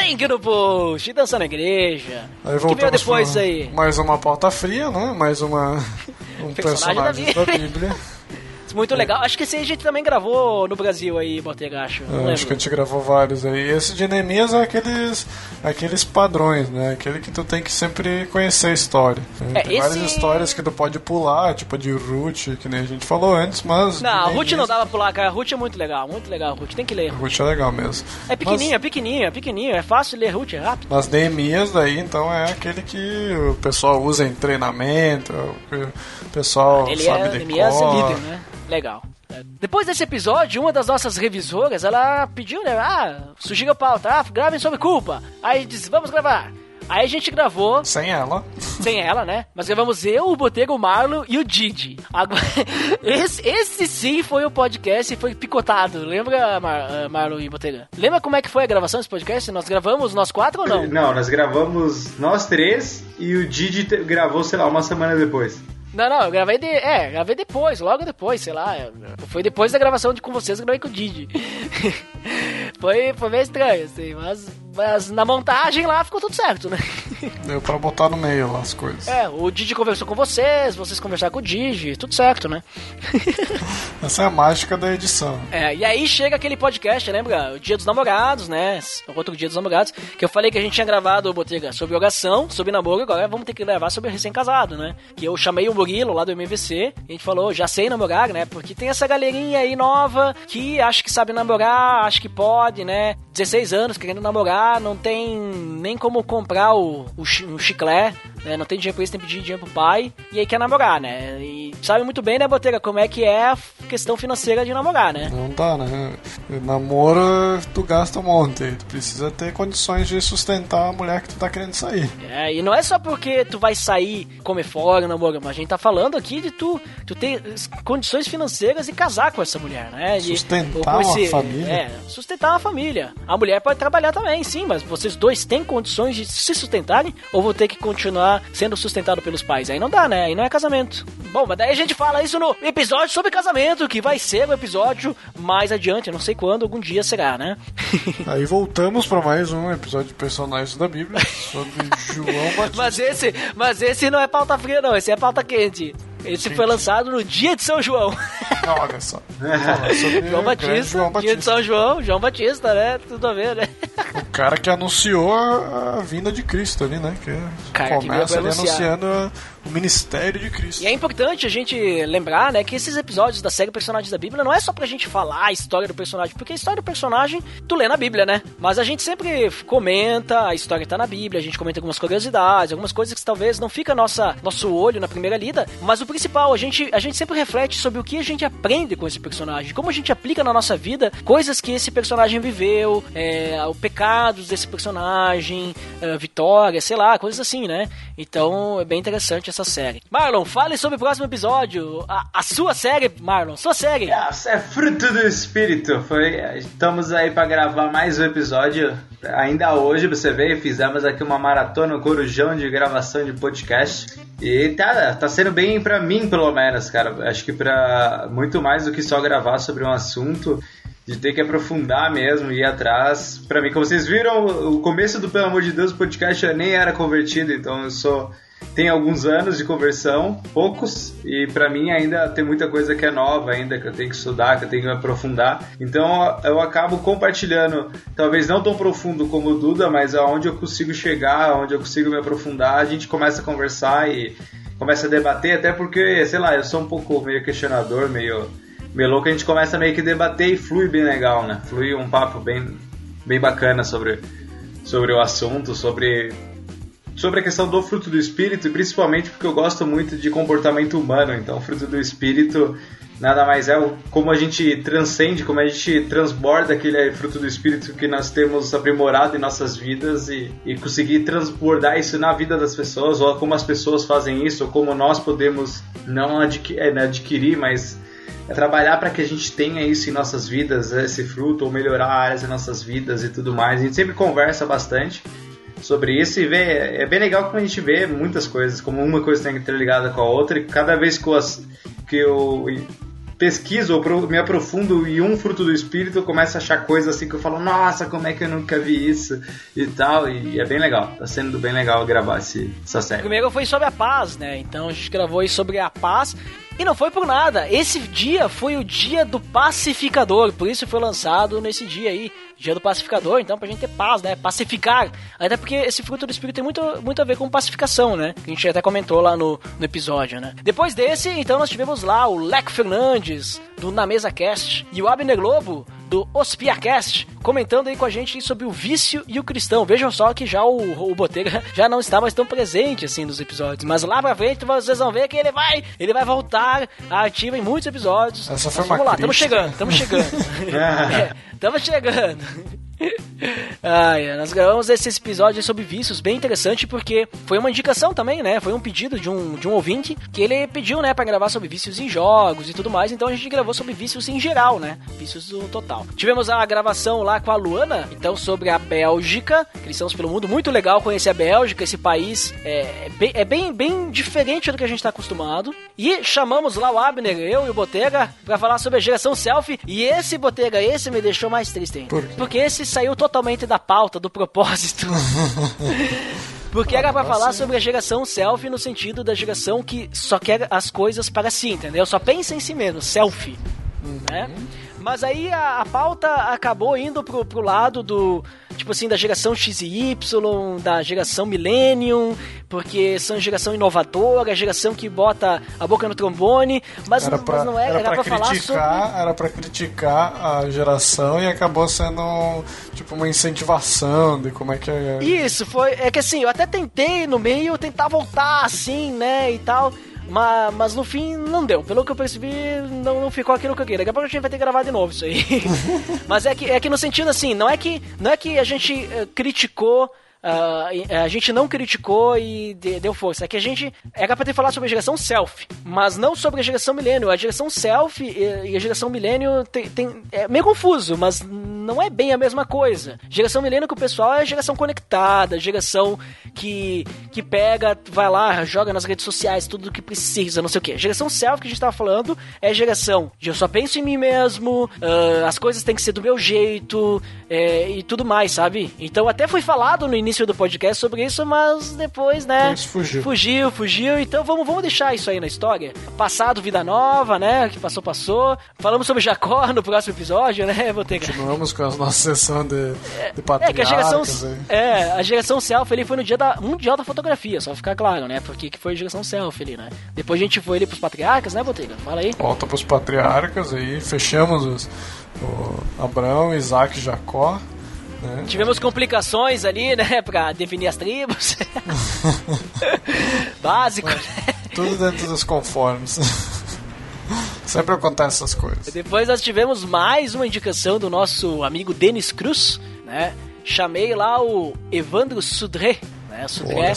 Link no post, dança na igreja. Aí O que veio voltamos depois aí? mais uma pauta fria, né? Mais uma um Personagem da personagem da Bíblia. Muito legal. Acho que esse aí a gente também gravou no Brasil aí, Botega, acho. Lembro. acho que a gente gravou vários aí. Esse de Neemias é aqueles, aqueles padrões, né? Aquele que tu tem que sempre conhecer a história. É, tem várias esse- histórias que tu pode pular, tipo de Ruth, que nem a gente falou antes, mas. Não, Ruth não Neemias- dá pra pular, cara. A Ruth é muito legal, muito legal. Ruth tem que ler. Ruth é legal mesmo. É pequenininho, é pequenininho, é pequenininho. É fácil ler Ruth, é rápido. Mas Neemias daí, então, é aquele que o pessoal usa em treinamento, o pessoal Ele sabe é, de é cor. líder, né? Legal. Depois desse episódio, uma das nossas revisoras, ela pediu, né? Ah, sugira pauta, ah, gravem sobre culpa. Aí disse, vamos gravar. Aí a gente gravou, Sem ela. sem ela, né? Mas gravamos eu, o Botego, o Marlo e o Didi. Agora, esse, esse sim foi o podcast e foi picotado. Lembra, Mar, ah, Marlo e Botega? Lembra como é que foi a gravação desse podcast? Nós gravamos nós quatro ou não? Não, nós gravamos nós três e o Didi gravou, sei lá, uma semana depois. Não, não, eu gravei de, é, gravei depois, logo depois, sei lá. Foi depois da gravação de com vocês, eu gravei com o Didi. foi, foi meio estranho, assim, mas Mas na montagem lá ficou tudo certo, né? Deu pra botar no meio lá as coisas. É, o Didi conversou com vocês, vocês conversaram com o Didi, tudo certo, né? Essa é a mágica da edição. É, e aí chega aquele podcast, lembra? O Dia dos Namorados, né? O outro Dia dos Namorados, que eu falei que a gente tinha gravado, Botega, sobre oração, sobre namoro, agora vamos ter que gravar sobre recém-casado, né? Que eu chamei o Murilo lá do MVC, e a gente falou, já sei namorar, né? Porque tem essa galerinha aí nova que acha que sabe namorar, acha que pode, né? 16 anos querendo namorar, não tem nem como comprar o, o, chi- um chiclete, né? Não tem dinheiro pra isso, tem que pedir dinheiro pro pai, e aí quer namorar, né? E sabe muito bem, né, Botega, como é que é a questão financeira de namorar, né? Não dá, né? Namoro, tu gasta um monte. Tu precisa ter condições de sustentar a mulher que tu tá querendo sair. É, e não é só porque tu vai sair, comer fora, namoro, mas a gente tá falando aqui de tu, tu ter condições financeiras e casar com essa mulher, né? E- Sustentar com uma família. É, sustentar uma família. A mulher pode trabalhar também, sim, mas vocês dois têm condições de se sustentarem ou vão ter que continuar sendo sustentado pelos pais? Aí não dá, né? Aí não é casamento. Bom, mas daí a gente fala isso no episódio sobre casamento, que vai ser o episódio mais adiante, não sei quando, algum dia será, né? Aí voltamos pra mais um episódio de personagens da Bíblia sobre João Batista. Mas esse, mas esse não é pauta fria, não. Esse é pauta quente. Esse foi lançado no dia de São João. Olha só. João Batista, João dia de Batista. São João, João Batista, né? Tudo a ver, né? O cara que anunciou a a vinda de Cristo ali, né? Que Cara, que começa veio ali anunciando a- o ministério de Cristo. E é importante a gente lembrar, né, que esses episódios da série Personagens da Bíblia não é só pra gente falar a história do personagem, porque a história do personagem tu lê na Bíblia, né? Mas a gente sempre comenta, a história tá na Bíblia, a gente comenta algumas curiosidades, algumas coisas que talvez não fica nossa, nosso olho na primeira lida, mas o principal, a gente, a gente sempre reflete sobre o que a gente aprende com esse personagem, como a gente aplica na nossa vida coisas que esse personagem viveu, é, o pecados desse personagem, é, vitória, sei lá, coisas assim, né? Então é bem interessante essa série. Marlon, fale sobre o próximo episódio. A, a sua série, Marlon, sua série. Nossa, é fruto do espírito. Foi, estamos aí pra gravar mais um episódio. Ainda hoje, você veio, fizemos aqui uma maratona, um corujão de gravação de podcast. E tá, tá sendo bem pra mim, pelo menos, cara. Acho que pra muito mais do que só gravar sobre um assunto, de ter que aprofundar mesmo, ir atrás. Pra mim, como vocês viram, o começo do Pelo Amor de Deus podcast eu nem era convertido, então eu sou tem alguns anos de conversão, poucos, e pra mim ainda tem muita coisa que é nova ainda, que eu tenho que estudar, que eu tenho que aprofundar. Então eu acabo compartilhando, talvez não tão profundo como o Duda, mas aonde eu consigo chegar, aonde eu consigo me aprofundar, a gente começa a conversar e começa a debater, até porque, sei lá, eu sou um pouco meio questionador, meio, meio louco, a gente começa meio que debater e flui bem legal, né? Flui um papo bem, bem bacana sobre, sobre o assunto, sobre sobre a questão do fruto do espírito, e principalmente porque eu gosto muito de comportamento humano. Então, fruto do espírito nada mais é como a gente transcende, como a gente transborda aquele fruto do espírito que nós temos aprimorado em nossas vidas e, e conseguir transbordar isso na vida das pessoas, ou como as pessoas fazem isso, ou como nós podemos não adqui- é, né, adquirir, mas trabalhar para que a gente tenha isso em nossas vidas, esse fruto, ou melhorar áreas em nossas vidas e tudo mais. A gente sempre conversa bastante sobre isso e vê, é bem legal como a gente vê muitas coisas, como uma coisa tem que ter ligada com a outra, e cada vez que eu, que eu pesquiso me aprofundo em um fruto do espírito, eu começo a achar coisas assim que eu falo, nossa, como é que eu nunca vi isso e tal, e é bem legal, tá sendo bem legal gravar esse, essa série. Primeiro foi sobre a paz, né? Então a gente gravou aí sobre a paz. E não foi por nada. Esse dia foi o dia do pacificador. Por isso foi lançado nesse dia aí. Dia do pacificador. Então, pra gente ter paz, né? Pacificar. Até porque esse fruto do espírito tem muito, muito a ver com pacificação, né? Que a gente até comentou lá no, no episódio, né? Depois desse, então, nós tivemos lá o Leco Fernandes, do Na Mesa Cast. E o Abner Globo, do Ospiacast, comentando aí com a gente sobre o vício e o cristão. Vejam só que já o, o Botega já não está mais tão presente assim nos episódios, mas lá pra frente vocês vão ver que ele vai, ele vai voltar ativa em muitos episódios. Essa Mas foi vamos uma lá, estamos chegando, estamos chegando. é, estamos chegando. Yeah. Ai, nós gravamos esse episódio sobre vícios, bem interessante, porque foi uma indicação também, né? Foi um pedido de um, de um ouvinte que ele pediu, né, pra gravar sobre vícios em jogos e tudo mais, então a gente gravou sobre vícios em geral, né? Vícios no total. Tivemos a gravação lá com a Luana, então sobre a Bélgica, cristãos pelo mundo, muito legal conhecer a Bélgica, esse país é, é bem, é bem, bem diferente do que a gente tá acostumado. E chamamos lá o Abner, eu e o Botega, pra falar sobre a geração selfie, e esse Botega, esse me deixou mais triste ainda. Por? Porque esse saiu totalmente da pauta, do propósito. Porque era pra falar sobre a geração selfie no sentido da geração que só quer as coisas para si, entendeu? Só pensa em si mesmo, selfie. Né? Mas aí a, a pauta acabou indo pro, pro lado do, tipo assim, da geração X e Y, da geração Millennium, porque são geração inovadora, geração que bota a boca no trombone, mas, Era pra, mas não é, era era, pra pra falar sobre... criticar, era pra criticar a geração e acabou sendo tipo uma incentivação de como é que é. Isso, foi. É que assim, eu até tentei no meio tentar voltar assim, né, e tal. Mas, mas no fim não deu. Pelo que eu percebi, não, não ficou aquilo que eu queria. Daqui a pouco a gente vai ter que gravar de novo isso aí. mas é que, é que no sentido assim, não é que, não é que a gente eh, criticou. E- a gente não criticou e de- deu força. É que a gente era pra ter falado sobre a geração selfie, mas não sobre a geração milênio. A geração selfie e a geração milênio tem, tem- é meio confuso, mas não é bem a mesma coisa. Geração milênio que o pessoal é geração conectada, geração que, que pega, vai lá, joga nas redes sociais tudo o que precisa, não sei o que. Geração selfie que a gente tava falando é geração de eu só penso em mim mesmo, ah, as coisas têm que ser do meu jeito é, e tudo mais, sabe? Então até foi falado no início do podcast sobre isso, mas depois, né? Fugiu. Fugiu, fugiu. Então vamos, vamos deixar isso aí na história. Passado, vida nova, né? Que passou, passou. Falamos sobre Jacó no próximo episódio, né, Botega? Continuamos com a nossa sessão de, de É que a geração, é, a geração selfie ele foi no dia da mundial da fotografia, só ficar claro, né? Porque que foi a geração selfie ali, né? Depois a gente foi ali pros patriarcas, né, Botega? Fala aí. Volta pros patriarcas aí, fechamos os, o Abraão, Isaac e Jacó. Né? Tivemos complicações ali, né, pra definir as tribos. Básico. né? Tudo dentro dos conformes. Sempre acontece essas coisas. Depois nós tivemos mais uma indicação do nosso amigo Denis Cruz, né? Chamei lá o Evandro Sudré, né? Sudré,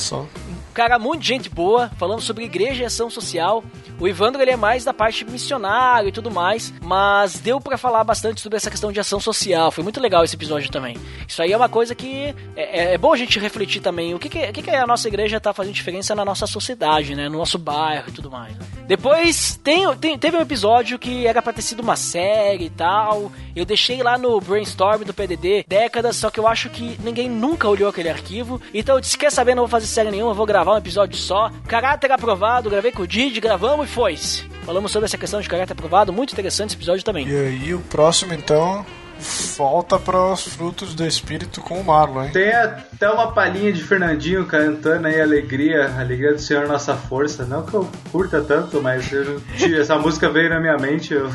cara muito gente boa, falando sobre igreja e ação social. O Evandro ele é mais da parte missionária e tudo mais, mas deu pra falar bastante sobre essa questão de ação social. Foi muito legal esse episódio também. Isso aí é uma coisa que é, é- é bom a gente refletir também. O que, que, que, que a nossa igreja tá fazendo diferença na nossa sociedade, né? No nosso bairro e tudo mais. né? Depois tem, tem- teve um episódio que era pra ter sido uma série e tal. Eu deixei lá no brainstorm do PDD décadas, só que eu acho que ninguém nunca olhou aquele arquivo. Então eu disse: quer saber? Não vou fazer série nenhuma, vou gravar um episódio só. Caráter aprovado, gravei com o Didi, gravamos e foi-se. Falamos sobre essa questão de caráter aprovado, muito interessante esse episódio também. E aí, o próximo então volta para os frutos do espírito com o Marlon, hein? Tem até uma palhinha de Fernandinho cantando aí Alegria, Alegria do Senhor Nossa Força. Não que eu curta tanto, mas tive- essa música veio na minha mente, eu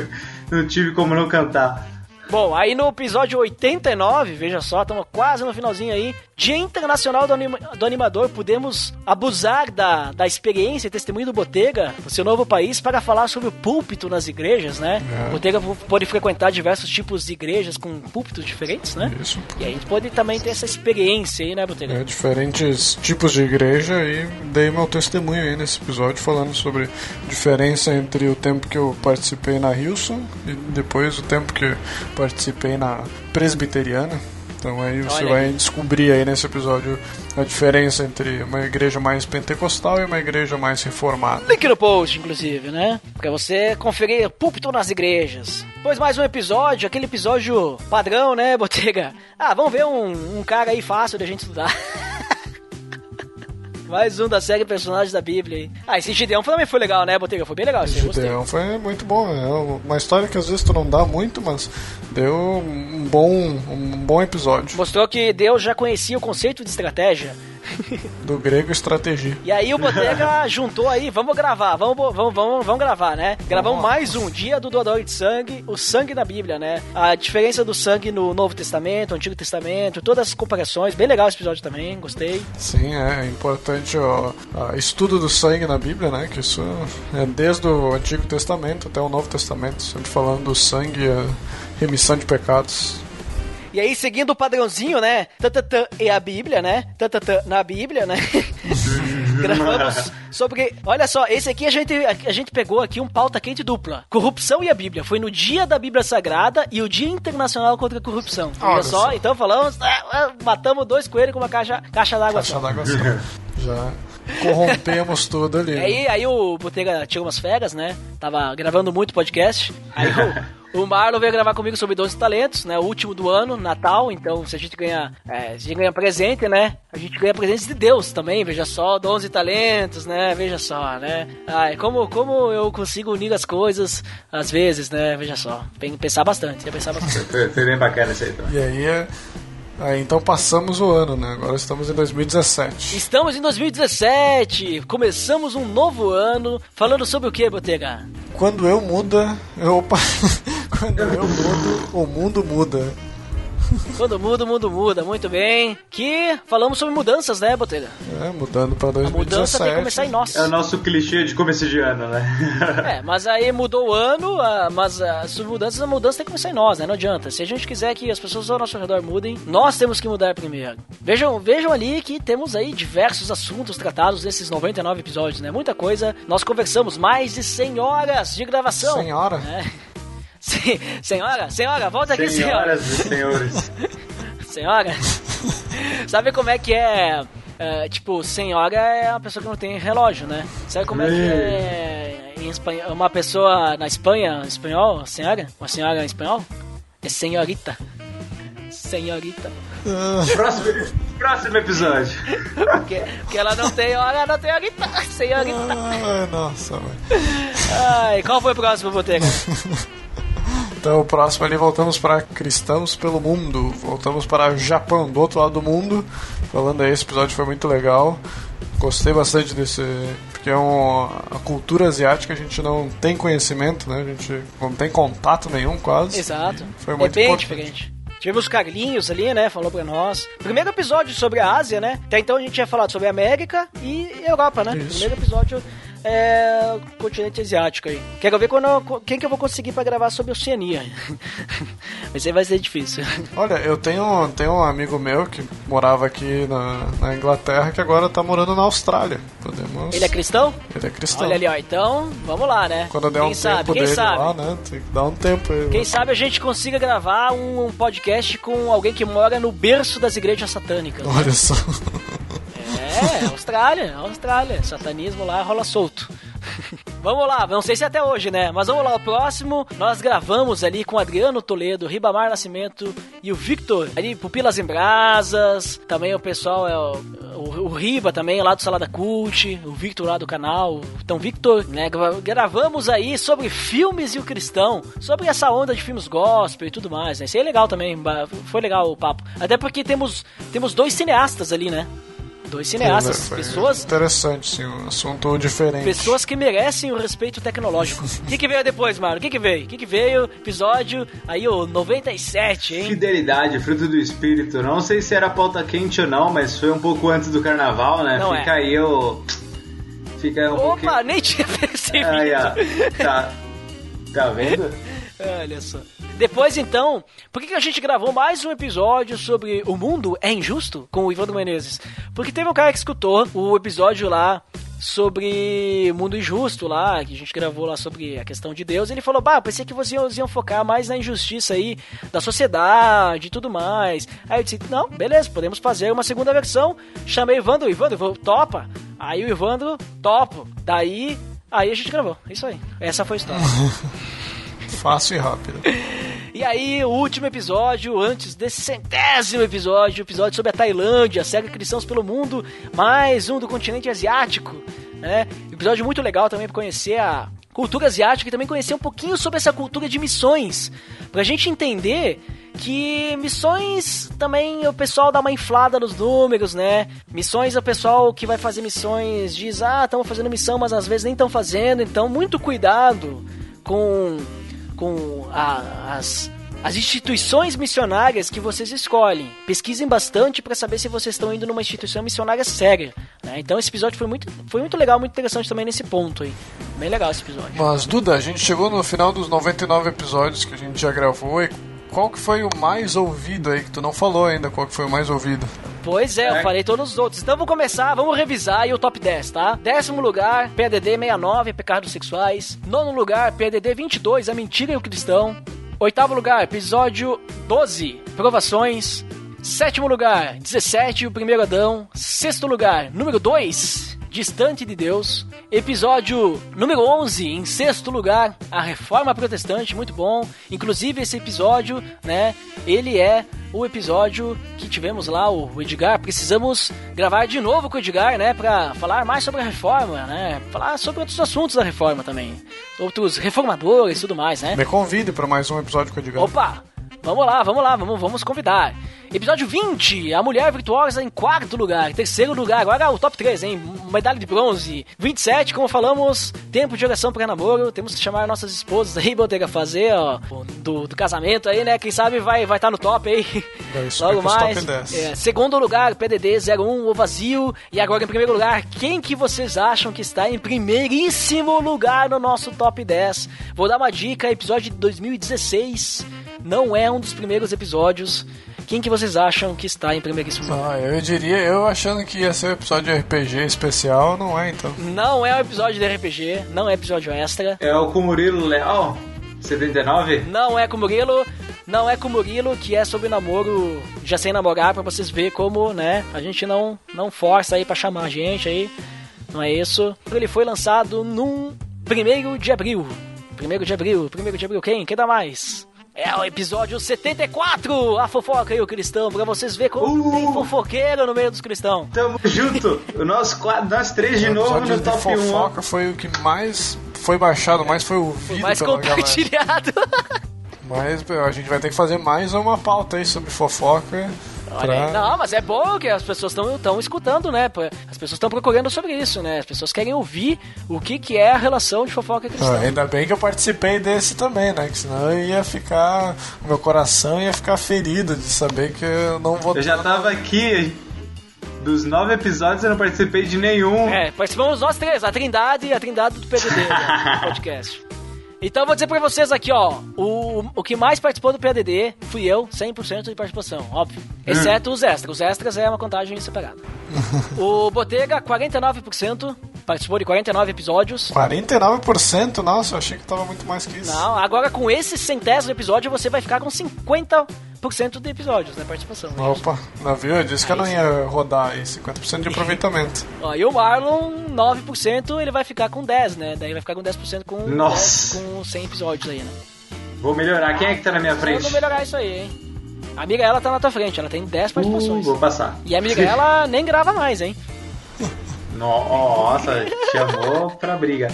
não tive como não cantar. Bom, aí no episódio 89, veja só, estamos quase no finalzinho aí. Dia Internacional do, Anima- do Animador, podemos abusar da, da experiência e testemunho do Botega, no seu novo país, para falar sobre o púlpito nas igrejas, né? É. Botega pode frequentar diversos tipos de igrejas com púlpitos diferentes, né? Isso. E aí a gente pode também ter essa experiência aí, né, Botega? É, diferentes tipos de igreja e dei meu testemunho aí nesse episódio falando sobre a diferença entre o tempo que eu participei na Hilson e depois o tempo que participei na presbiteriana. Então aí você Olha vai aí. descobrir aí nesse episódio a diferença entre uma igreja mais pentecostal e uma igreja mais reformada. Link no post, inclusive, né? Pra você conferir púlpito nas igrejas. Pois mais um episódio, aquele episódio padrão, né, Botega? Ah, vamos ver um, um cara aí fácil da gente estudar. mais um da série Personagens da Bíblia aí. Ah, esse Gideão também foi legal, né, Botega? Foi bem legal, esse gostei. Gideão foi muito bom. É uma história que às vezes tu não dá muito, mas deu um bom, um bom episódio. Mostrou que Deus já conhecia o conceito de estratégia. Do grego estratégia. E aí o Botega juntou aí, vamos gravar, vamos, vamos, vamos, vamos gravar, né? Gravamos mais um dia do doador de sangue, o sangue na Bíblia, né? A diferença do sangue no Novo Testamento, Antigo Testamento, todas as comparações, bem legal esse episódio também, gostei. Sim, é importante o estudo do sangue na Bíblia, né? Que isso é desde o Antigo Testamento até o Novo Testamento, sempre falando do sangue a remissão de pecados. E aí, seguindo o padrãozinho, né? Tatatã e a Bíblia, né? Tatatã na Bíblia, né? Gravamos sobre. Olha só, esse aqui a gente, a gente pegou aqui um pauta quente dupla: Corrupção e a Bíblia. Foi no dia da Bíblia Sagrada e o Dia Internacional contra a Corrupção. Olha, Olha só, só. então falamos. ah, ah, matamos dois coelhos com uma caixa, caixa d'água Caixa d'água só. Já corrompemos tudo ali. Aí, aí o Botega tirou umas férias, né? Tava gravando muito podcast. Aí o, o Marlon veio gravar comigo sobre 12 talentos, né? O último do ano, Natal. Então, se a gente ganha, é, se a gente ganha presente, né? A gente ganha presente de Deus também, veja só, 12 talentos, né? Veja só, né? Ai, como, como eu consigo unir as coisas às vezes, né? Veja só. Tem que pensar bastante, tem que pensar bastante. Foi, bem bacana isso aí também. E aí, é- aí então passamos o ano, né? Agora estamos em 2017. Estamos em 2017, começamos um novo ano, falando sobre o que, Botega? Quando eu muda, eu... opa. Quando eu mudo, o mundo muda. Quando muda, o mundo muda, muito bem. Que falamos sobre mudanças, né, Botega? É, mudando pra A mudança tem que 2017. começar em nós. É o nosso clichê de começo de ano, né? É, mas aí mudou o ano, ah, mas as mudanças, a mudança tem que começar em nós, né? Não adianta. Se a gente quiser que as pessoas ao nosso redor mudem, nós temos que mudar primeiro. Vejam, vejam ali que temos aí diversos assuntos tratados nesses 99 episódios, né? Muita coisa. Nós conversamos mais de 100 horas de gravação. Senhora? né? Senhora, senhora, volta aqui, senhora. Senhoras e senhores. Senhora? Sabe como é que é, é, Tipo, senhora é uma pessoa que não tem relógio, né? Sabe como é que é em espanhol, uma pessoa na Espanha, em espanhol, senhora? Uma senhora em espanhol? É senhorita. Senhorita. próximo, próximo episódio. Porque, porque ela não tem hora, não tem horita. Senhorita. Ai, nossa, velho. Ai, qual foi o próximo, Botega? Então, o próximo ali, voltamos para Cristãos pelo Mundo. Voltamos para Japão, do outro lado do mundo. Falando aí, esse episódio foi muito legal. Gostei bastante desse. Porque é um, a cultura asiática a gente não tem conhecimento, né? A gente não tem contato nenhum, quase. Exato. Foi é muito bem importante. diferente. Tivemos Carlinhos ali, né? Falou pra nós. Primeiro episódio sobre a Ásia, né? Até então a gente tinha falado sobre a América e Europa, né? Isso. Primeiro episódio é continente asiático aí. Quero ver quando eu- quem que eu vou conseguir pra gravar sobre Oceania. Mas aí vai ser difícil. Olha, eu tenho, tenho um amigo meu que morava aqui na, na Inglaterra que agora tá morando na Austrália. Podemos. Ele é cristão? Ele é cristão. Olha ali, ó. Então, vamos lá, né? Quando der quem um sabe, tempo quem dele sabe? lá, né? Tem que dar um tempo aí. Quem sabe a gente consiga gravar um, um podcast com alguém que mora no berço das igrejas satânicas. né? Olha só. É, Austrália, Austrália. Satanismo lá rola solto. vamos lá, não sei se é até hoje, né? Mas vamos lá, o próximo nós gravamos ali com Adriano Toledo, Ribamar Nascimento e o Victor, ali Pupilas em Brasas. Também o pessoal é o, o, o Riba também, lá do Salada Cult, o Victor lá do canal. Então, Victor, né? gra- Gravamos aí sobre filmes e o cristão, sobre essa onda de filmes gospel e tudo mais, né? Isso aí é legal também, foi legal o papo. Até porque temos, temos dois cineastas ali, né? Dois cineastas, Foi pessoas Interessante, sim. Um assunto diferente. Pessoas que merecem o respeito tecnológico. O que, que veio depois, mano? O que, que veio? O que, que veio? Episódio aí, o 97, hein? Fidelidade, fruto do espírito. Não sei se era pauta quente ou não, mas foi um pouco antes do carnaval, né? Não Fica é. aí o. Fica aí um Opa, pouquinho. nem tinha percebido. Aí, ó. Tá. Tá vendo? Olha só. Depois, então, por que, a gente gravou mais um episódio sobre O Mundo é Injusto com o Ivandro Menezes? Porque teve um cara que escutou o episódio lá sobre Mundo Injusto lá, que a gente gravou lá sobre a questão de Deus. Ele falou, bah, pensei que vocês iam focar mais na injustiça aí da sociedade e tudo mais. Aí eu disse, não, beleza, podemos fazer uma segunda versão. Chamei o Ivandro, Ivandro, topa. Aí o Ivandro, topo. Daí, aí a gente gravou. Isso aí. Essa foi a história. Fácil e rápido. E aí, o último episódio, antes desse centésimo episódio, episódio sobre a Tailândia, segue Cristãos pelo Mundo, mais um do continente asiático, né? Episódio muito legal também para conhecer a cultura asiática e também conhecer um pouquinho sobre essa cultura de missões, pra gente entender que missões também o pessoal dá uma inflada nos números, né? Missões o pessoal que vai fazer missões diz: "Ah, estamos fazendo missão, mas às vezes nem estão fazendo". Então, muito cuidado com com a- as, as instituições missionárias que vocês escolhem. Pesquisem bastante para saber se vocês estão indo numa instituição missionária séria. né? Então esse episódio foi muito, foi muito legal, muito interessante também nesse ponto aí. Bem legal esse episódio. Mas, Duda, a gente chegou no final dos 99 episódios que a gente já gravou e qual que foi o mais ouvido aí? Que tu não falou ainda qual que foi o mais ouvido. Pois é, eu É. falei todos os outros. Então vamos começar, vamos revisar aí o top 10, tá? Décimo lugar, PDD 69, Pecados Sexuais. Nono lugar, PDD 22, A Mentira e o Cristão. Oitavo lugar, episódio 12, Provações. Sétimo lugar, 17, O Primeiro Adão. Sexto lugar, número 2, Distante de Deus. Episódio número 11, em sexto lugar, a Reforma Protestante, muito bom. Inclusive esse episódio, né, ele é o episódio que tivemos lá, o Edgar. Precisamos gravar de novo com o Edgar, né? Pra falar mais sobre a reforma, né? Falar sobre outros assuntos da reforma também. Outros reformadores e tudo mais, né? Me convide para mais um episódio com o Edgar. Opa! Vamos lá, vamos lá, vamos, vamos convidar. Episódio 20, a mulher virtuosa em quarto lugar. Terceiro lugar, agora o top 3, hein? Medalha de bronze. 27, como falamos, tempo de oração para namoro. Temos que chamar nossas esposas aí, Botega, fazer, ó, do, do casamento aí, né? Quem sabe vai vai estar tá no top aí. É isso, Logo mais. top 10. É, segundo lugar, PDD 01, o vazio. E agora em primeiro lugar, quem que vocês acham que está em primeiríssimo lugar no nosso top 10? Vou dar uma dica, episódio de 2016. Não é um dos primeiros episódios. Quem que vocês acham que está em primeiríssimo lugar? Ah, eu diria, eu achando que ia ser um episódio de RPG especial, não é então. Não é um episódio de RPG, não é episódio extra. É o com Murilo Leal, 79? Não é com o Murilo, não é com o Murilo, que é sobre namoro já sem namorar, pra vocês verem como, né, a gente não, não força aí pra chamar a gente aí, não é isso. Ele foi lançado num 1 de abril. 1 de abril, 1 de abril, quem? Quem dá mais? É o episódio 74, a fofoca e o cristão, pra vocês verem como Uh! tem fofoqueiro no meio dos cristãos. Tamo junto! O nosso quadro, nós três de o novo no de top 1. fofoca foi o que mais foi baixado, mais foi ouvido Mais galera. compartilhado. Mas a gente vai ter que fazer mais uma pauta aí sobre fofoca. Olha aí. pra- Não, mas é bom que as pessoas estão escutando, né? As pessoas estão procurando sobre isso, né? As pessoas querem ouvir o que, que é a relação de fofoca Ah, cristã. ainda bem que eu participei desse também, né? Que senão eu ia ficar. O meu coração ia ficar ferido de saber que eu não vou Eu já tava aqui. Dos nove episódios eu não participei de nenhum. É, participamos nós três, a Trindade e a Trindade do PDD, né, do podcast. Então eu vou dizer pra vocês aqui, ó, o, o que mais participou do PDD fui eu, 100% de participação, óbvio. Exceto os extras, os extras é uma contagem separada. o Botega, 49%, participou de 49 episódios. 49%? Nossa, eu achei que tava muito mais que isso. Não, agora com esse centésimo episódio você vai ficar com 50% de episódios, né, participação. Opa, não viu? Eu disse que eu não ia rodar aí, 50% de aproveitamento. Ó, e o Marlon, 9%, ele vai ficar com 10, né? Daí vai ficar com 10% com, Nossa. 10, com 100 episódios aí, né? Vou melhorar. Quem é que tá na minha frente? vou melhorar isso aí, hein? A amiga ela tá na tua frente, ela tem 10 Uh, participações. vou passar. E a amiga ela nem grava mais, hein? Nossa, chamou pra briga.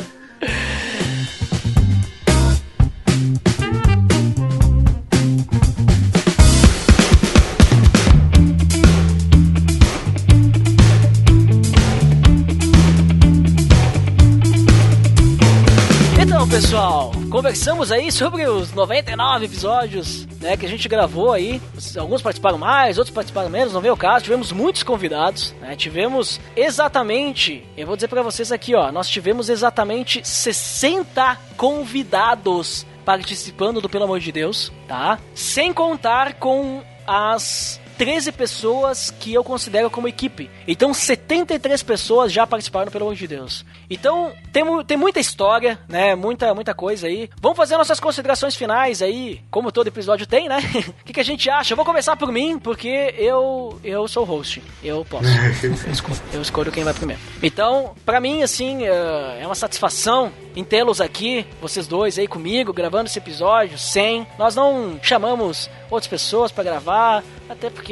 Pessoal, conversamos aí sobre os 99 episódios, né, que a gente gravou aí. Alguns participaram mais, outros participaram menos, não veio o caso. Tivemos muitos convidados, né? Tivemos exatamente, eu vou dizer pra vocês aqui, ó, nós tivemos exatamente 60 convidados participando do Pelo Amor de Deus, tá? Sem contar com as 13 pessoas que eu considero como equipe. Então 73 pessoas já participaram, pelo amor de Deus. Então tem, tem muita história, né? Muita, muita coisa aí. Vamos fazer nossas considerações finais aí, como todo episódio tem, né? O que, que a gente acha? Eu vou começar por mim, porque eu eu sou o host. Eu posso. Eu escolho, quem vai primeiro. Então, pra mim, assim, é é uma satisfação em tê-los aqui, vocês dois aí comigo, gravando esse episódio, sem. Nós não chamamos outras pessoas pra gravar, até porque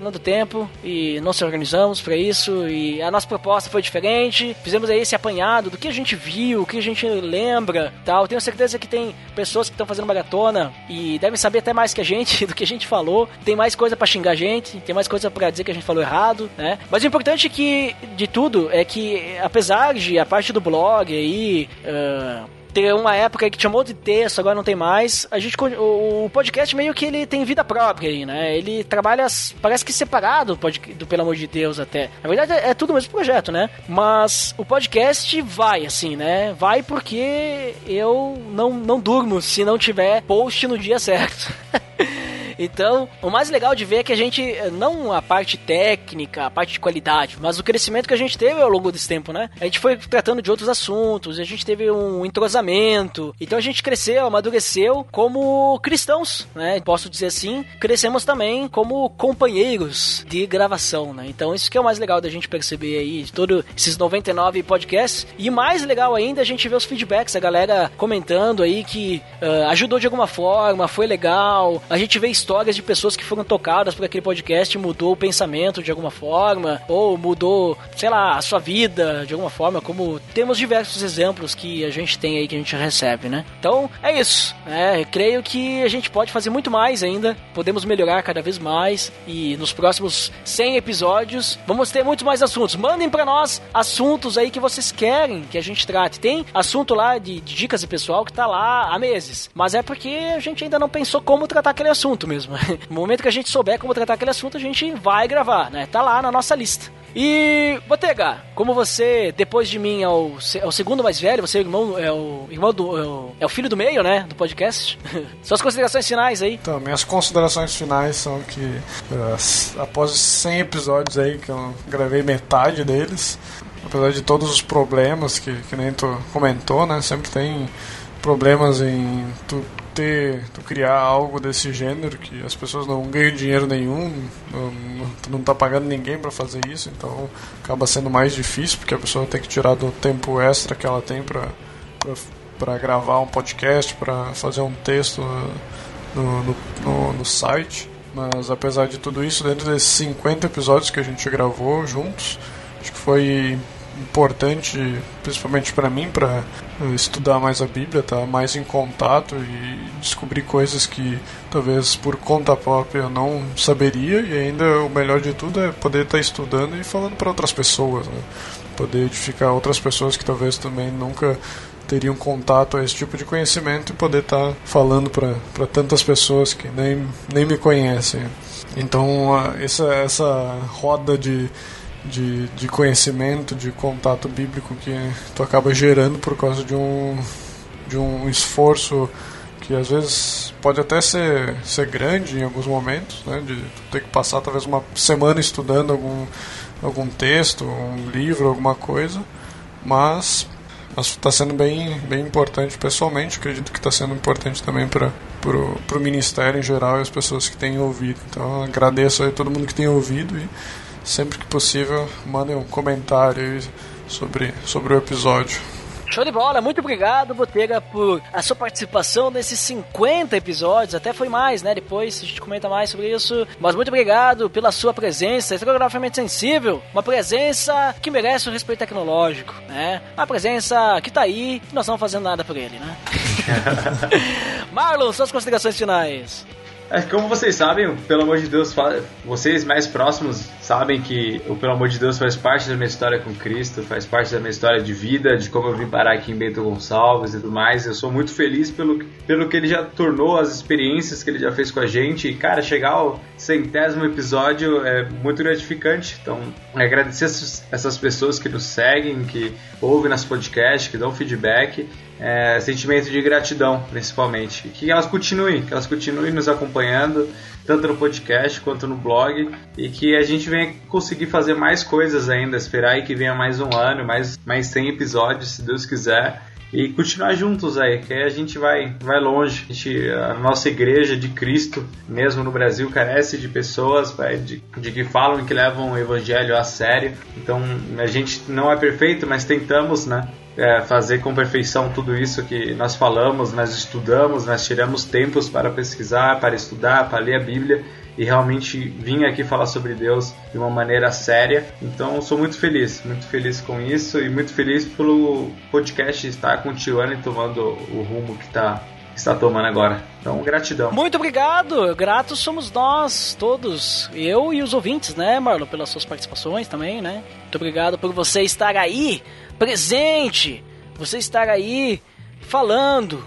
não do tempo e não se organizamos pra isso e a nossa proposta foi diferente. Fizemos aí esse apanhado do que a gente viu, o que a gente lembra, tal. Tenho certeza que tem pessoas que estão fazendo maratona e devem saber até mais que a gente do que a gente falou. Tem mais coisa pra xingar a gente, tem mais coisa pra dizer que a gente falou errado, né? Mas o importante que de tudo é que apesar de a parte do blog aí ah, uma época que tinha um de texto, agora não tem mais. A gente, o, o podcast meio que ele tem vida própria aí, né? Ele trabalha, parece que separado do, pod- do Pelo Amor de Deus até. Na verdade é, é tudo o mesmo projeto, né? Mas o podcast vai, assim, né? Vai porque eu não, não durmo se não tiver post no dia certo. então, o mais legal de ver é que a gente, não a parte técnica, a parte de qualidade, mas o crescimento que a gente teve ao longo desse tempo, né? A gente foi tratando de outros assuntos, a gente teve um entrosamento, então a gente cresceu, amadureceu como cristãos, né? Posso dizer assim, crescemos também como companheiros de gravação, né? Então isso que é o mais legal da gente perceber aí, de todos esses 99 podcasts. E mais legal ainda, a gente vê os feedbacks, a galera comentando aí que uh, ajudou de alguma forma, foi legal. A gente vê histórias de pessoas que foram tocadas por aquele podcast e mudou o pensamento de alguma forma, ou mudou, sei lá, a sua vida de alguma forma, como temos diversos exemplos que a gente tem aí que a gente recebe, né? Então, é isso. Né? creio que a gente pode fazer muito mais ainda, podemos melhorar cada vez mais e nos próximos 100 episódios vamos ter muito mais assuntos. Mandem para nós assuntos aí que vocês querem que a gente trate. Tem assunto lá de, de dicas de pessoal que tá lá há meses, mas é porque a gente ainda não pensou como tratar aquele assunto mesmo. No momento que a gente souber como tratar aquele assunto, a gente vai gravar, né? Tá lá na nossa lista. E, Botega, como você, depois de mim, é o, é o segundo mais velho, você é o irmão, é o irmão do. É o, é o filho do meio, né? Do podcast. Suas considerações finais aí. Então, minhas considerações finais são que após 100 episódios aí, que eu gravei metade deles, apesar de todos os problemas que, que nem tu comentou, né? Sempre tem problemas em tu ter, tu criar algo desse gênero que as pessoas não ganham dinheiro nenhum, não, tu não tá pagando ninguém para fazer isso, então acaba sendo mais difícil porque a pessoa tem que tirar do tempo extra que ela tem para para gravar um podcast, para fazer um texto no, no, no, no site. Mas apesar de tudo isso, dentro desses 50 episódios que a gente gravou juntos, acho que foi importante, principalmente para mim, para estudar mais a Bíblia, estar tá mais em contato e descobrir coisas que talvez por conta própria eu não saberia e ainda o melhor de tudo é poder estar tá estudando e falando para outras pessoas, né? poder edificar outras pessoas que talvez também nunca teriam contato a esse tipo de conhecimento e poder estar tá falando para tantas pessoas que nem, nem me conhecem. Então, essa, essa roda de de, de conhecimento, de contato bíblico que tu acaba gerando por causa de um, de um esforço que às vezes pode até ser, ser grande em alguns momentos, né, de ter que passar talvez uma semana estudando algum, algum texto, um livro, alguma coisa, mas está sendo bem, bem importante pessoalmente, acredito que está sendo importante também para o ministério em geral e as pessoas que têm ouvido. Então agradeço a todo mundo que tem ouvido e sempre que possível, mandem um comentário sobre, sobre o episódio. Show de bola, muito obrigado, Botega, por a sua participação nesses 50 episódios, até foi mais, né? Depois a gente comenta mais sobre isso. Mas muito obrigado pela sua presença, estrograficamente sensível, uma presença que merece o respeito tecnológico, né? Uma presença que tá aí e nós não fazendo nada por ele, né? Marlon, suas considerações finais. É, como vocês sabem, pelo amor de Deus, vocês mais próximos sabem que o Pelo Amor de Deus faz parte da minha história com Cristo, faz parte da minha história de vida, de como eu vim parar aqui em Bento Gonçalves e tudo mais. Eu sou muito feliz pelo, pelo que ele já tornou, as experiências que ele já fez com a gente. E, cara, chegar ao centésimo episódio é muito gratificante. Então, agradecer essas pessoas que nos seguem, que ouvem nosso podcast, que dão feedback é, sentimento de gratidão, principalmente. Que elas continuem, que elas continuem nos acompanhando, tanto no podcast quanto no blog, e que a gente venha conseguir fazer mais coisas ainda, esperar aí que venha mais um ano, mais, mais 100 episódios, se Deus quiser. E continuar juntos aí, que aí a gente vai, vai longe. A, gente, a nossa igreja de Cristo, mesmo no Brasil, carece de pessoas de, de que falam e que levam o evangelho a sério. Então a gente não é perfeito, mas tentamos, né? é, fazer com perfeição tudo isso que nós falamos, nós estudamos, nós tiramos tempos para pesquisar, para estudar, para ler a Bíblia e realmente vim aqui falar sobre Deus de uma maneira séria. Então sou muito feliz, muito feliz com isso e muito feliz pelo podcast estar continuando e tomando o rumo que está está tomando agora. Então, gratidão. Muito obrigado. Gratos somos nós todos, eu e os ouvintes, né, Marlon, pelas suas participações também, né? Muito obrigado por você estar aí presente, você estar aí falando,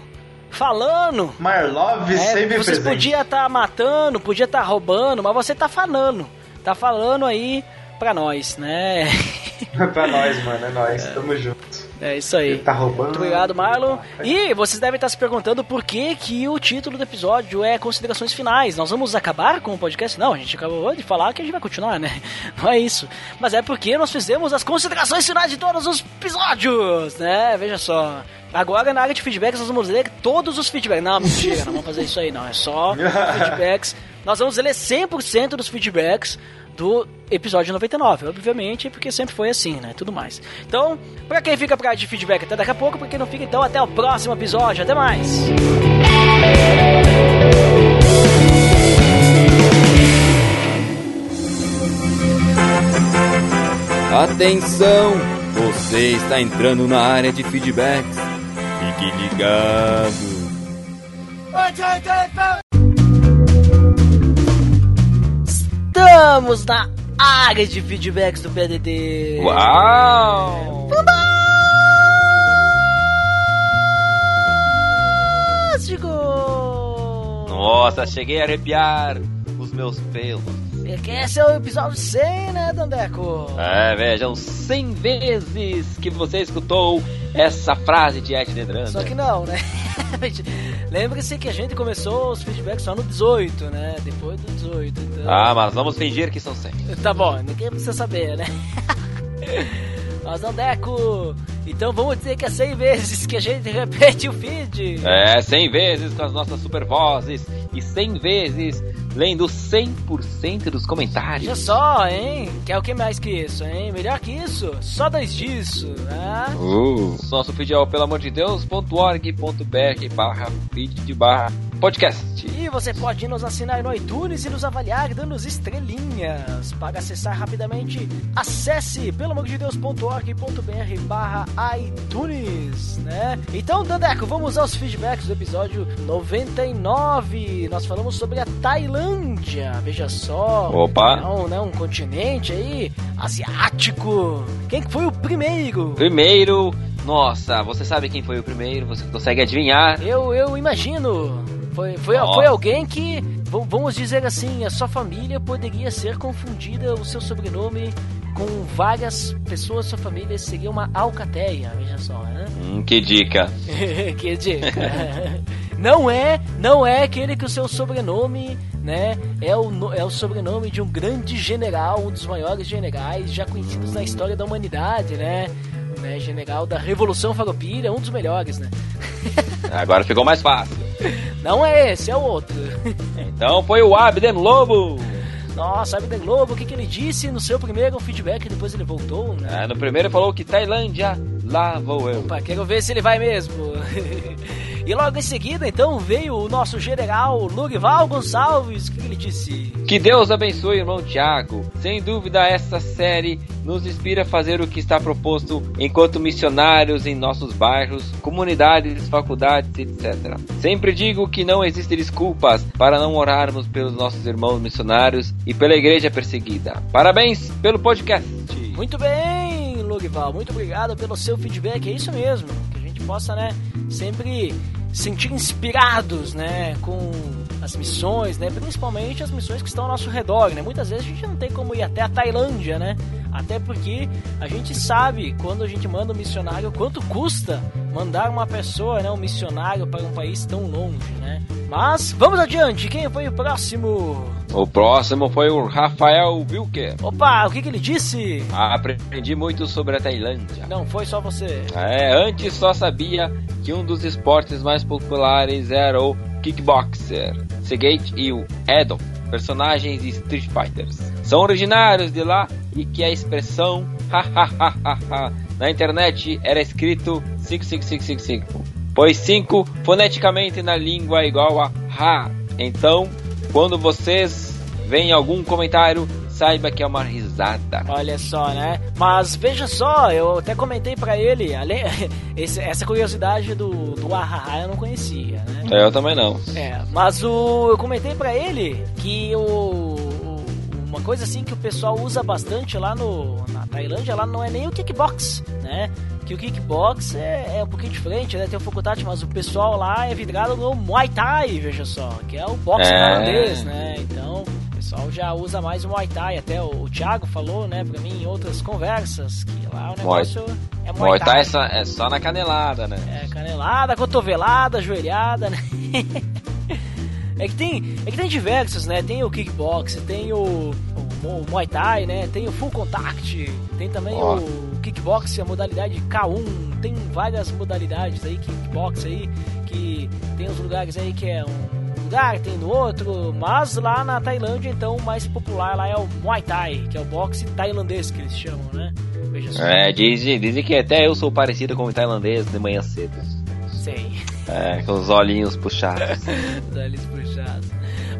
falando. Marlov é, sempre você presente. podia estar tá matando, podia estar tá roubando, mas você tá falando. Tá falando aí pra nós, né? pra nós, mano, é nós, é. tamo junto. É isso aí. Tá roubando. Muito obrigado, Marlon. E vocês devem estar se perguntando por que, que o título do episódio é Considerações Finais. Nós vamos acabar com o podcast? Não, a gente acabou de falar que a gente vai continuar, né? Não é isso. Mas é porque nós fizemos as considerações finais de todos os episódios, né? Veja só. Agora, na área de feedbacks, nós vamos ler todos os feedbacks. Não, mentira, não vamos fazer isso aí, não. É só feedbacks. Nós vamos ler 100% dos feedbacks do episódio 99, obviamente, porque sempre foi assim, né? Tudo mais. Então, pra quem fica pra área de feedback até daqui a pouco, pra quem não fica, então, até o próximo episódio. Até mais! Atenção! Você está entrando na área de feedbacks. Fique ligado. Estamos na área de feedbacks do PDD. Uau! Fantástico! Nossa, cheguei a arrepiar os meus pelos. É que esse é o episódio 100, né, Dandeco? É, vejam, 100 vezes que você escutou essa frase de Ed The Drama. Só que não, né? Lembre-se que a gente começou os feedbacks só no 18, né? Depois do 18, então... Ah, mas vamos fingir que são 100. Tá bom, ninguém precisa saber, né? Mas Dandeco, então vamos dizer que é 100 vezes que a gente repete o feed. É, 100 vezes com as nossas super vozes e 100 vezes lendo 100% dos comentários. Veja só, hein? Quer o que mais que isso, hein? Melhor que isso? Só dois disso, né? Uh. Nosso feed é o pelamordedeus.org.br barra feed barra podcast. E você pode nos assinar no iTunes e nos avaliar dando estrelinhas. Para acessar rapidamente, acesse pelamordedeus.org.br barra iTunes, né? Então, Dandeco, vamos aos feedbacks do episódio 99. Nós falamos sobre a Tailândia, veja só. Opa. Um, né, um continente aí, asiático. Quem que foi o primeiro? Primeiro, nossa, você sabe quem foi o primeiro? Você consegue adivinhar? Eu, eu imagino. Foi, foi, Nossa. foi alguém que, vamos dizer assim, a sua família poderia ser confundida, o seu sobrenome, com várias pessoas da sua família seria uma alcateia, veja só, né? Hum, que dica. que dica. Não é, não é aquele que o seu sobrenome, né, é o, é o sobrenome de um grande general, um dos maiores generais já conhecidos na história da humanidade, né? Né, general da Revolução Farroupilha, um dos melhores, né? Agora ficou mais fácil. Não é esse, é o outro. Então foi o Abden Lobo. Nossa, Abden Globo, o que, que ele disse no seu primeiro feedback, depois ele voltou, né? É, no primeiro ele falou que Tailândia, lá vou eu. Opa, quero ver se ele vai mesmo. e logo em seguida, então, veio o nosso general Lurival Gonçalves, que ele disse? Que Deus abençoe, irmão Tiago. Sem dúvida, essa série nos inspira a fazer o que está proposto enquanto missionários em nossos bairros, comunidades, faculdades, etc. Sempre digo que não existem desculpas para não orarmos pelos nossos irmãos missionários e pela igreja perseguida. Parabéns pelo podcast. Muito bem, Lurival, muito obrigado pelo seu feedback, é isso mesmo. Que a gente possa, né, sempre sentir inspirados, né, com as missões, né, principalmente as missões que estão ao nosso redor, né. Muitas vezes a gente não tem como ir até a Tailândia, né, até porque a gente sabe quando a gente manda um missionário quanto custa mandar uma pessoa, né, um missionário para um país tão longe, né. Mas vamos adiante, quem foi o próximo? O próximo foi o Rafael Wilker. Opa, o que, que ele disse? Aprendi muito sobre a Tailândia. Não foi só você. É, antes só sabia que um dos esportes mais populares era o kickboxer, Seagate e o Edo, personagens de Street Fighters. São originários de lá e que a expressão hahaha na internet era escrito 55655, pois 5 foneticamente na língua é igual a ha. Então, quando vocês veem algum comentário, saiba que é uma risada. Olha só, né? Mas veja só, eu até comentei pra ele, além, esse- essa curiosidade do, do Ahaha eu não conhecia, né? Eu também não. É, mas o, eu comentei pra ele que o, uma coisa assim que o pessoal usa bastante lá no, na Tailândia, lá não é nem o kickbox, né? Que o kickbox é, é um pouquinho diferente, né? Tem o Fukutachi, mas o pessoal lá é vidrado no Muay Thai, veja só, que é o boxe É. tailandês, né? Então, pessoal já usa mais o Muay Thai. Até o, o Thiago falou, né, pra mim em outras conversas, que lá o negócio é Muay, Muay Thai é só, é só na canelada, né? É, canelada, cotovelada, joelhada, né? é que tem, é que tem diversos, né? Tem o kickbox, tem o, o, o Muay Thai, né? Tem o full contact, tem também Ó. o kickbox, a modalidade K1, tem várias modalidades aí, kickbox aí, que tem os lugares aí que é um lugar, tem no outro, mas lá na Tailândia, então, o mais popular lá é o Muay Thai, que é o boxe tailandês que eles chamam, né? É, dizem, dizem que até eu sou parecido com o tailandês de manhã cedo. Sei. É, com os olhinhos puxados. Dá-lhes puxados.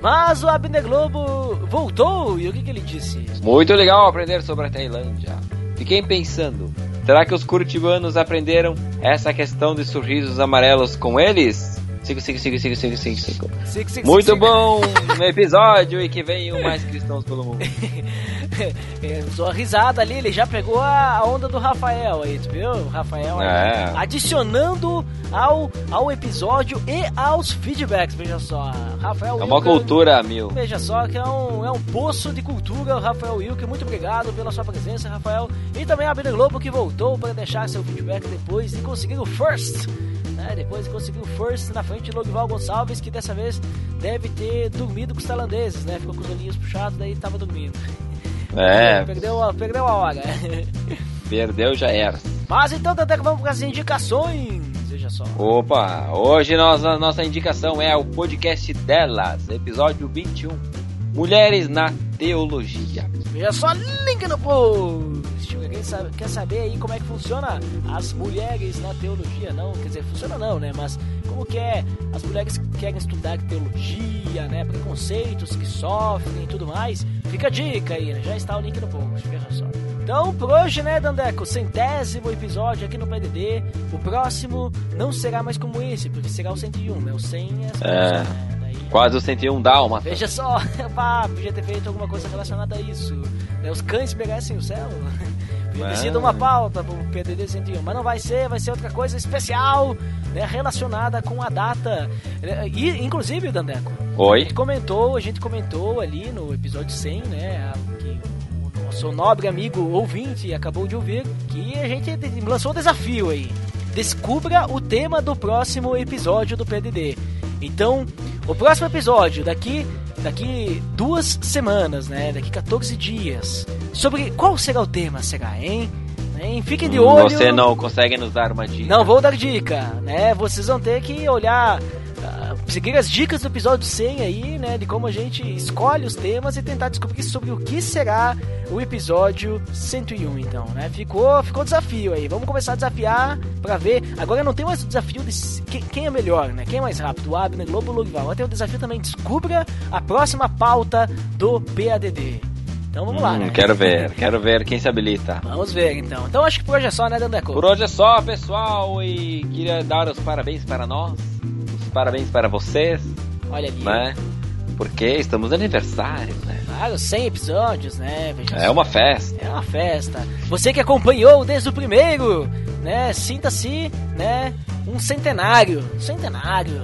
Mas o Abner Globo voltou e o que, que ele disse? Muito legal aprender sobre a Tailândia. Fiquei pensando, será que os curitibanos aprenderam essa questão de sorrisos amarelos com eles? Sigo, sigo, sigo, sigo, sigo, sigo, sigo. Siga, siga, Muito siga. bom episódio e que venham mais cristãos pelo mundo. É, Sua risada ali, ele já pegou a a onda do Rafael aí, tu viu? O Rafael aí, É. adicionando ao, ao episódio e aos feedbacks, veja só. Rafael É uma Wilker- cultura mil. Veja só que é um, é um poço de cultura, o Rafael Wilker. Muito obrigado pela sua presença, Rafael. E também a Abner Globo que voltou para deixar seu feedback depois de conseguir o first. Né? Depois de conseguir o first na frente de Logival Gonçalves, que dessa vez deve ter dormido com os tailandeses, né? Ficou com os olhinhos puxados, daí tava dormindo. É, Perdeu, a- perdeu a hora. perdeu já era. Mas então, que vamos para as indicações. Veja só. Opa, hoje nós, a nossa indicação é o podcast delas, episódio 21. Mulheres na Teologia. Veja só, link no post. Quem sabe, quer saber aí como é que funciona as mulheres na teologia? Não, quer dizer, funciona não, né? Mas como que é as mulheres que querem estudar teologia, né? Preconceitos que sofrem e tudo mais. Fica a dica aí, né? Já está o link no post, veja só. Então, por hoje, né, Dandeco? Centésimo episódio aqui no PDD. O próximo não será mais como esse, porque será o 101, né? O 100 é... É. Quase o 101 Dálmata. Veja só, pá, podia ter feito alguma coisa relacionada a isso. Né, Os cães merecem o céu. Podia ter É. sido uma pauta pro PDD 101, mas não vai ser, vai ser outra coisa especial, né, relacionada com a data. É, E, inclusive, Dandeco, a Oi? gente comentou, a gente comentou ali no episódio 100, né, a- que o nosso nobre amigo ouvinte acabou de ouvir, que a gente lançou um desafio aí. Descubra o tema do próximo episódio do PDD. Então, o próximo episódio, daqui daqui duas semanas, né? Daqui 14 dias. Sobre qual será o tema, será, hein? Hein? Fiquem de Hum, olho. Você não consegue nos dar uma dica? Não vou dar dica, né? Vocês vão ter que olhar, seguir as dicas do episódio 100 aí, né? De como a gente escolhe os temas e tentar descobrir sobre o que será o episódio 101, então, né? Ficou, ficou desafio aí. Vamos começar a desafiar pra ver. Agora não tem mais o desafio de quem, quem é melhor, né? Quem é mais rápido, o Abner Globo ou Logival. Agora tem o desafio também, descubra a próxima pauta do PADD. Então vamos lá, Hum, né? Quero ver, quero ver quem se habilita. Vamos ver, então. Então acho que por hoje é só, né, Dandeco? Por hoje é só, pessoal, e queria dar os parabéns para nós, parabéns para vocês, Olha ali. né? Porque estamos de aniversário, né? Claro, 100 episódios, né? Veja É só. uma festa. É uma festa. Você que acompanhou desde o primeiro, né? Sinta-se, né? Um centenário. Centenário.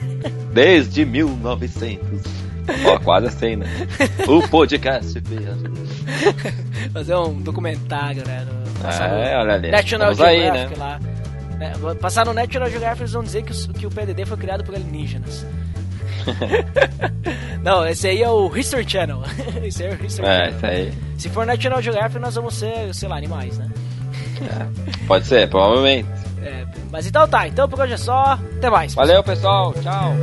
Desde 1900. Ó, quase 100, né? O podcast. Fazer um documentário, né? no- É, olha ali. National Estamos aí, Geographic né? lá. Né, Passar no National Geographic eles vão dizer que, os- que o PDD foi criado por alienígenas. Não, esse aí é o History Channel. esse aí é o History É, Channel. aí. Se for National Geographic, nós vamos ser, sei lá, animais, né? É, Pode ser, provavelmente. É, mas então tá, então por hoje é só. Até mais. Valeu, pessoal. Tchau.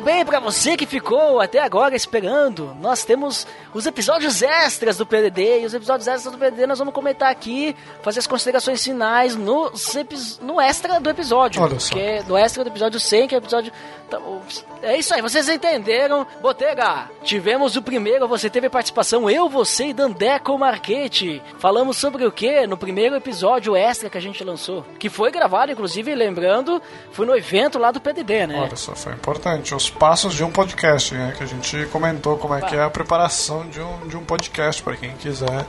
Muito bem, para você que ficou até agora esperando, nós temos os episódios extras do PDD. E os episódios extras do PDD nós vamos comentar aqui, fazer as considerações finais no, no extra do episódio. Olha só. Que é no extra do episódio 100, que é o episódio. É isso aí, vocês entenderam. Botega, tivemos o primeiro, você teve participação, eu, você e Dandeco Marquete. Falamos sobre o que no primeiro episódio extra que a gente lançou. Que foi gravado, inclusive, lembrando, foi no evento lá do PDD, né? Olha só, foi importante. Os passos de um podcast, né? Que a gente comentou como é que é a preparação de um, de um podcast, para quem quiser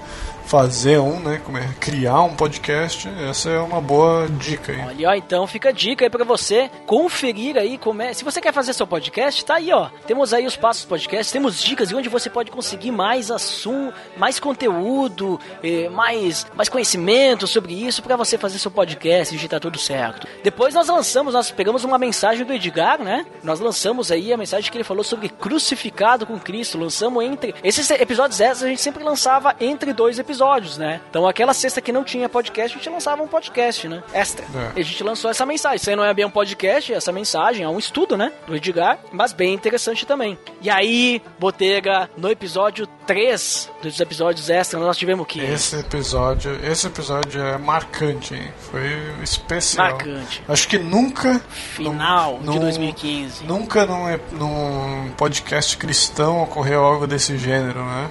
fazer um, né? Como é criar um podcast, essa é uma boa dica aí. Olha, ó, então fica a dica aí para você conferir aí como é. Se você quer fazer seu podcast, tá aí, ó. Temos aí os passos podcast, temos dicas de onde você pode conseguir mais assunto, mais conteúdo, eh, mais, mais conhecimento sobre isso para você fazer seu podcast e digitar tudo certo. Depois nós lançamos, nós pegamos uma mensagem do Edgar, né? Nós lançamos aí a mensagem que ele falou sobre crucificado com Cristo. Lançamos entre. Esses episódios essas a gente sempre lançava entre dois episódios episódios, né? Então aquela sexta que não tinha podcast, a gente lançava um podcast, né? Extra. É. E a gente lançou essa mensagem. Isso aí não é bem um podcast, essa mensagem é um estudo, né? Do Edgar, mas bem interessante também. E aí, Botega, no episódio 3 dos episódios extra, nós tivemos o quê? Esse episódio, esse episódio é marcante, hein? Foi especial. Marcante. Acho que nunca. Final num, de 2015. Nunca num, num podcast cristão ocorreu algo desse gênero, né?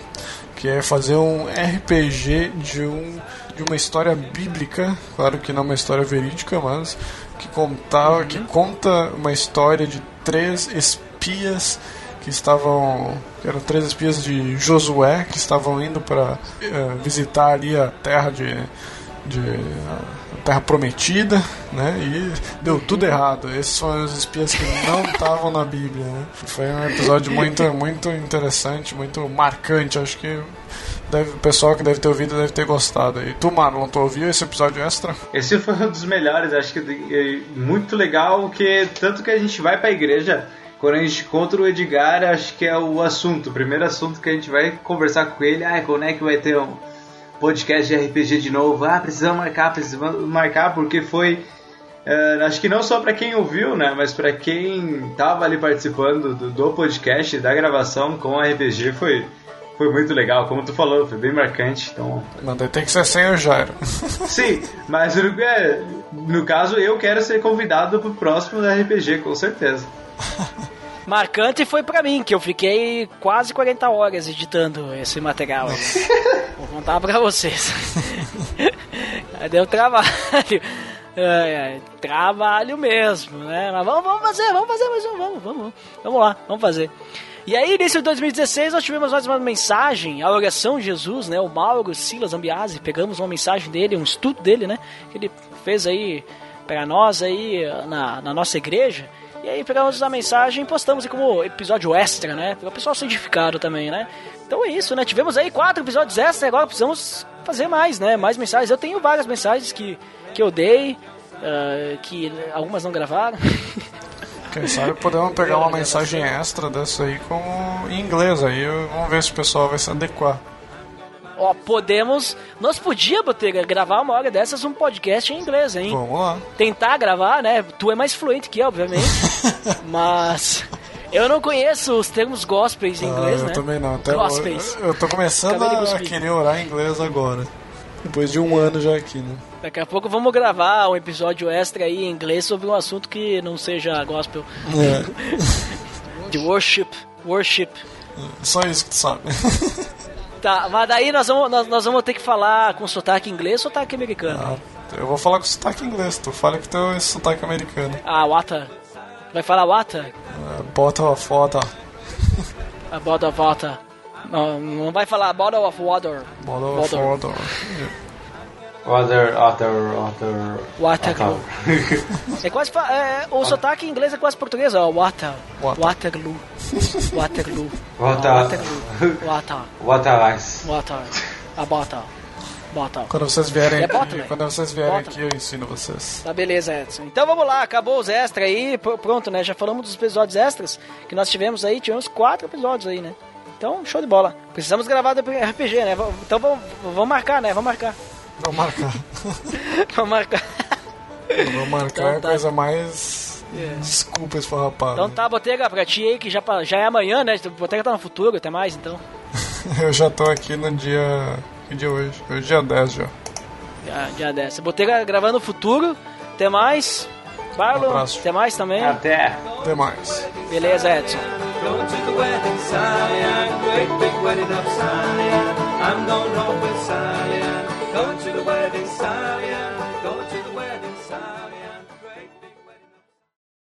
Que é fazer um RPG de, um, de uma história bíblica, claro que não uma história verídica, mas que, contar, uhum. que conta uma história de três espias que estavam que eram três espias de Josué que estavam indo para uh, eh, visitar ali a terra de, de a terra prometida, né? E deu tudo errado. Esses foram os espias que não estavam na Bíblia, né? Foi um episódio muito muito interessante, muito marcante. Acho que deve, o pessoal que deve ter ouvido deve ter gostado. E tu, Marlon, tu ouviu esse episódio extra? Esse foi um dos melhores, acho que é muito legal, que tanto que a gente vai pra igreja, quando a gente encontra o Edgar, acho que é o assunto, o primeiro assunto que a gente vai conversar com ele, ah, quando é que vai ter um podcast de RPG de novo? Ah, precisamos marcar, precisamos marcar, porque foi... Uh, acho que não só para quem ouviu, né, mas para quem tava ali participando do, do podcast, da gravação com o RPG, foi foi muito legal, como tu falou, foi bem marcante. Então... Mas tem que ser sem o Jairo. Sim, mas é, no caso eu quero ser convidado pro próximo da RPG, com certeza. Marcante foi para mim, que eu fiquei quase 40 horas editando esse material. Vou contar pra vocês. Deu trabalho. É, é, trabalho mesmo, né? Mas vamos, vamos fazer, vamos fazer mais um, vamos, vamos, vamos lá, vamos fazer. E aí, nesse 2016, nós tivemos mais uma mensagem, a oração de Jesus, né? O Mauro Silas Ambiase, pegamos uma mensagem dele, um estudo dele, né? Que ele fez aí para nós aí na, na nossa igreja. E aí pegamos a mensagem e postamos como episódio extra, né? Para o pessoal ser edificado também, né? Então é isso, né? Tivemos aí quatro episódios extra agora precisamos fazer mais, né? Mais mensagens. Eu tenho várias mensagens que, que eu dei, uh, que algumas não gravaram. Quem sabe podemos pegar uma mensagem extra dessa aí como em inglês aí, vamos ver se o pessoal vai se adequar. Ó, podemos. Nós podíamos ter, gravar uma hora dessas um podcast em inglês, hein? Vamos lá. Tentar gravar, né? Tu é mais fluente que eu, obviamente. mas. Eu não conheço os termos gospels em ah, inglês, ah, eu né? Eu também não. Até gospels. Eu, eu tô começando a querer orar em inglês agora. Depois de um ano já aqui, né? Daqui a pouco vamos gravar um episódio extra aí em inglês sobre um assunto que não seja gospel. É. De worship. Worship. Só isso que tu sabe. Tá, mas daí nós vamos, nós, nós vamos ter que falar com sotaque inglês ou sotaque americano? Ah, eu vou falar com sotaque inglês, tu fala que teu é sotaque americano. Ah, wata. Vai falar wata? Uh, bottle of water. A bottle of water. Não, não vai falar bottle of water. Bottle of water. Water, water, water. Waterloo. é quase. É, o sotaque em inglês é quase português, ó. Water. Water. Waterloo. Waterloo. Water. Waterloo. Water. Water ice. Water. A bota. Bota. Quando vocês vierem é aqui, bota, quando vocês vierem bota. aqui, eu ensino vocês. Tá beleza, Edson. Então vamos lá, acabou os extras aí. Pronto, né? Já falamos dos episódios extras que nós tivemos aí. Tivemos quatro episódios aí, né? Então, show de bola. Precisamos gravar do RPG, né? Então vamos, vamos marcar, né? Vamos marcar. Vamos marcar. vamos marcar. Vamos marcar então, tá. a coisa mais Desculpa esfarrapado. Então tá, Botega, pra ti aí, que já, já é amanhã, né? Botega tá no futuro, até mais, então. Eu já tô aqui no dia. Que dia é hoje? Hoje é dia 10 já. Já, já dessa. Botega gravando no futuro, até mais. Barlow, Um até mais também. Até. Até mais. Beleza, Edson. Going to the wedding, Zion, great big wedding of Zion. I'm going home with Zion. Come to the wedding, Sally.